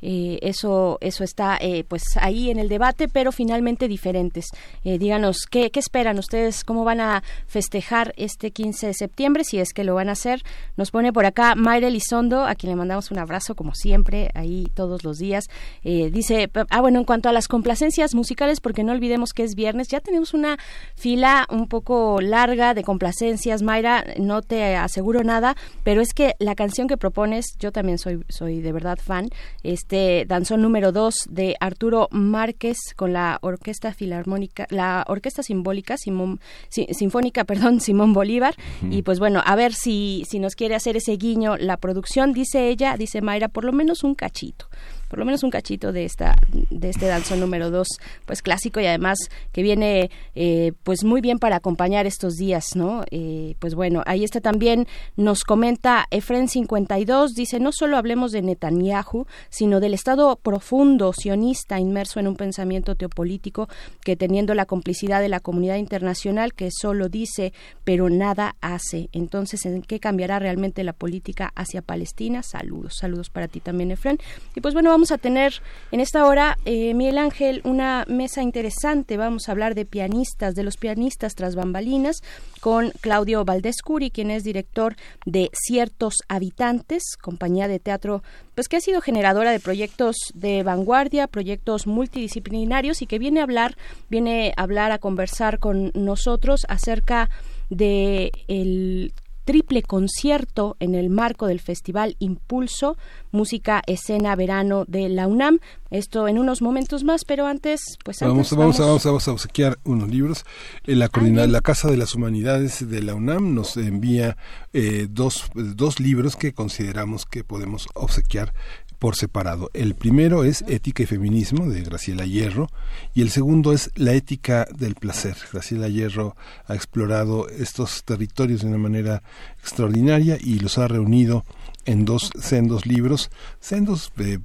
eh, eso eso está eh, pues ahí en el debate pero finalmente diferentes. Eh, díganos ¿qué, qué esperan ustedes cómo van a festejar este 15 de septiembre si es que lo van a hacer nos pone por acá Mayra Elizondo a quien le mandamos un abrazo como siempre ahí todos los días. Dice ah bueno en cuanto a las complacencias musicales porque no olvidemos que es viernes ya tenemos una fila un poco larga de complacencias. Mayra no te aseguro nada pero es que la canción que propones yo también soy soy de verdad fan este este danzón número 2 de Arturo Márquez con la Orquesta Filarmónica, la Orquesta Simbólica, Simón, Sinfónica, perdón, [laughs] Simón Bolívar. Y pues bueno, a ver si, si nos quiere hacer ese guiño la producción, dice ella, dice Mayra, por lo menos un cachito por lo menos un cachito de esta de este danzón número dos pues clásico y además que viene eh, pues muy bien para acompañar estos días no eh, pues bueno ahí está también nos comenta Efren 52 dice no solo hablemos de Netanyahu sino del estado profundo sionista inmerso en un pensamiento teopolítico que teniendo la complicidad de la comunidad internacional que solo dice pero nada hace. Entonces en qué cambiará realmente la política hacia Palestina saludos saludos para ti también Efren. Y pues bueno vamos a tener en esta hora, eh, Miguel Ángel, una mesa interesante. Vamos a hablar de pianistas, de los pianistas tras bambalinas, con Claudio Valdescuri, quien es director de Ciertos Habitantes, compañía de teatro, pues que ha sido generadora de proyectos de vanguardia, proyectos multidisciplinarios y que viene a hablar, viene a hablar, a conversar con nosotros acerca de el triple concierto en el marco del Festival Impulso, Música Escena Verano de la UNAM. Esto en unos momentos más, pero antes, pues vamos, vamos, vamos, vamos, a obsequiar unos libros. La, la Casa de las Humanidades de la UNAM nos envía eh, dos, dos libros que consideramos que podemos obsequiar por separado. El primero es Ética y Feminismo de Graciela Hierro y el segundo es La Ética del Placer. Graciela Hierro ha explorado estos territorios de una manera extraordinaria y los ha reunido en dos sendos libros, sendos eh,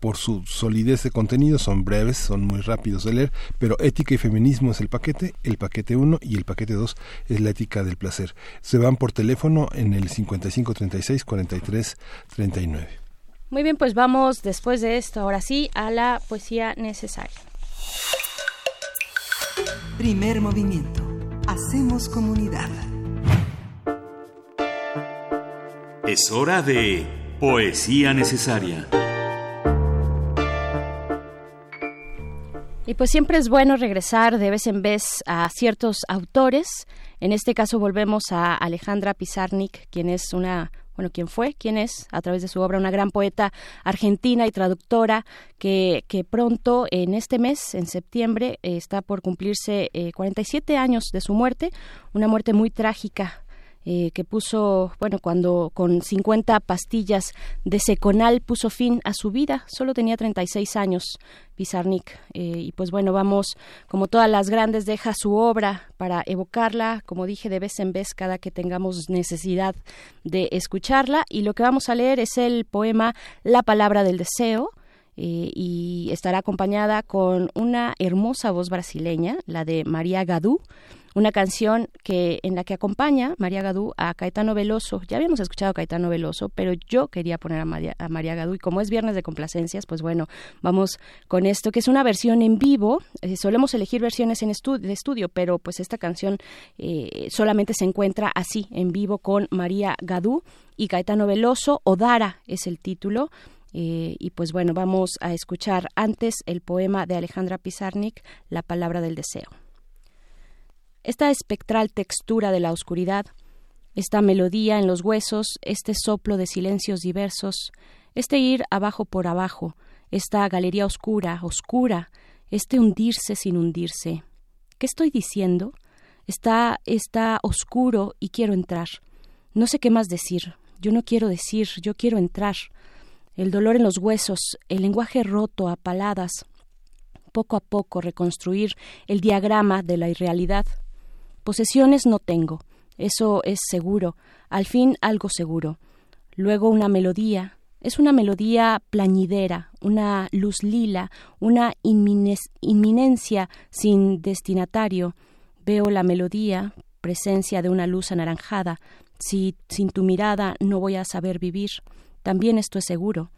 por su solidez de contenido, son breves, son muy rápidos de leer, pero ética y feminismo es el paquete, el paquete 1 y el paquete 2 es la ética del placer. Se van por teléfono en el 5536 4339. Muy bien, pues vamos después de esto, ahora sí, a la poesía necesaria. Primer movimiento. Hacemos comunidad. Es hora de poesía necesaria. Y pues siempre es bueno regresar de vez en vez a ciertos autores. En este caso volvemos a Alejandra Pizarnik, quien es una bueno, quién fue, quién es, a través de su obra, una gran poeta argentina y traductora que, que pronto, en este mes, en septiembre, está por cumplirse 47 eh, años de su muerte, una muerte muy trágica eh, que puso, bueno, cuando con 50 pastillas de Seconal puso fin a su vida, solo tenía 36 años Pizarnik. Eh, y pues bueno, vamos, como todas las grandes, deja su obra para evocarla, como dije, de vez en vez cada que tengamos necesidad de escucharla. Y lo que vamos a leer es el poema La palabra del deseo. eh, y estará acompañada con una hermosa voz brasileña, la de María Gadú, una canción que en la que acompaña María Gadú a Caetano Veloso. Ya habíamos escuchado a Caetano Veloso, pero yo quería poner a María, a María Gadú y como es viernes de complacencias, pues bueno, vamos con esto, que es una versión en vivo. Eh, solemos elegir versiones en de estudio, pero pues esta canción eh, solamente se encuentra así, en vivo con María Gadú y Caetano Veloso. Odara es el título. Eh, y pues bueno, vamos a escuchar antes el poema de Alejandra Pizarnik, La palabra del deseo. Esta espectral textura de la oscuridad, esta melodía en los huesos, este soplo de silencios diversos, este ir abajo por abajo, esta galería oscura, oscura, este hundirse sin hundirse. ¿Qué estoy diciendo? Está, está oscuro y quiero entrar. No sé qué más decir. Yo no quiero decir, yo quiero entrar el dolor en los huesos, el lenguaje roto a paladas, poco a poco reconstruir el diagrama de la irrealidad. Posesiones no tengo, eso es seguro, al fin algo seguro. Luego una melodía, es una melodía plañidera, una luz lila, una inminencia sin destinatario. Veo la melodía, presencia de una luz anaranjada. Si sin tu mirada no voy a saber vivir. También esto es seguro.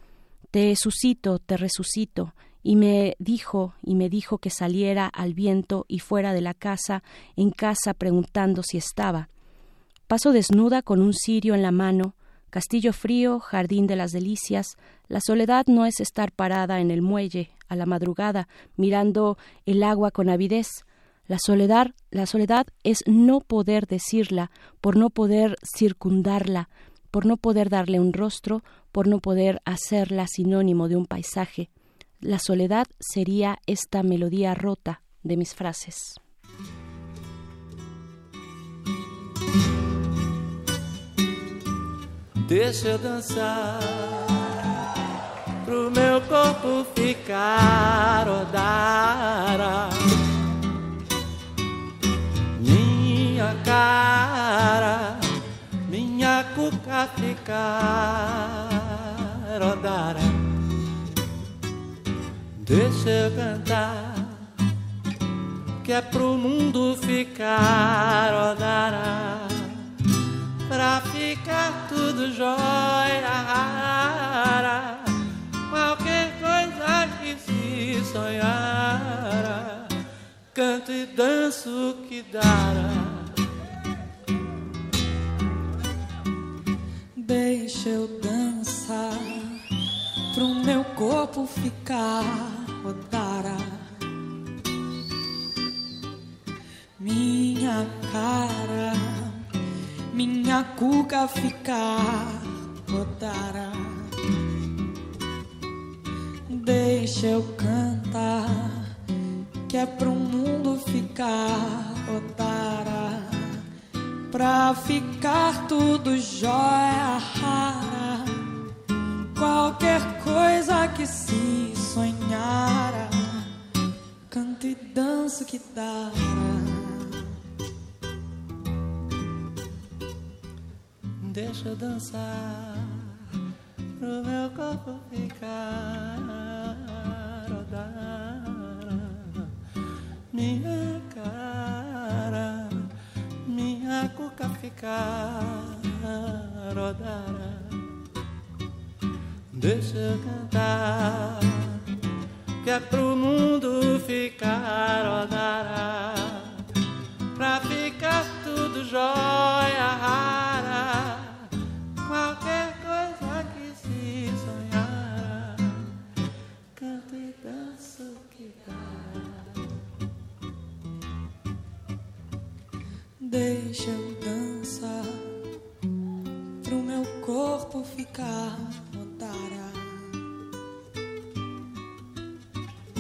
Te suscito, te resucito, y me dijo, y me dijo que saliera al viento y fuera de la casa, en casa preguntando si estaba. Paso desnuda con un cirio en la mano, castillo frío, jardín de las delicias, la soledad no es estar parada en el muelle a la madrugada, mirando el agua con avidez. La soledad, la soledad es no poder decirla, por no poder circundarla, por no poder darle un rostro, por no poder hacerla sinónimo de un paisaje. La soledad sería esta melodía rota de mis frases. Deixa eu dançar pro meu corpo ficar odara. Minha cara minha cuca ficar rodara. Deixa eu cantar, que é pro mundo ficar rodara. Pra ficar tudo jóia qualquer coisa que se sonhara, canto e danço que dará. Deixa eu dançar pro meu corpo ficar rodara. Minha cara, minha cuca ficar rodara. Deixa eu cantar, que é pro mundo ficar rodara pra ficar tudo jóia rara. Qualquer coisa que se sonhara, canto e danço dá. Deixa eu dançar pro meu corpo ficar rodar minha cara minha cuca ficar rodar. Deixa eu cantar, que é pro mundo ficar rodar. Pra ficar tudo jóia rara, qualquer coisa que se sonhar, canto e danço que Deixa eu dançar pro meu corpo ficar odara.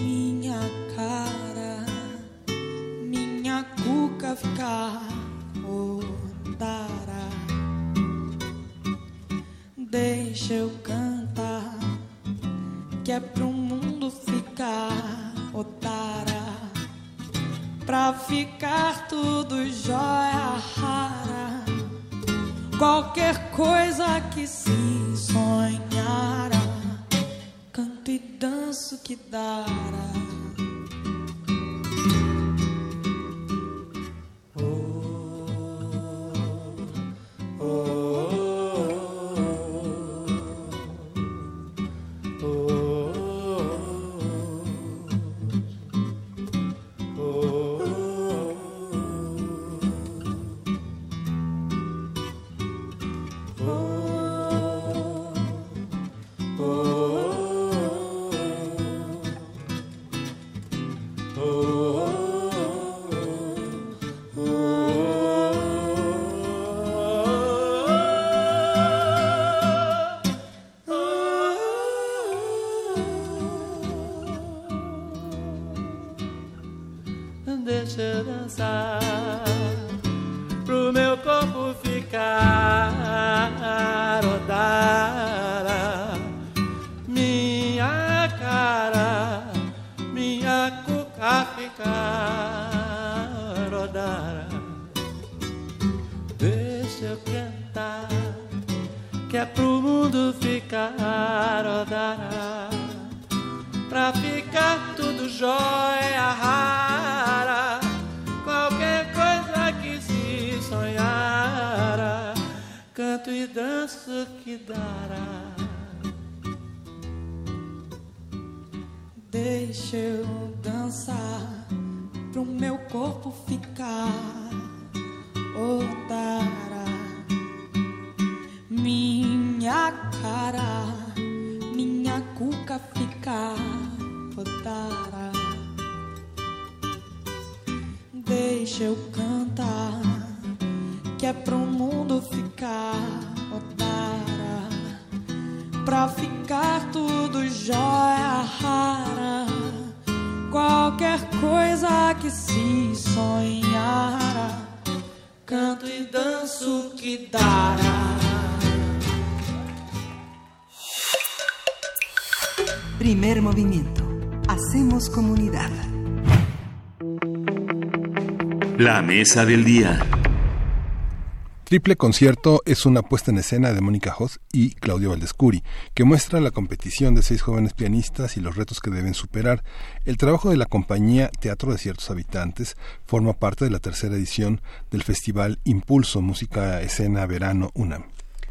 Minha cara, minha cuca ficar odara. Deixa eu cantar, que é pro mundo ficar odara pra ficar tudo jóia rara. Qualquer coisa que se sonhara, canto e danço que dará. Triple Concierto es una puesta en escena de Mónica Hoss y Claudio Valdescuri, que muestra la competición de seis jóvenes pianistas y los retos que deben superar. El trabajo de la compañía Teatro de Ciertos Habitantes forma parte de la tercera edición del Festival Impulso Música Escena Verano UNAM.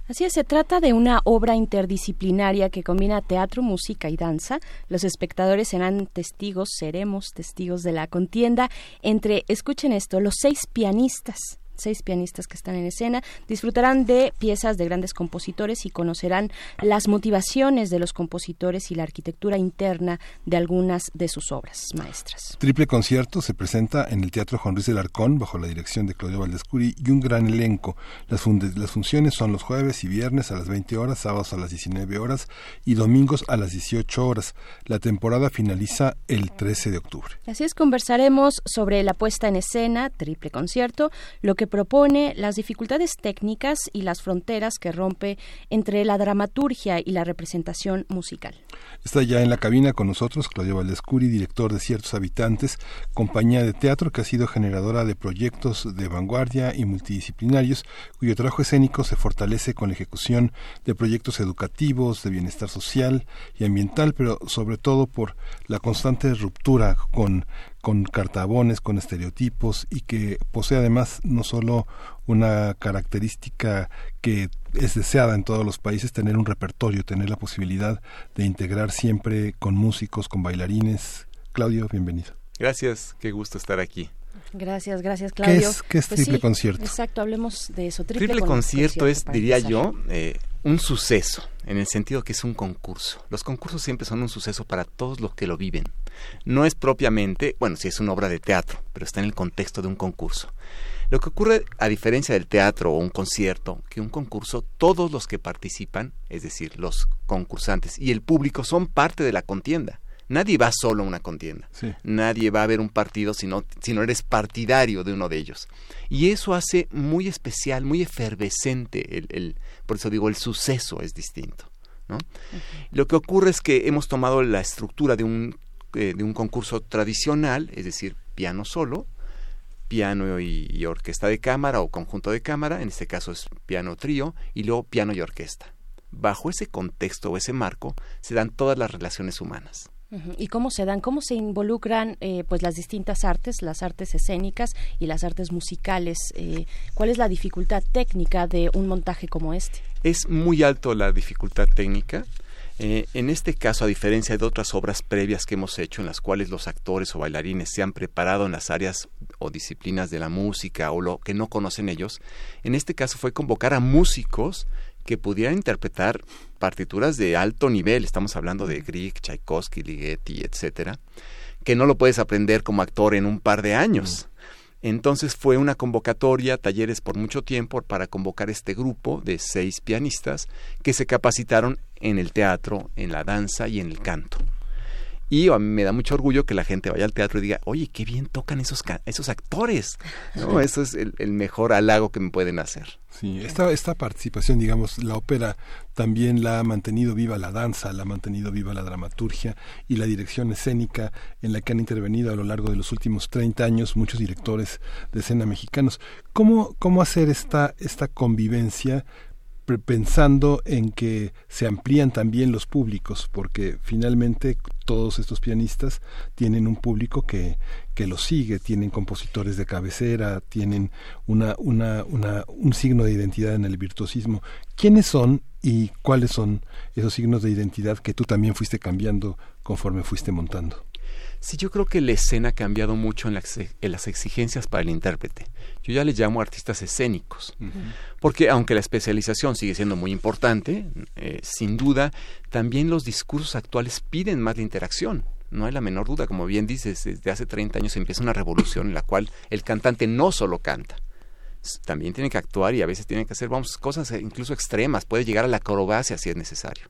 Así es, se trata de una obra interdisciplinaria que combina teatro, música y danza. Los espectadores serán testigos, seremos testigos de la contienda entre, escuchen esto, los seis pianistas seis pianistas que están en escena, disfrutarán de piezas de grandes compositores y conocerán las motivaciones de los compositores y la arquitectura interna de algunas de sus obras maestras. Triple concierto se presenta en el Teatro Juan Ruiz del Arcón bajo la dirección de Claudio Valdescuri y un gran elenco. Las, las funciones son los jueves y viernes a las 20 horas, sábados a las 19 horas y domingos a las 18 horas. La temporada finaliza el 13 de octubre. Así es, conversaremos sobre la puesta en escena, triple concierto, lo que propone las dificultades técnicas y las fronteras que rompe entre la dramaturgia y la representación musical. Está ya en la cabina con nosotros Claudio Valdescuri, director de Ciertos Habitantes, compañía de teatro que ha sido generadora de proyectos de vanguardia y multidisciplinarios, cuyo trabajo escénico se fortalece con la ejecución de proyectos educativos, de bienestar social y ambiental, pero sobre todo por la constante ruptura con con cartabones, con estereotipos y que posee además no solo una característica que es deseada en todos los países, tener un repertorio, tener la posibilidad de integrar siempre con músicos, con bailarines. Claudio, bienvenido. Gracias, qué gusto estar aquí. Gracias, gracias Claudio. ¿Qué es, qué es Pues triple sí, concierto? Exacto, hablemos de eso. Triple, Triple con- concierto es, diría empezar. yo, eh, un suceso, en el sentido que es un concurso. Los concursos siempre son un suceso para todos los que lo viven. No es propiamente, bueno, sí es una obra de teatro, pero está en el contexto de un concurso. Lo que ocurre, a diferencia del teatro o un concierto, que un concurso, todos los que participan, es decir, los concursantes y el público, son parte de la contienda. Nadie va solo a una contienda. Sí. Nadie va a ver un partido si no, si no eres partidario de uno de ellos. Y eso hace muy especial, muy efervescente, el, el- por eso digo, el suceso es distinto. ¿no? Lo que ocurre es que hemos tomado la estructura de un, eh, de un concurso tradicional, es decir, piano solo, piano y, y orquesta de cámara o conjunto de cámara, en este caso es piano trío, y luego piano y orquesta. bajo ese contexto o ese marco se dan todas las relaciones humanas. ¿Y cómo se dan, cómo se involucran eh, pues las distintas artes, las artes escénicas y las artes musicales? Eh, ¿Cuál es la dificultad técnica de un montaje como este? Es muy alto la dificultad técnica. Eh, en este caso, a diferencia de otras obras previas que hemos hecho en las cuales los actores o bailarines se han preparado en las áreas o disciplinas de la música o lo que no conocen ellos, en este caso fue convocar a músicos que pudieran interpretar partituras de alto nivel, estamos hablando de Grieg, Tchaikovsky, Ligeti, etcétera, que no lo puedes aprender como actor en un par de años. Entonces fue una convocatoria, talleres por mucho tiempo para convocar este grupo de seis pianistas que se capacitaron en el teatro, en la danza y en el canto. Y a mí me da mucho orgullo que la gente vaya al teatro y diga, oye, qué bien tocan esos, esos actores. ¿No? Eso es el, mejor halago que me pueden hacer. Sí, esta, esta participación, digamos, la ópera también la ha mantenido viva la danza, la ha mantenido viva la dramaturgia y la dirección escénica en la que han intervenido a lo largo de los últimos 30 años muchos directores de escena mexicanos. ¿Cómo, cómo hacer esta, esta convivencia pensando en que se amplían también los públicos, porque finalmente todos estos pianistas tienen un público que, que los sigue, tienen compositores de cabecera, tienen una, una, una, un signo de identidad en el virtuosismo. ¿Quiénes son y cuáles son esos signos de identidad que tú también fuiste cambiando conforme fuiste montando? Sí, yo creo que la escena ha cambiado mucho en, las exigencias para el intérprete. Yo ya les llamo artistas escénicos, porque aunque la especialización sigue siendo muy importante, eh, sin duda, también los discursos actuales piden más de interacción. No hay la menor duda, como bien dices, desde hace 30 años empieza una revolución en la cual el cantante no solo canta, también tiene que actuar y a veces tiene que hacer vamos, cosas incluso extremas, puede llegar a la acrobacia si es necesario.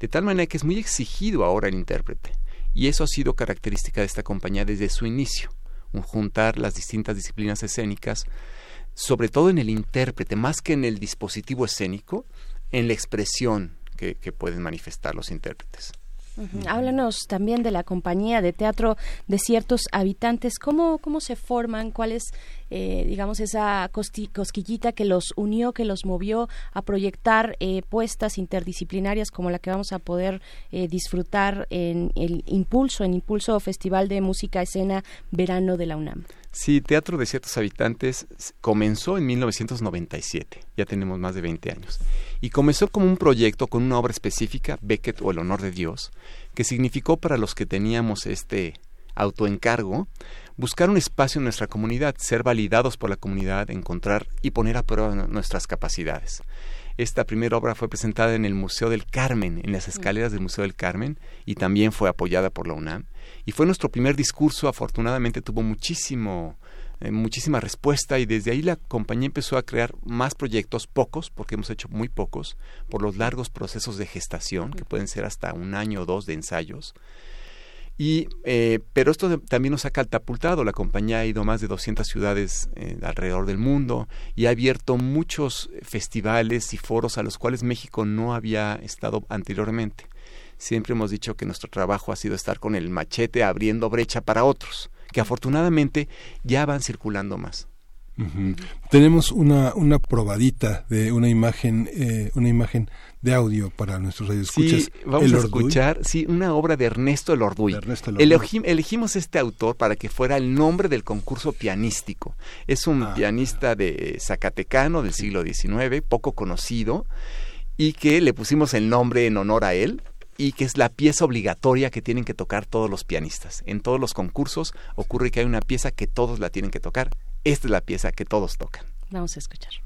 De tal manera que es muy exigido ahora el intérprete y eso ha sido característica de esta compañía desde su inicio, un juntar las distintas disciplinas escénicas, sobre todo en el intérprete, más que en el dispositivo escénico, en la expresión que, que pueden manifestar los intérpretes. Háblanos también de la compañía de teatro de ciertos habitantes. ¿Cómo, cómo se forman? ¿Cuál es, eh, digamos, esa cosquillita que los unió, que los movió a proyectar eh, puestas interdisciplinarias como la que vamos a poder eh, disfrutar en el Impulso, en Impulso Festival de Música Escena Verano de la UNAM? Sí, Teatro de Ciertos Habitantes comenzó en 1997, ya tenemos más de 20 años, y comenzó como un proyecto con una obra específica, Beckett o El Honor de Dios, que significó para los que teníamos este autoencargo buscar un espacio en nuestra comunidad, ser validados por la comunidad, encontrar y poner a prueba nuestras capacidades. Esta primera obra fue presentada en el Museo del Carmen, en las escaleras del Museo del Carmen, y también fue apoyada por la UNAM. Y fue nuestro primer discurso, afortunadamente tuvo muchísimo, eh, muchísima respuesta y desde ahí la compañía empezó a crear más proyectos, pocos, porque hemos hecho muy pocos, por los largos procesos de gestación, que pueden ser hasta un año o dos de ensayos. Y, eh, pero esto también nos ha catapultado. La compañía ha ido a más de 200 ciudades eh, alrededor del mundo y ha abierto muchos festivales y foros a los cuales México no había estado anteriormente siempre hemos dicho que nuestro trabajo ha sido estar con el machete abriendo brecha para otros, que afortunadamente ya van circulando más. Tenemos una, una probadita de una imagen, eh, una imagen de audio para nuestros radioescuchas. Sí, vamos a escuchar, sí, una obra de Ernesto Elorduy. elegimos este autor para que fuera el nombre del concurso pianístico. Es un ah. pianista de Zacatecano del siglo XIX, poco conocido, y que le pusimos el nombre en honor a él, y que es la pieza obligatoria que tienen que tocar todos los pianistas. En todos los concursos ocurre que hay una pieza que todos la tienen que tocar. Esta es la pieza que todos tocan. Vamos a escuchar.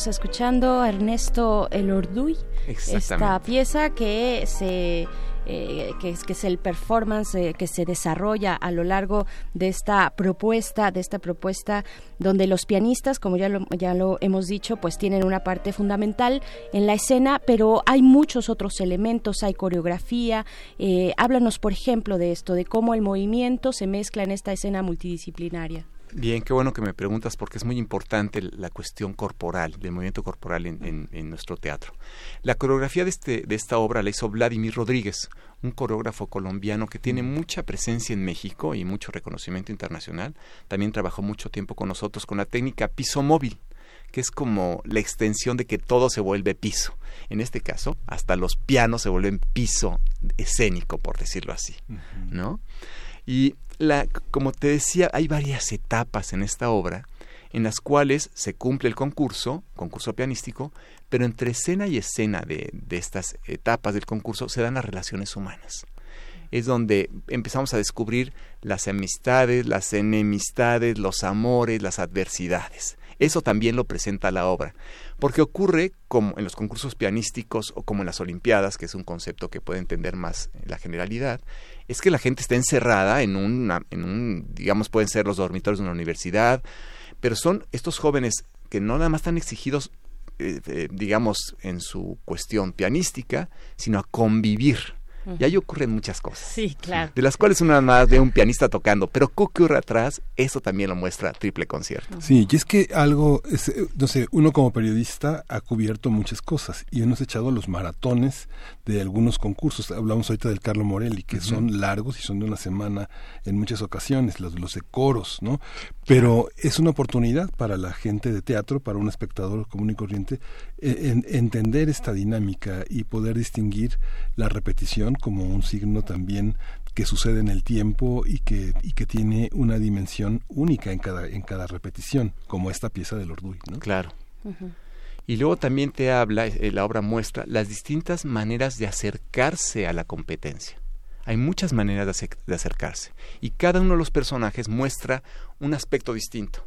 Estamos escuchando a Ernesto Elorduy, esta pieza que se eh, que, es, que es el performance eh, que se desarrolla a lo largo de esta propuesta, de esta propuesta donde los pianistas, como ya lo, ya lo hemos dicho, pues tienen una parte fundamental en la escena, pero hay muchos otros elementos, hay coreografía. Eh, háblanos, por ejemplo, de esto, de cómo el movimiento se mezcla en esta escena multidisciplinaria. Bien, qué bueno que me preguntas porque es muy importante la cuestión corporal, del movimiento corporal en, nuestro teatro. La coreografía de, este, de esta obra la hizo Vladimir Rodríguez, un coreógrafo colombiano que tiene mucha presencia en México y mucho reconocimiento internacional. También trabajó mucho tiempo con nosotros con la técnica piso móvil que es como la extensión de que todo se vuelve piso. En este caso, hasta los pianos se vuelven piso escénico, por decirlo así, ¿no? Y como te decía, hay varias etapas en esta obra en las cuales se cumple el concurso, concurso pianístico, pero entre escena y escena de, de estas etapas del concurso se dan las relaciones humanas. Es donde empezamos a descubrir las amistades, las enemistades, los amores, las adversidades. Eso también lo presenta la obra, porque ocurre como en los concursos pianísticos o como en las Olimpiadas, que es un concepto que puede entender más la generalidad, es que la gente está encerrada en, una, en un, digamos, pueden ser los dormitorios de una universidad, pero son estos jóvenes que no nada más están exigidos, eh, eh, digamos, en su cuestión pianística, sino a convivir y ahí ocurren muchas cosas. Sí, claro. De las cuales una más de un pianista tocando, pero ¿qué ocurre atrás? Eso también lo muestra Triple Concierto. Sí, y es que algo, eh, no sé, uno como periodista ha cubierto muchas cosas y uno ha echado los maratones de algunos concursos. Hablamos ahorita del Carlo Morelli, que son largos y son de una semana en muchas ocasiones, los, los de coros, ¿no? Pero es una oportunidad para la gente de teatro, para un espectador común y corriente, eh, entender esta dinámica y poder distinguir la repetición como un signo también que sucede en el tiempo y que, y que tiene una dimensión única en cada, en cada repetición, como esta pieza del Orduy. ¿no? Claro. Y luego también te habla, eh, la obra muestra las distintas maneras de acercarse a la competencia. Hay muchas maneras de, acercarse y cada uno de los personajes muestra un aspecto distinto.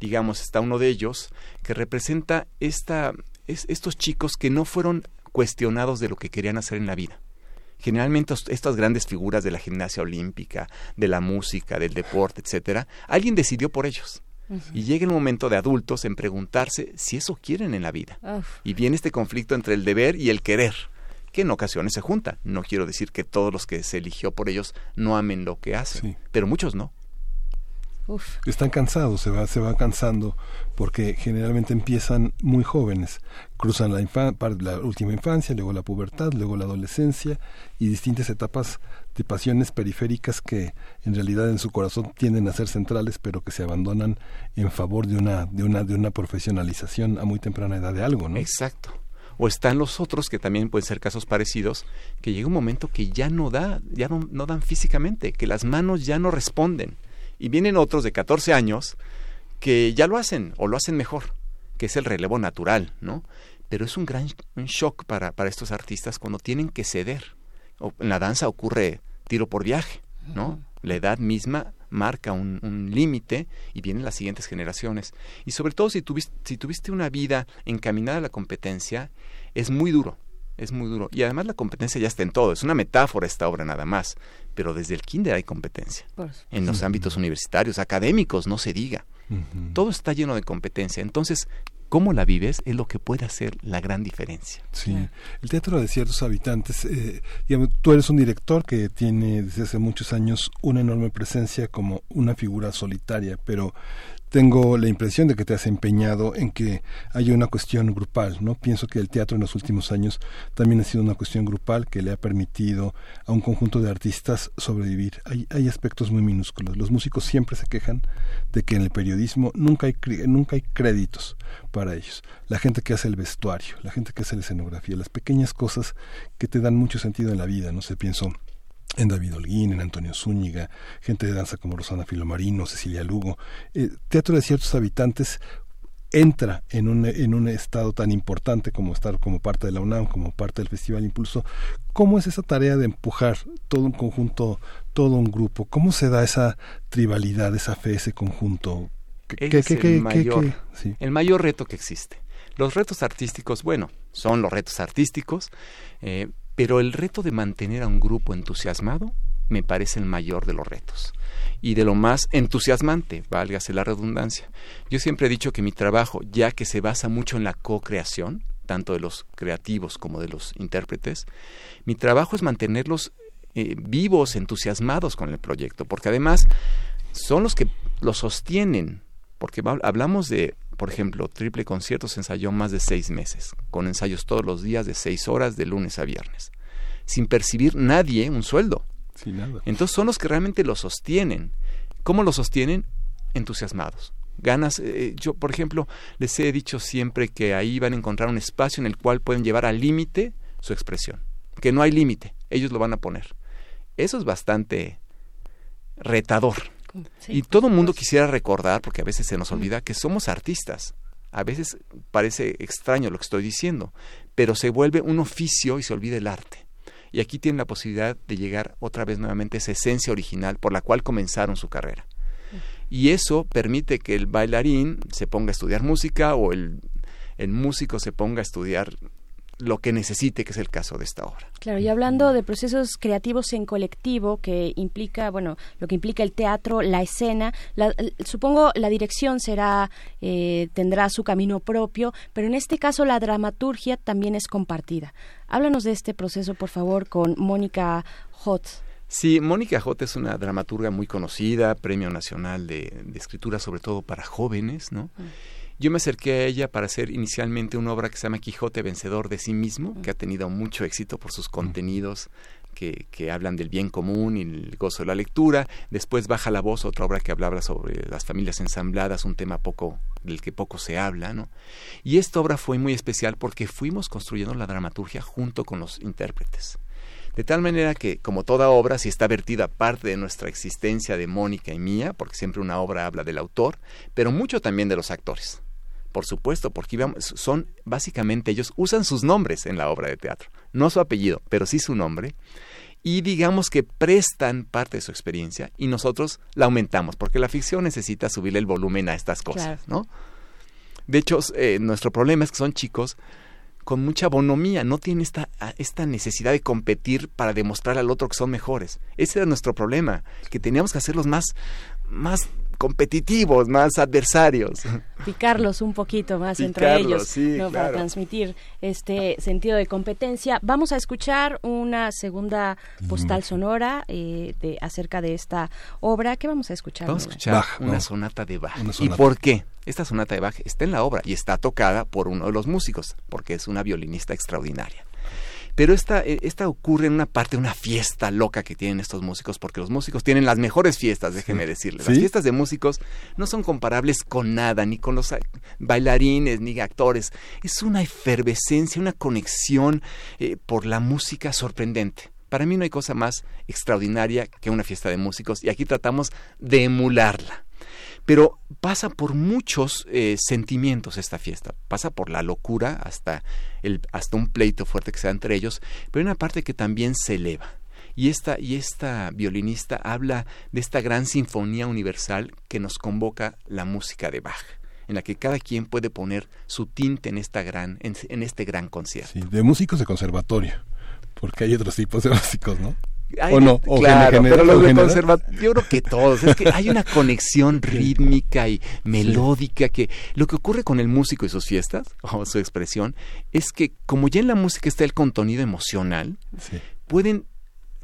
Digamos, está uno de ellos que representa esta, estos chicos que no fueron cuestionados de lo que querían hacer en la vida generalmente estas grandes figuras de la gimnasia olímpica, de la música, del deporte, etcétera, alguien decidió por ellos. Y llega el momento de adultos en preguntarse si eso quieren en la vida. Y viene este conflicto entre el deber y el querer, que en ocasiones se junta. No quiero decir que todos los que se eligió por ellos no amen lo que hacen, pero muchos no. Están cansados, se va, se va cansando porque generalmente empiezan muy jóvenes, cruzan la, la última infancia, luego la pubertad, luego la adolescencia y distintas etapas de pasiones periféricas que en realidad en su corazón tienden a ser centrales, pero que se abandonan en favor de una de una de una profesionalización a muy temprana edad de algo, ¿no? Exacto. O están los otros que también pueden ser casos parecidos, que llega un momento que ya no da, ya no, no dan físicamente, que las manos ya no responden y vienen otros de 14 años que ya lo hacen o lo hacen mejor, que es el relevo natural, ¿no? Pero es un gran shock para, para estos artistas cuando tienen que ceder. O, en la danza ocurre tiro por viaje, ¿no? La edad misma marca un, un límite y vienen las siguientes generaciones. Y sobre todo si tuviste, si tuviste una vida encaminada a la competencia, es muy duro, es muy duro. Y además la competencia ya está en todo, es una metáfora esta obra nada más pero desde el kinder hay competencia. En los ámbitos universitarios, académicos, no se diga. Todo está lleno de competencia. Entonces, cómo la vives es lo que puede hacer la gran diferencia. Sí, el teatro de ciertos habitantes, eh, tú eres un director que tiene desde hace muchos años una enorme presencia como una figura solitaria, pero tengo la impresión de que te has empeñado en que haya una cuestión grupal, ¿no? Pienso que el teatro en los últimos años también ha sido una cuestión grupal que le ha permitido a un conjunto de artistas sobrevivir. Hay, hay aspectos muy minúsculos. Los músicos siempre se quejan de que en el periodismo nunca hay, nunca hay créditos para ellos. La gente que hace el vestuario, la gente que hace la escenografía, las pequeñas cosas que te dan mucho sentido en la vida, no sé, pienso en David Holguín, en Antonio Zúñiga, gente de danza como Rosana Filomarino, Cecilia Lugo. Eh, teatro de ciertos habitantes entra en un, en un estado tan importante como estar como parte de la UNAM, como parte del Festival Impulso. ¿Cómo es esa tarea de empujar todo un conjunto, todo un grupo? ¿Cómo se da esa tribalidad, esa fe, ese conjunto? es el, mayor, el mayor reto que existe. Los retos artísticos, bueno, son los retos artísticos, eh, pero el reto de mantener a un grupo entusiasmado me parece el mayor de los retos y de lo más entusiasmante, válgase la redundancia. Yo siempre he dicho que mi trabajo, ya que se basa mucho en la co-creación, tanto de los creativos como de los intérpretes, mi trabajo es mantenerlos eh, vivos, entusiasmados con el proyecto, porque además son los que lo sostienen, porque hablamos de, por ejemplo, Triple Concierto se ensayó más de seis meses, con ensayos todos los días de seis horas de lunes a viernes, sin percibir nadie un sueldo. Entonces son los que realmente lo sostienen. ¿Cómo lo sostienen? Entusiasmados. Ganas, eh, yo por ejemplo les he dicho siempre que ahí van a encontrar un espacio en el cual pueden llevar al límite su expresión, que no hay límite, ellos lo van a poner. Eso es bastante retador. Y todo el mundo quisiera recordar, porque a veces se nos olvida, que somos artistas. A veces parece extraño lo que estoy diciendo, pero se vuelve un oficio y se olvida el arte. Y aquí tienen la posibilidad de llegar otra vez nuevamente a esa esencia original por la cual comenzaron su carrera. Y eso permite que el bailarín se ponga a estudiar música o el, el músico se ponga a estudiar lo que necesite, que es el caso de esta obra. Claro, y hablando de procesos creativos en colectivo, que implica, bueno, lo que implica el teatro, la escena, supongo la dirección será, eh, tendrá su camino propio, pero en este caso la dramaturgia también es compartida. Háblanos de este proceso, por favor, con Mónica Hot. Sí, Mónica Hot es una dramaturga muy conocida, Premio Nacional de, Escritura, sobre todo para jóvenes, ¿no? Mm. Yo me acerqué a ella para hacer inicialmente una obra que se llama Quijote Vencedor de sí mismo, que ha tenido mucho éxito por sus contenidos que, que, hablan del bien común y el gozo de la lectura. Después Baja la Voz, otra obra que hablaba sobre las familias ensambladas, un tema poco del que poco se habla, ¿no? Y esta obra fue muy especial porque fuimos construyendo la dramaturgia junto con los intérpretes. De tal manera que, como toda obra, si está vertida parte de nuestra existencia de Mónica y mía, porque siempre una obra habla del autor, pero mucho también de los actores. Por supuesto, porque son básicamente ellos usan sus nombres en la obra de teatro, no su apellido, pero sí su nombre. Y digamos que prestan parte de su experiencia y nosotros la aumentamos, porque la ficción necesita subirle el volumen a estas cosas, ¿no? De hecho, eh, nuestro problema es que son chicos con mucha bonomía, no tienen esta, esta necesidad de competir para demostrar al otro que son mejores. Ese era nuestro problema, que teníamos que hacerlos más, más competitivos, más adversarios. Picarlos un poquito más entre ellos para transmitir este sentido de competencia. Vamos a escuchar una segunda postal sonora eh, de, acerca de esta obra. ¿Qué vamos a escuchar? Vamos a escuchar una sonata de Bach. ¿Y por qué? Esta sonata de Bach está en la obra y está tocada por uno de los músicos, porque es una violinista extraordinaria. Pero esta, eh, esta ocurre en una parte de una fiesta loca que tienen estos músicos, porque los músicos tienen las mejores fiestas, déjeme decirles. Las fiestas de músicos no son comparables con nada, ni con los bailarines, ni actores. Es una efervescencia, una conexión eh, por la música sorprendente. Para mí no hay cosa más extraordinaria que una fiesta de músicos y aquí tratamos de emularla. Pero pasa por muchos eh, sentimientos esta fiesta. Pasa por la locura hasta, el, hasta un pleito fuerte que se da entre ellos, pero hay una parte que también se eleva. Y esta, y esta violinista habla de esta gran sinfonía universal que nos convoca la música de Bach en la que cada quien puede poner su tinte en esta gran en, este gran concierto. Sí, de músicos de conservatorio, porque hay otros tipos de [laughs] músicos, ¿no? O no, claro, pero los de conservatorio, yo creo que todos, es que hay una [laughs] conexión rítmica y melódica que lo que ocurre con el músico y sus fiestas, [laughs] o su expresión, es que como ya en la música está el contenido emocional, pueden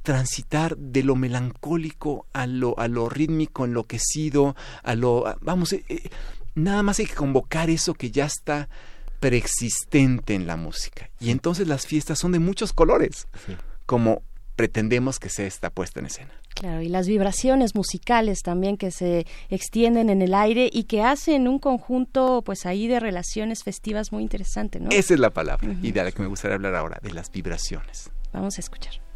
transitar de lo melancólico a lo, a lo rítmico, enloquecido, a lo, vamos, eh, eh, nada más hay que convocar eso que ya está preexistente en la música. Y entonces las fiestas son de muchos colores, como pretendemos que sea esta puesta en escena. Claro, y las vibraciones musicales también que se extienden en el aire y que hacen un conjunto, pues ahí de relaciones festivas muy interesante, ¿no? Esa es la palabra, y de la que me gustaría hablar ahora, de las vibraciones. Vamos a escuchar.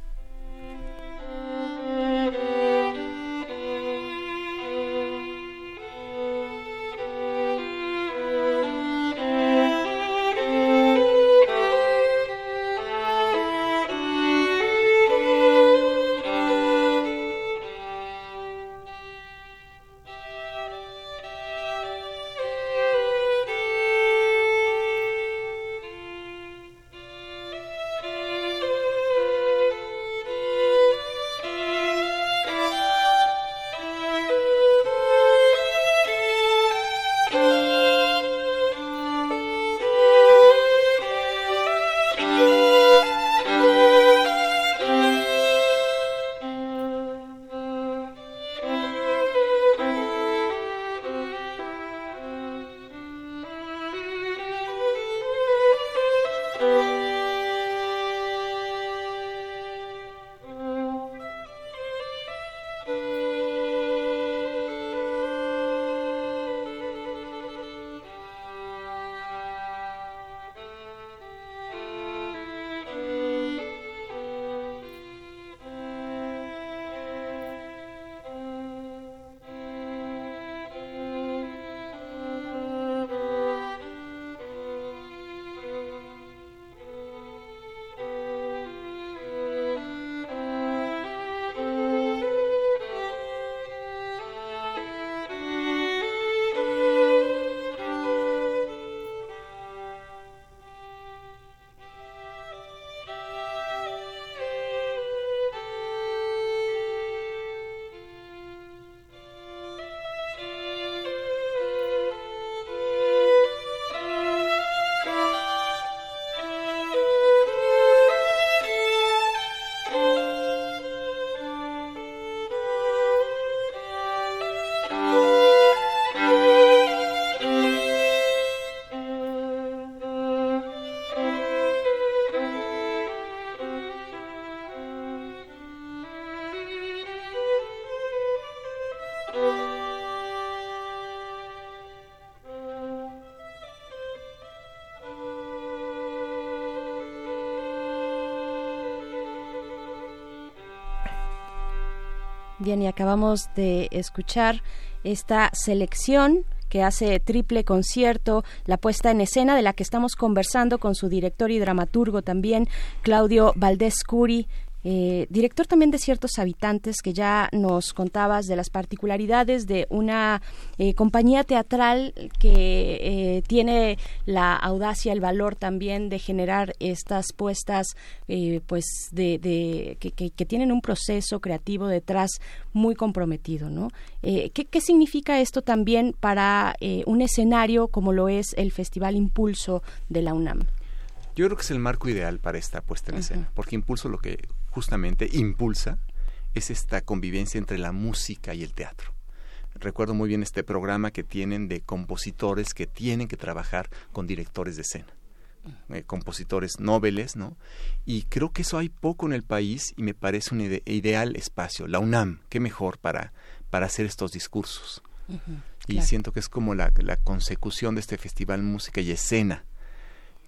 Y acabamos de escuchar esta selección que hace triple concierto, la puesta en escena de la que estamos conversando con su director y dramaturgo también, Claudio Valdés Curi, eh, director también de ciertos habitantes que ya nos contabas de las particularidades de una eh, compañía teatral que eh, tiene la audacia, el valor también de generar estas puestas, pues de, que, tienen un proceso creativo detrás muy comprometido, ¿no? ¿qué, ¿qué, significa esto también para un escenario como lo es el Festival Impulso de la UNAM? Yo creo que es el marco ideal para esta puesta en escena, porque Impulso lo que justamente impulsa es esta convivencia entre la música y el teatro. Recuerdo muy bien este programa que tienen de compositores que tienen que trabajar con directores de escena. Eh, compositores nobles, ¿no? Y creo que eso hay poco en el país y me parece un ideal espacio. La UNAM, qué mejor para, para hacer estos discursos. y siento que es como la, la consecución de este festival Música y Escena,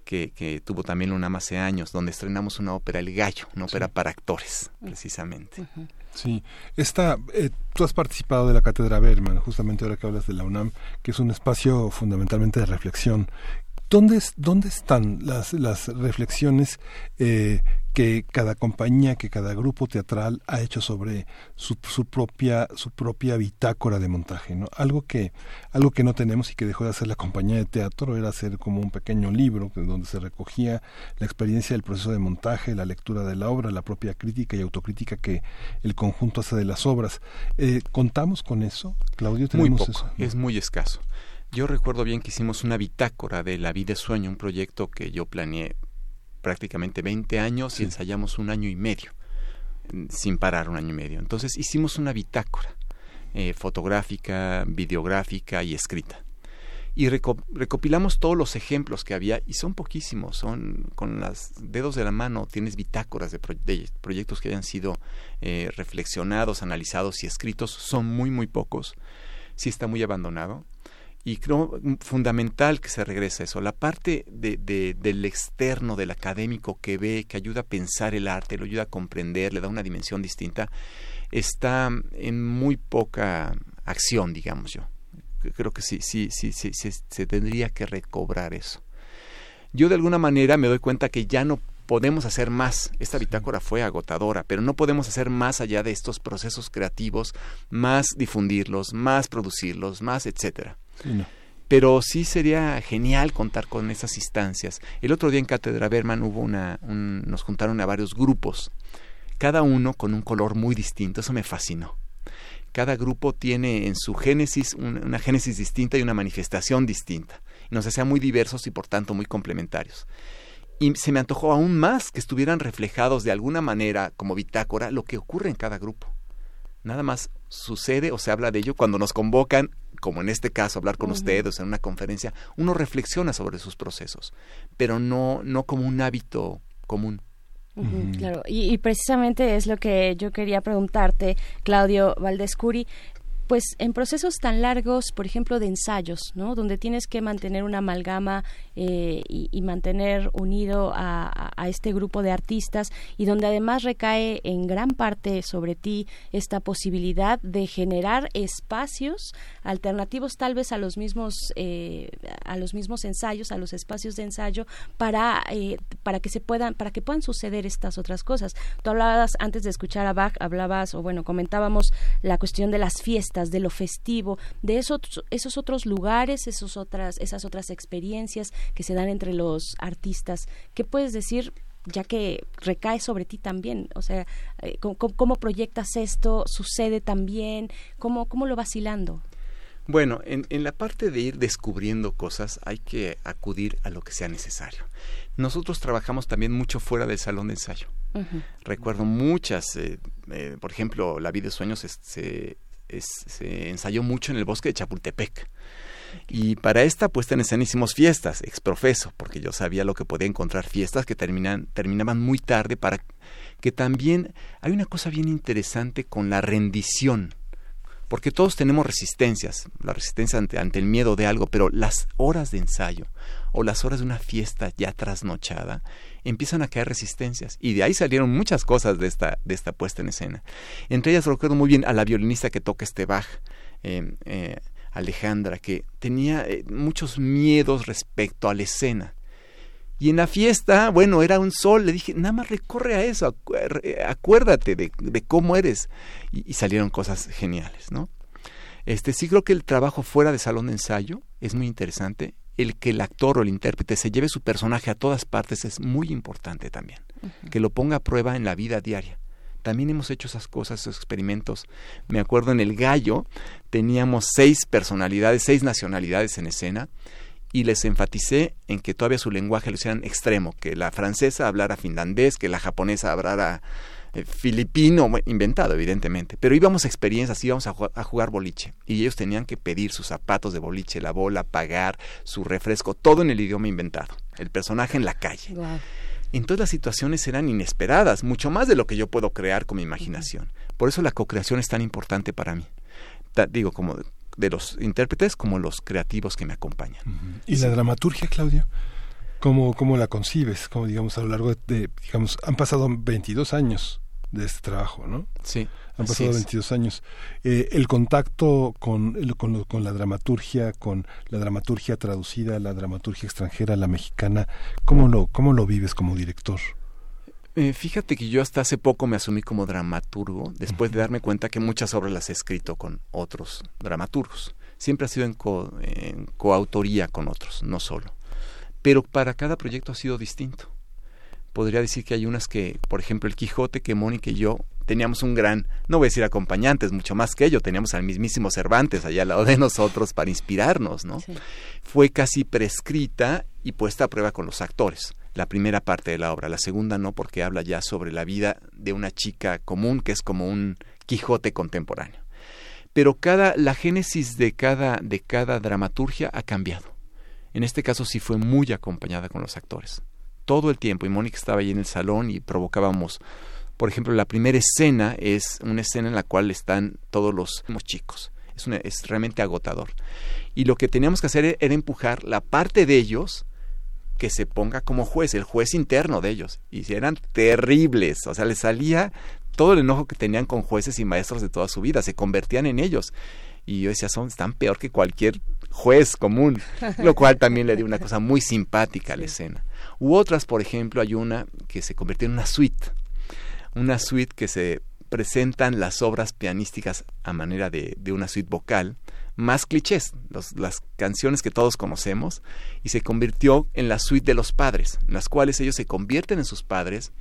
que, tuvo también una hace años, donde estrenamos una ópera El Gallo, una ópera para actores, precisamente. Sí, esta, eh, tú has participado de la Cátedra Berman, justamente ahora que hablas de la UNAM, que es un espacio fundamentalmente de reflexión. ¿Dónde, dónde están las, las reflexiones eh, que cada compañía, que cada grupo teatral ha hecho sobre su, su, propia su propia bitácora de montaje, ¿no? Algo que algo que no tenemos y que dejó de hacer la compañía de teatro era hacer como un pequeño libro donde se recogía la experiencia del proceso de montaje, la lectura de la obra, la propia crítica y autocrítica que el conjunto hace de las obras. Eh, ¿Contamos con eso, Claudio? ¿Tenemos muy poco, Es muy escaso. Yo recuerdo bien que hicimos una bitácora de La vida de sueño, un proyecto que yo planeé prácticamente 20 años y ensayamos un año y medio, sin parar un año y medio. Entonces hicimos una bitácora eh, fotográfica, videográfica y escrita. Y recopilamos todos los ejemplos que había, y son poquísimos, son con los dedos de la mano, tienes bitácoras de, proyectos que hayan sido eh, reflexionados, analizados y escritos, son muy, muy pocos. Sí está muy abandonado y creo fundamental que se regrese a eso. La parte de, del externo, del académico que ve, que ayuda a pensar el arte, lo ayuda a comprender, le da una dimensión distinta, está en muy poca acción, digamos yo. Creo que sí, sí, sí, sí, se tendría que recobrar eso. Yo de alguna manera me doy cuenta que ya no podemos hacer más. Esta bitácora fue agotadora, pero no podemos hacer más allá de estos procesos creativos, más difundirlos, más producirlos, más etcétera. Pero sí sería genial contar con esas instancias. El otro día en Cátedra Berman hubo una, nos juntaron a varios grupos, cada uno con un color muy distinto. Eso me fascinó. Cada grupo tiene en su génesis una génesis distinta y una manifestación distinta. Y nos hacía muy diversos y por tanto muy complementarios. Y se me antojó aún más que estuvieran reflejados de alguna manera como bitácora lo que ocurre en cada grupo. Nada más sucede o se habla de ello cuando nos convocan, como en este caso, hablar con ustedes en una conferencia, uno reflexiona sobre sus procesos, pero no, no como un hábito común. Claro, y, y, precisamente es lo que yo quería preguntarte, Claudio Valdescuri pues en procesos tan largos, por ejemplo, de ensayos, ¿no? Donde tienes que mantener una amalgama eh, y, mantener unido a, este grupo de artistas y donde además recae en gran parte sobre ti esta posibilidad de generar espacios alternativos tal vez a los mismos eh, a los mismos ensayos, a los espacios de ensayo para eh, para que se puedan para que puedan suceder estas otras cosas. Tú hablabas antes de escuchar a Bach, hablabas o bueno comentábamos la cuestión de las fiestas de lo festivo, de esos, esos otros lugares, esos otras, esas otras experiencias que se dan entre los artistas. ¿Qué puedes decir ya que recae sobre ti también, o sea, eh, ¿cómo, proyectas esto? ¿Sucede también? ¿Cómo, cómo lo vacilando? Bueno, en, en, la parte de ir descubriendo cosas hay que acudir a lo que sea necesario. Nosotros trabajamos también mucho fuera del salón de ensayo. Recuerdo muchas, eh, eh, por ejemplo, La vida de sueños se, se ensayó mucho en el bosque de Chapultepec. Y para esta puesta en escena hicimos fiestas, exprofeso, porque yo sabía lo que podía encontrar, fiestas que terminan, terminaban muy tarde para que también hay una cosa bien interesante con la rendición. porque todos tenemos resistencias, la resistencia ante, el miedo de algo, pero las horas de ensayo o las horas de una fiesta ya trasnochada empiezan a caer resistencias y de ahí salieron muchas cosas de esta, de esta puesta en escena. Entre ellas recuerdo muy bien a la violinista que toca este Bach, eh, eh, Alejandra, que tenía eh, muchos miedos respecto a la escena. Y en la fiesta, bueno, era un sol, le dije, nada más recorre a eso, acuérdate de, de cómo eres. Y, y, salieron cosas geniales, ¿no? Este, sí creo que el trabajo fuera de salón de ensayo es muy interesante el que el actor o el intérprete se lleve su personaje a todas partes es muy importante también. Que lo ponga a prueba en la vida diaria. También hemos hecho esas cosas, esos experimentos. Me acuerdo en El Gallo teníamos seis personalidades, seis nacionalidades en escena y les enfaticé en que todavía su lenguaje lo hicieran extremo, que la francesa hablara finlandés, que la japonesa hablara eh, filipino, inventado evidentemente, pero íbamos a experiencias, íbamos a, a, jugar boliche y ellos tenían que pedir sus zapatos de boliche, la bola, pagar su refresco, todo en el idioma inventado, el personaje en la calle. Wow. Entonces las situaciones eran inesperadas, mucho más de lo que yo puedo crear con mi imaginación. Por eso la co-creación es tan importante para mí. Ta, digo, como de, de, los intérpretes como los creativos que me acompañan. Uh -huh. ¿Y sí. la dramaturgia, Claudio? ¿Cómo, ¿Cómo la concibes? Como digamos a lo largo de, de, digamos, han pasado 22 años de este trabajo, ¿no? Sí. Han pasado 22 años. Eh, el contacto con, con, con, la dramaturgia, con la dramaturgia traducida, la dramaturgia extranjera, la mexicana, ¿cómo lo, cómo lo vives como director? Eh, fíjate que yo hasta hace poco me asumí como dramaturgo, después de darme cuenta que muchas obras las he escrito con otros dramaturgos. Siempre ha sido en, co, en coautoría con otros, no solo. Pero para cada proyecto ha sido distinto podría decir que hay unas que, por ejemplo, el Quijote, que Mónica y yo teníamos un gran, no voy a decir acompañantes, mucho más que ello, teníamos al mismísimo Cervantes allá al lado de [laughs] nosotros para inspirarnos, ¿no? Sí. Fue casi prescrita y puesta a prueba con los actores, la primera parte de la obra, la segunda no, porque habla ya sobre la vida de una chica común que es como un Quijote contemporáneo. Pero cada, la génesis de cada, de cada dramaturgia ha cambiado. En este caso sí fue muy acompañada con los actores todo el tiempo y Mónica estaba ahí en el salón y provocábamos por ejemplo la primera escena es una escena en la cual están todos los chicos es, una, es realmente agotador y lo que teníamos que hacer era empujar la parte de ellos que se ponga como juez, el juez interno de ellos. Y eran terribles, o sea, les salía todo el enojo que tenían con jueces y maestros de toda su vida, se convertían en ellos. Y yo decía, son tan peor que cualquier juez común, lo [laughs] cual también le dio una cosa muy simpática a la escena. U otras, por ejemplo, hay una que se convirtió en una suite, una suite que se presentan las obras pianísticas a manera de, de una suite vocal, más clichés, los, las canciones que todos conocemos, y se convirtió en la suite de los padres, en las cuales ellos se convierten en sus padres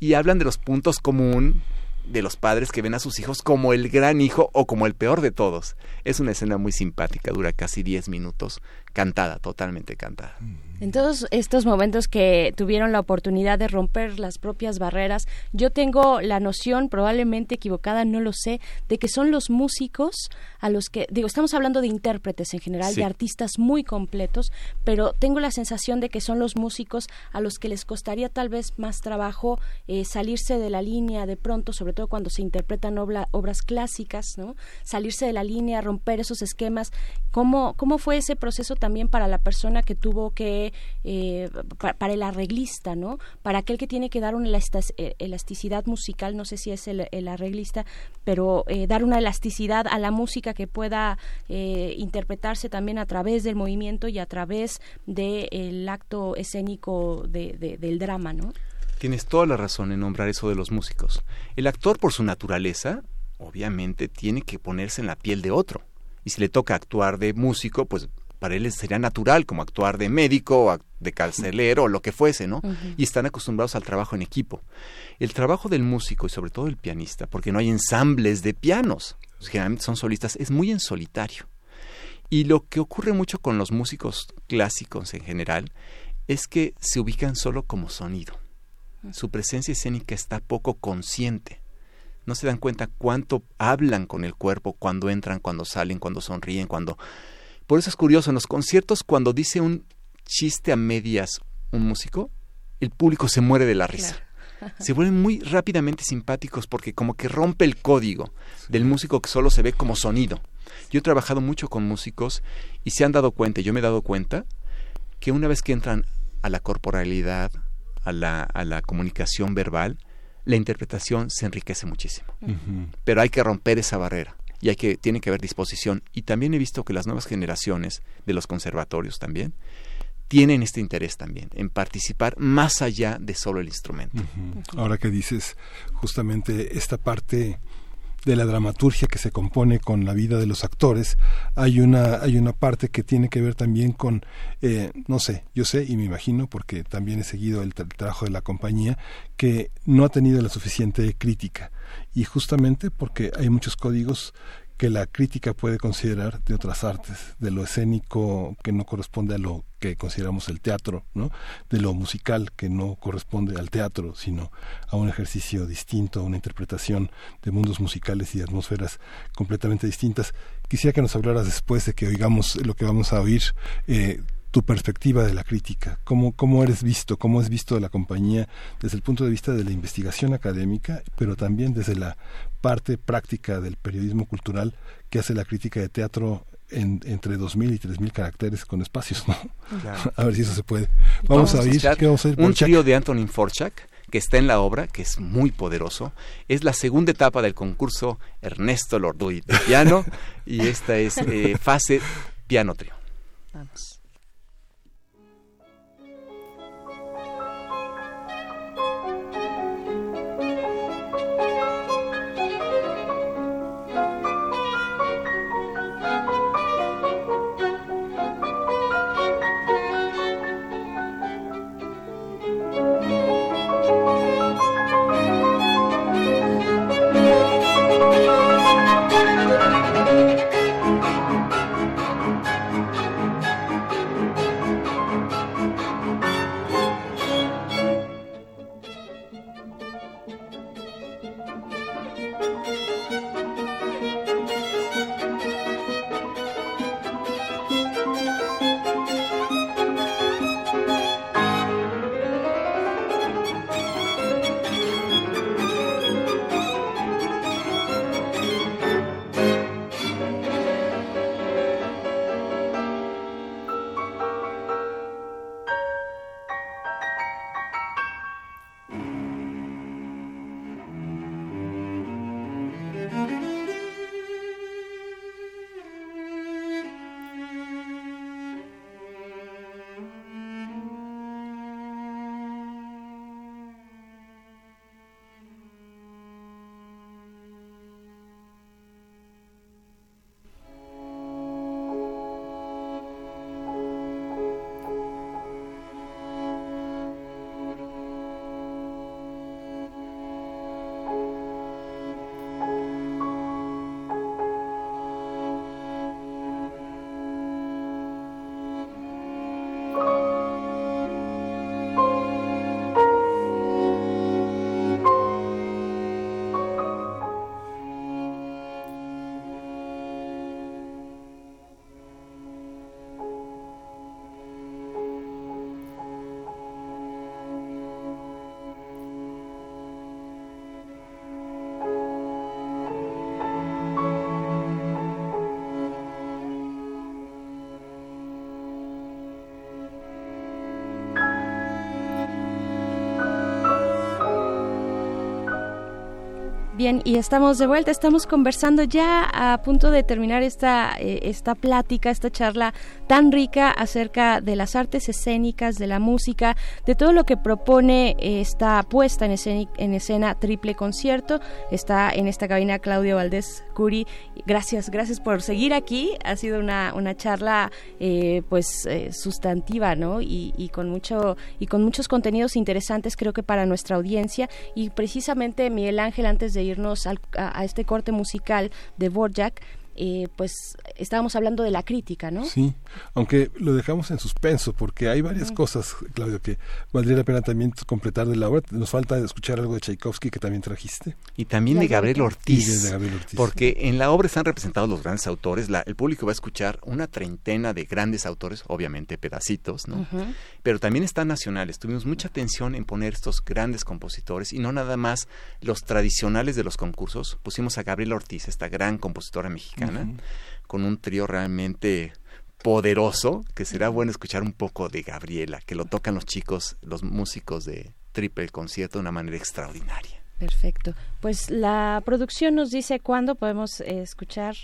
y hablan de los puntos común de los padres que ven a sus hijos como el gran hijo o como el peor de todos. Es una escena muy simpática, dura casi 10 minutos, cantada, totalmente cantada. En todos estos momentos que tuvieron la oportunidad de romper las propias barreras, yo tengo la noción, probablemente equivocada, no lo sé, de que son los músicos a los que, digo, estamos hablando de intérpretes en general, sí. de artistas muy completos, pero tengo la sensación de que son los músicos a los que les costaría tal vez más trabajo eh, salirse de la línea de pronto, sobre todo cuando se interpretan obra, obras clásicas, ¿no? Salirse de la línea, romper esos esquemas. ¿Cómo, cómo fue ese proceso también para la persona que tuvo que eh, para, el arreglista, ¿no? Para aquel que tiene que dar una eh, elasticidad musical, no sé si es el, arreglista, pero eh, dar una elasticidad a la música que pueda interpretarse también a través del movimiento y a través del de acto escénico de, de, del drama, ¿no? Tienes toda la razón en nombrar eso de los músicos. El actor, por su naturaleza, obviamente tiene que ponerse en la piel de otro. Y si le toca actuar de músico, pues para él sería natural como actuar de médico de carcelero o lo que fuese, ¿no? Uh -huh. Y están acostumbrados al trabajo en equipo. El trabajo del músico y sobre todo el pianista, porque no hay ensambles de pianos, generalmente son solistas, es muy en solitario. Y lo que ocurre mucho con los músicos clásicos en general es que se ubican solo como sonido. Su presencia escénica está poco consciente. No se dan cuenta cuánto hablan con el cuerpo cuando entran, cuando salen, cuando sonríen, cuando por eso es curioso, en los conciertos cuando dice un chiste a medias un músico, el público se muere de la risa. Claro. [laughs] se vuelven muy rápidamente simpáticos porque como que rompe el código del músico que solo se ve como sonido. Yo he trabajado mucho con músicos y se han dado cuenta, yo me he dado cuenta, que una vez que entran a la corporalidad, a la, a la comunicación verbal, la interpretación se enriquece muchísimo. Pero hay que romper esa barrera y hay que tiene que haber disposición y también he visto que las nuevas generaciones de los conservatorios también tienen este interés también en participar más allá de solo el instrumento. Ahora que dices justamente esta parte de la dramaturgia que se compone con la vida de los actores, hay una, hay una parte que tiene que ver también con, eh, no sé, yo sé y me imagino, porque también he seguido el, trabajo de la compañía, que no ha tenido la suficiente crítica. Y justamente porque hay muchos códigos que la crítica puede considerar de otras artes, de lo escénico que no corresponde a lo que consideramos el teatro, ¿no? de lo musical que no corresponde al teatro, sino a un ejercicio distinto, a una interpretación de mundos musicales y atmósferas completamente distintas. Quisiera que nos hablaras después de que oigamos lo que vamos a oír. Eh, tu perspectiva de la crítica, cómo, cómo eres visto, cómo es visto la compañía desde el punto de vista de la investigación académica, pero también desde la parte práctica del periodismo cultural que hace la crítica de teatro en, entre 2.000 y 3.000 caracteres con espacios, ¿no? [laughs] a ver si eso se puede. Vamos, a oír, ¿qué vamos a oír? Un trío de Antonin Forchak que está en la obra, que es muy poderoso. Es la segunda etapa del concurso Ernesto Lorduy de piano y esta es eh, [laughs] fase piano trío. Vamos. Bien, y estamos de vuelta, estamos conversando ya a punto de terminar esta, eh, esta plática, esta charla tan rica acerca de las artes escénicas, de la música, de todo lo que propone esta puesta en escena, en escena triple concierto. Está en esta cabina Claudio Valdés Curi. Gracias, gracias por seguir aquí. Ha sido una, una charla eh, pues eh, sustantiva, ¿no? Y, y, con mucho, y con muchos contenidos interesantes creo que para nuestra audiencia. Y precisamente Miguel Ángel, antes de ir a, este corte musical de Borjak, eh, pues estábamos hablando de la crítica, ¿no? Sí, aunque lo dejamos en suspenso porque hay varias cosas, Claudio, que valdría la pena también completar de la obra. Nos falta escuchar algo de Tchaikovsky que también trajiste. Y también de Gabriel, Ortiz, de Gabriel Ortiz. Porque en la obra están representados los grandes autores. La, el público va a escuchar una treintena de grandes autores, obviamente pedacitos, ¿no? Pero también están nacionales. Tuvimos mucha atención en poner estos grandes compositores y no nada más los tradicionales de los concursos. Pusimos a Gabriel Ortiz, esta gran compositora mexicana con un trío realmente poderoso, que será bueno escuchar un poco de Gabriela, que lo tocan los chicos, los músicos de Triple Concierto de una manera extraordinaria. Perfecto. Pues la producción nos dice cuándo podemos eh, escuchar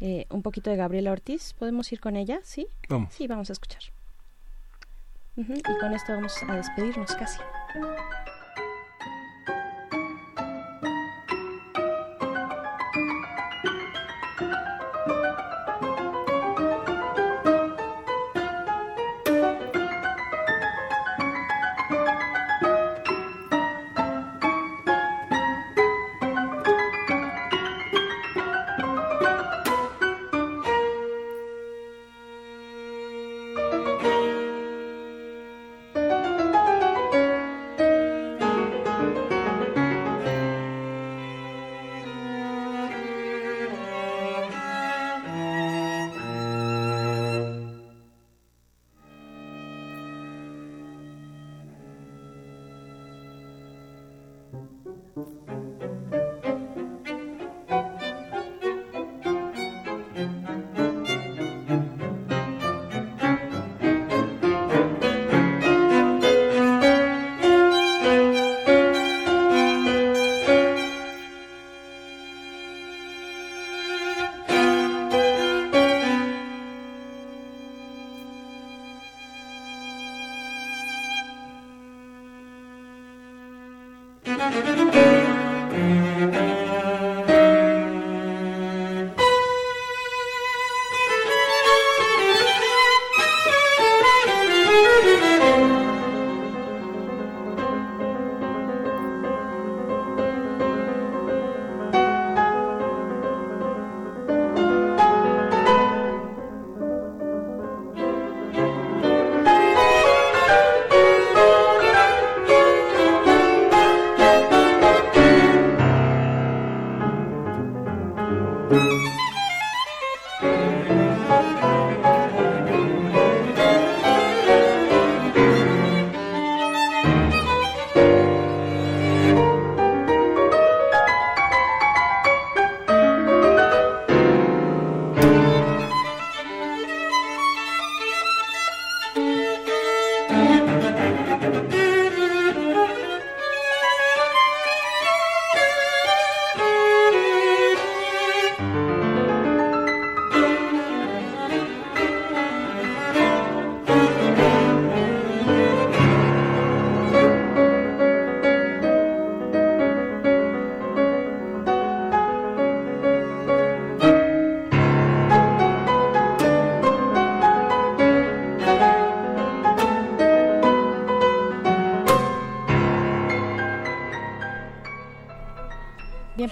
eh, un poquito de Gabriela Ortiz. ¿Podemos ir con ella? ¿Sí? Vamos. Sí, vamos a escuchar. Y con esto vamos a despedirnos casi.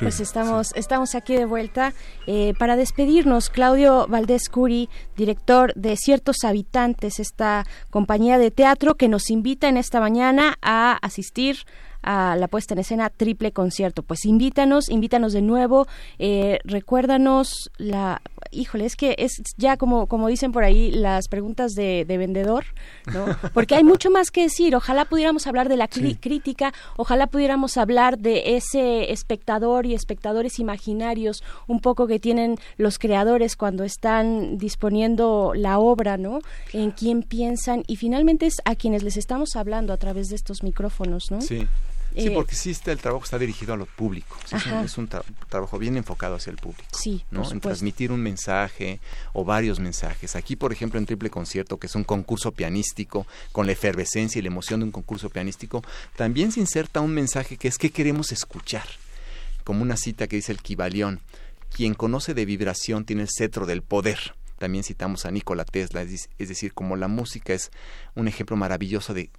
Pues estamos, estamos aquí de vuelta. Eh, para despedirnos, Claudio Valdés Curi, director de Ciertos Habitantes, esta compañía de teatro que nos invita en esta mañana a asistir a la puesta en escena triple concierto. Pues invítanos, invítanos de nuevo, eh, recuérdanos la híjole, es que es ya como, como dicen por ahí las preguntas de, vendedor, ¿no? Porque hay mucho más que decir. Ojalá pudiéramos hablar de la crítica, ojalá pudiéramos hablar de ese espectador y espectadores imaginarios un poco que tienen los creadores cuando están disponiendo la obra, ¿no? En quién piensan y finalmente es a quienes les estamos hablando a través de estos micrófonos, ¿no? Sí. Sí, porque sí está, el trabajo está dirigido a lo público. es un, trabajo bien enfocado hacia el público. Sí, ¿no? En transmitir un mensaje o varios mensajes. Aquí, por ejemplo, en Triple Concierto, que es un concurso pianístico, con la efervescencia y la emoción de un concurso pianístico, también se inserta un mensaje que es que queremos escuchar. Como una cita que dice el Kibalión, quien conoce de vibración tiene el cetro del poder. También citamos a Nikola Tesla, es decir, como la música es un ejemplo maravilloso de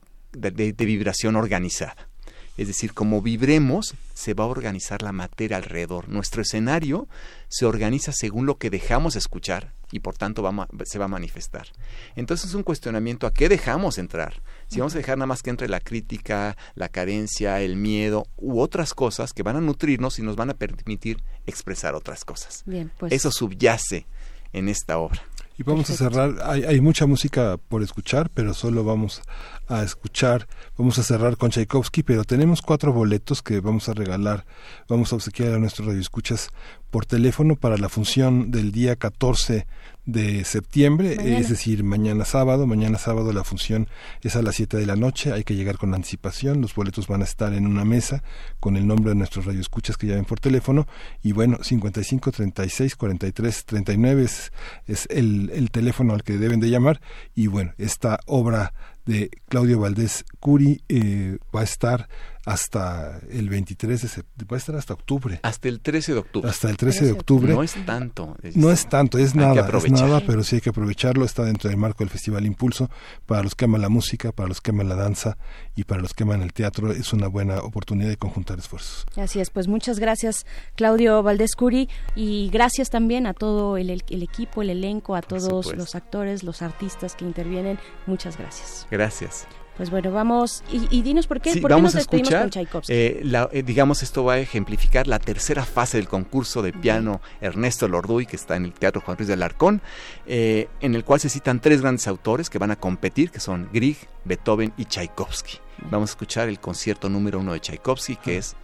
vibración organizada Es decir, como vibremos, se va a organizar la materia alrededor. Nuestro escenario se organiza según lo que dejamos escuchar y por tanto se va a manifestar. Entonces es un cuestionamiento a qué dejamos entrar. Si vamos a dejar nada más que entre la crítica, la carencia, el miedo u otras cosas que van a nutrirnos y nos van a permitir expresar otras cosas. Bien, pues. Eso subyace en esta obra. Y vamos a cerrar, hay, hay, mucha música por escuchar, pero solo vamos a escuchar, vamos a cerrar con Tchaikovsky, pero tenemos cuatro boletos que vamos a regalar, vamos a obsequiar a nuestros radioescuchas por teléfono para la función del día 14 de septiembre, es decir, mañana sábado. Mañana sábado la función es a las 7 de la noche, hay que llegar con anticipación, los boletos van a estar en una mesa con el nombre de nuestros radioescuchas que llamen por teléfono. Y bueno, 55 36 43 39 es, es el, el teléfono al que deben de llamar. Y bueno, esta obra de Claudio Valdés Curi eh, va a estar hasta el 23 de septiembre, va a estar hasta octubre. Hasta el 13 de octubre. Hasta el 13 de octubre. No es tanto. no es tanto, es nada, es nada, pero sí hay que aprovecharlo. Está dentro del marco del Festival Impulso. Para los que aman la música, para los que aman la danza y para los que aman el teatro, es una buena oportunidad de conjuntar esfuerzos. Así es, pues muchas gracias Claudio Valdés Curi y gracias también a todo el, el equipo, el elenco, a todos los actores, los artistas que intervienen. Muchas gracias. Gracias. Pues bueno, vamos y, dinos por qué, sí, ¿por vamos qué nos a escuchar, con Tchaikovsky. Eh, eh, digamos, esto va a ejemplificar la tercera fase del concurso de piano Ernesto Lorduy, que está en el Teatro Juan Ruiz de Alarcón, eh, en el cual se citan tres grandes autores que van a competir, que son Grieg, Beethoven y Tchaikovsky. Vamos a escuchar el concierto número uno de Tchaikovsky, que ah, es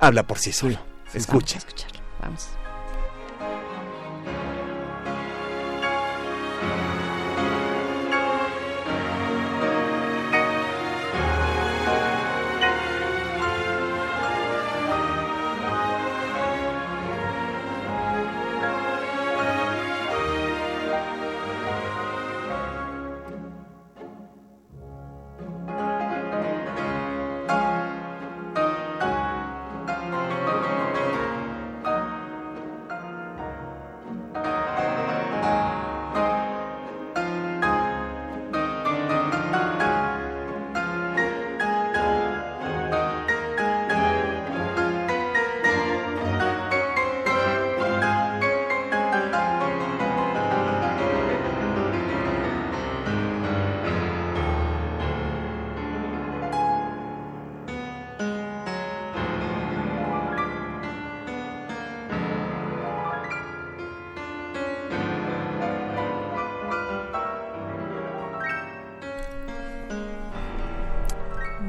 Habla por sí solo. Escuchen. Vamos a escucharlo. Vamos.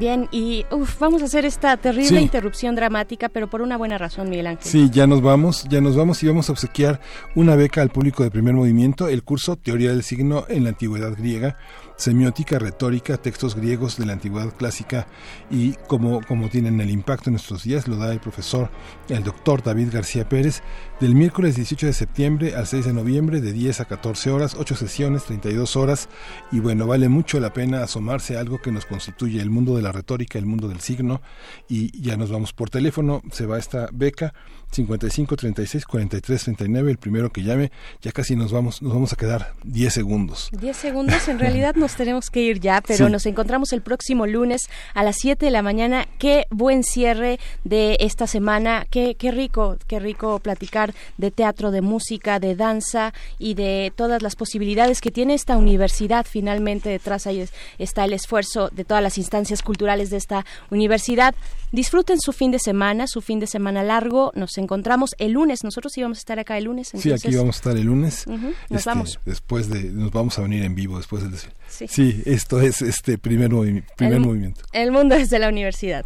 Bien, y vamos a hacer esta terrible interrupción dramática, pero por una buena razón, Miguel Ángel. Sí, ya nos vamos, ya nos vamos y vamos a obsequiar una beca al público de primer movimiento, el curso Teoría del Signo en la Antigüedad Griega, semiótica, retórica, textos griegos de la antigüedad clásica y como, como tienen el impacto en nuestros días, lo da el profesor, el doctor David García Pérez, del miércoles 18 de septiembre al 6 de noviembre, de 10 a 14 horas, 8 sesiones, 32 horas, y bueno, vale mucho la pena asomarse a algo que nos constituye el mundo de la retórica, el mundo del signo, y ya nos vamos por teléfono, se va esta beca 55 36 43 39, el primero que llame, ya casi nos vamos, nos vamos a quedar 10 segundos. 10 segundos, en realidad [laughs] nos tenemos que ir ya, pero nos encontramos el próximo lunes a las 7 de la mañana. Qué buen cierre de esta semana, qué, qué rico, qué rico platicar de teatro, de música, de danza y de todas las posibilidades que tiene esta universidad. Finalmente detrás ahí está el esfuerzo de todas las instancias culturales de esta universidad. Disfruten su fin de semana, su fin de semana largo. Nos encontramos el lunes. Nosotros íbamos a estar acá el lunes. Sí, aquí vamos a estar el lunes. nos este, vamos. Después de, nos vamos a venir en vivo después del sí. sí, esto es este primer, primer movimiento. El mundo es de la universidad.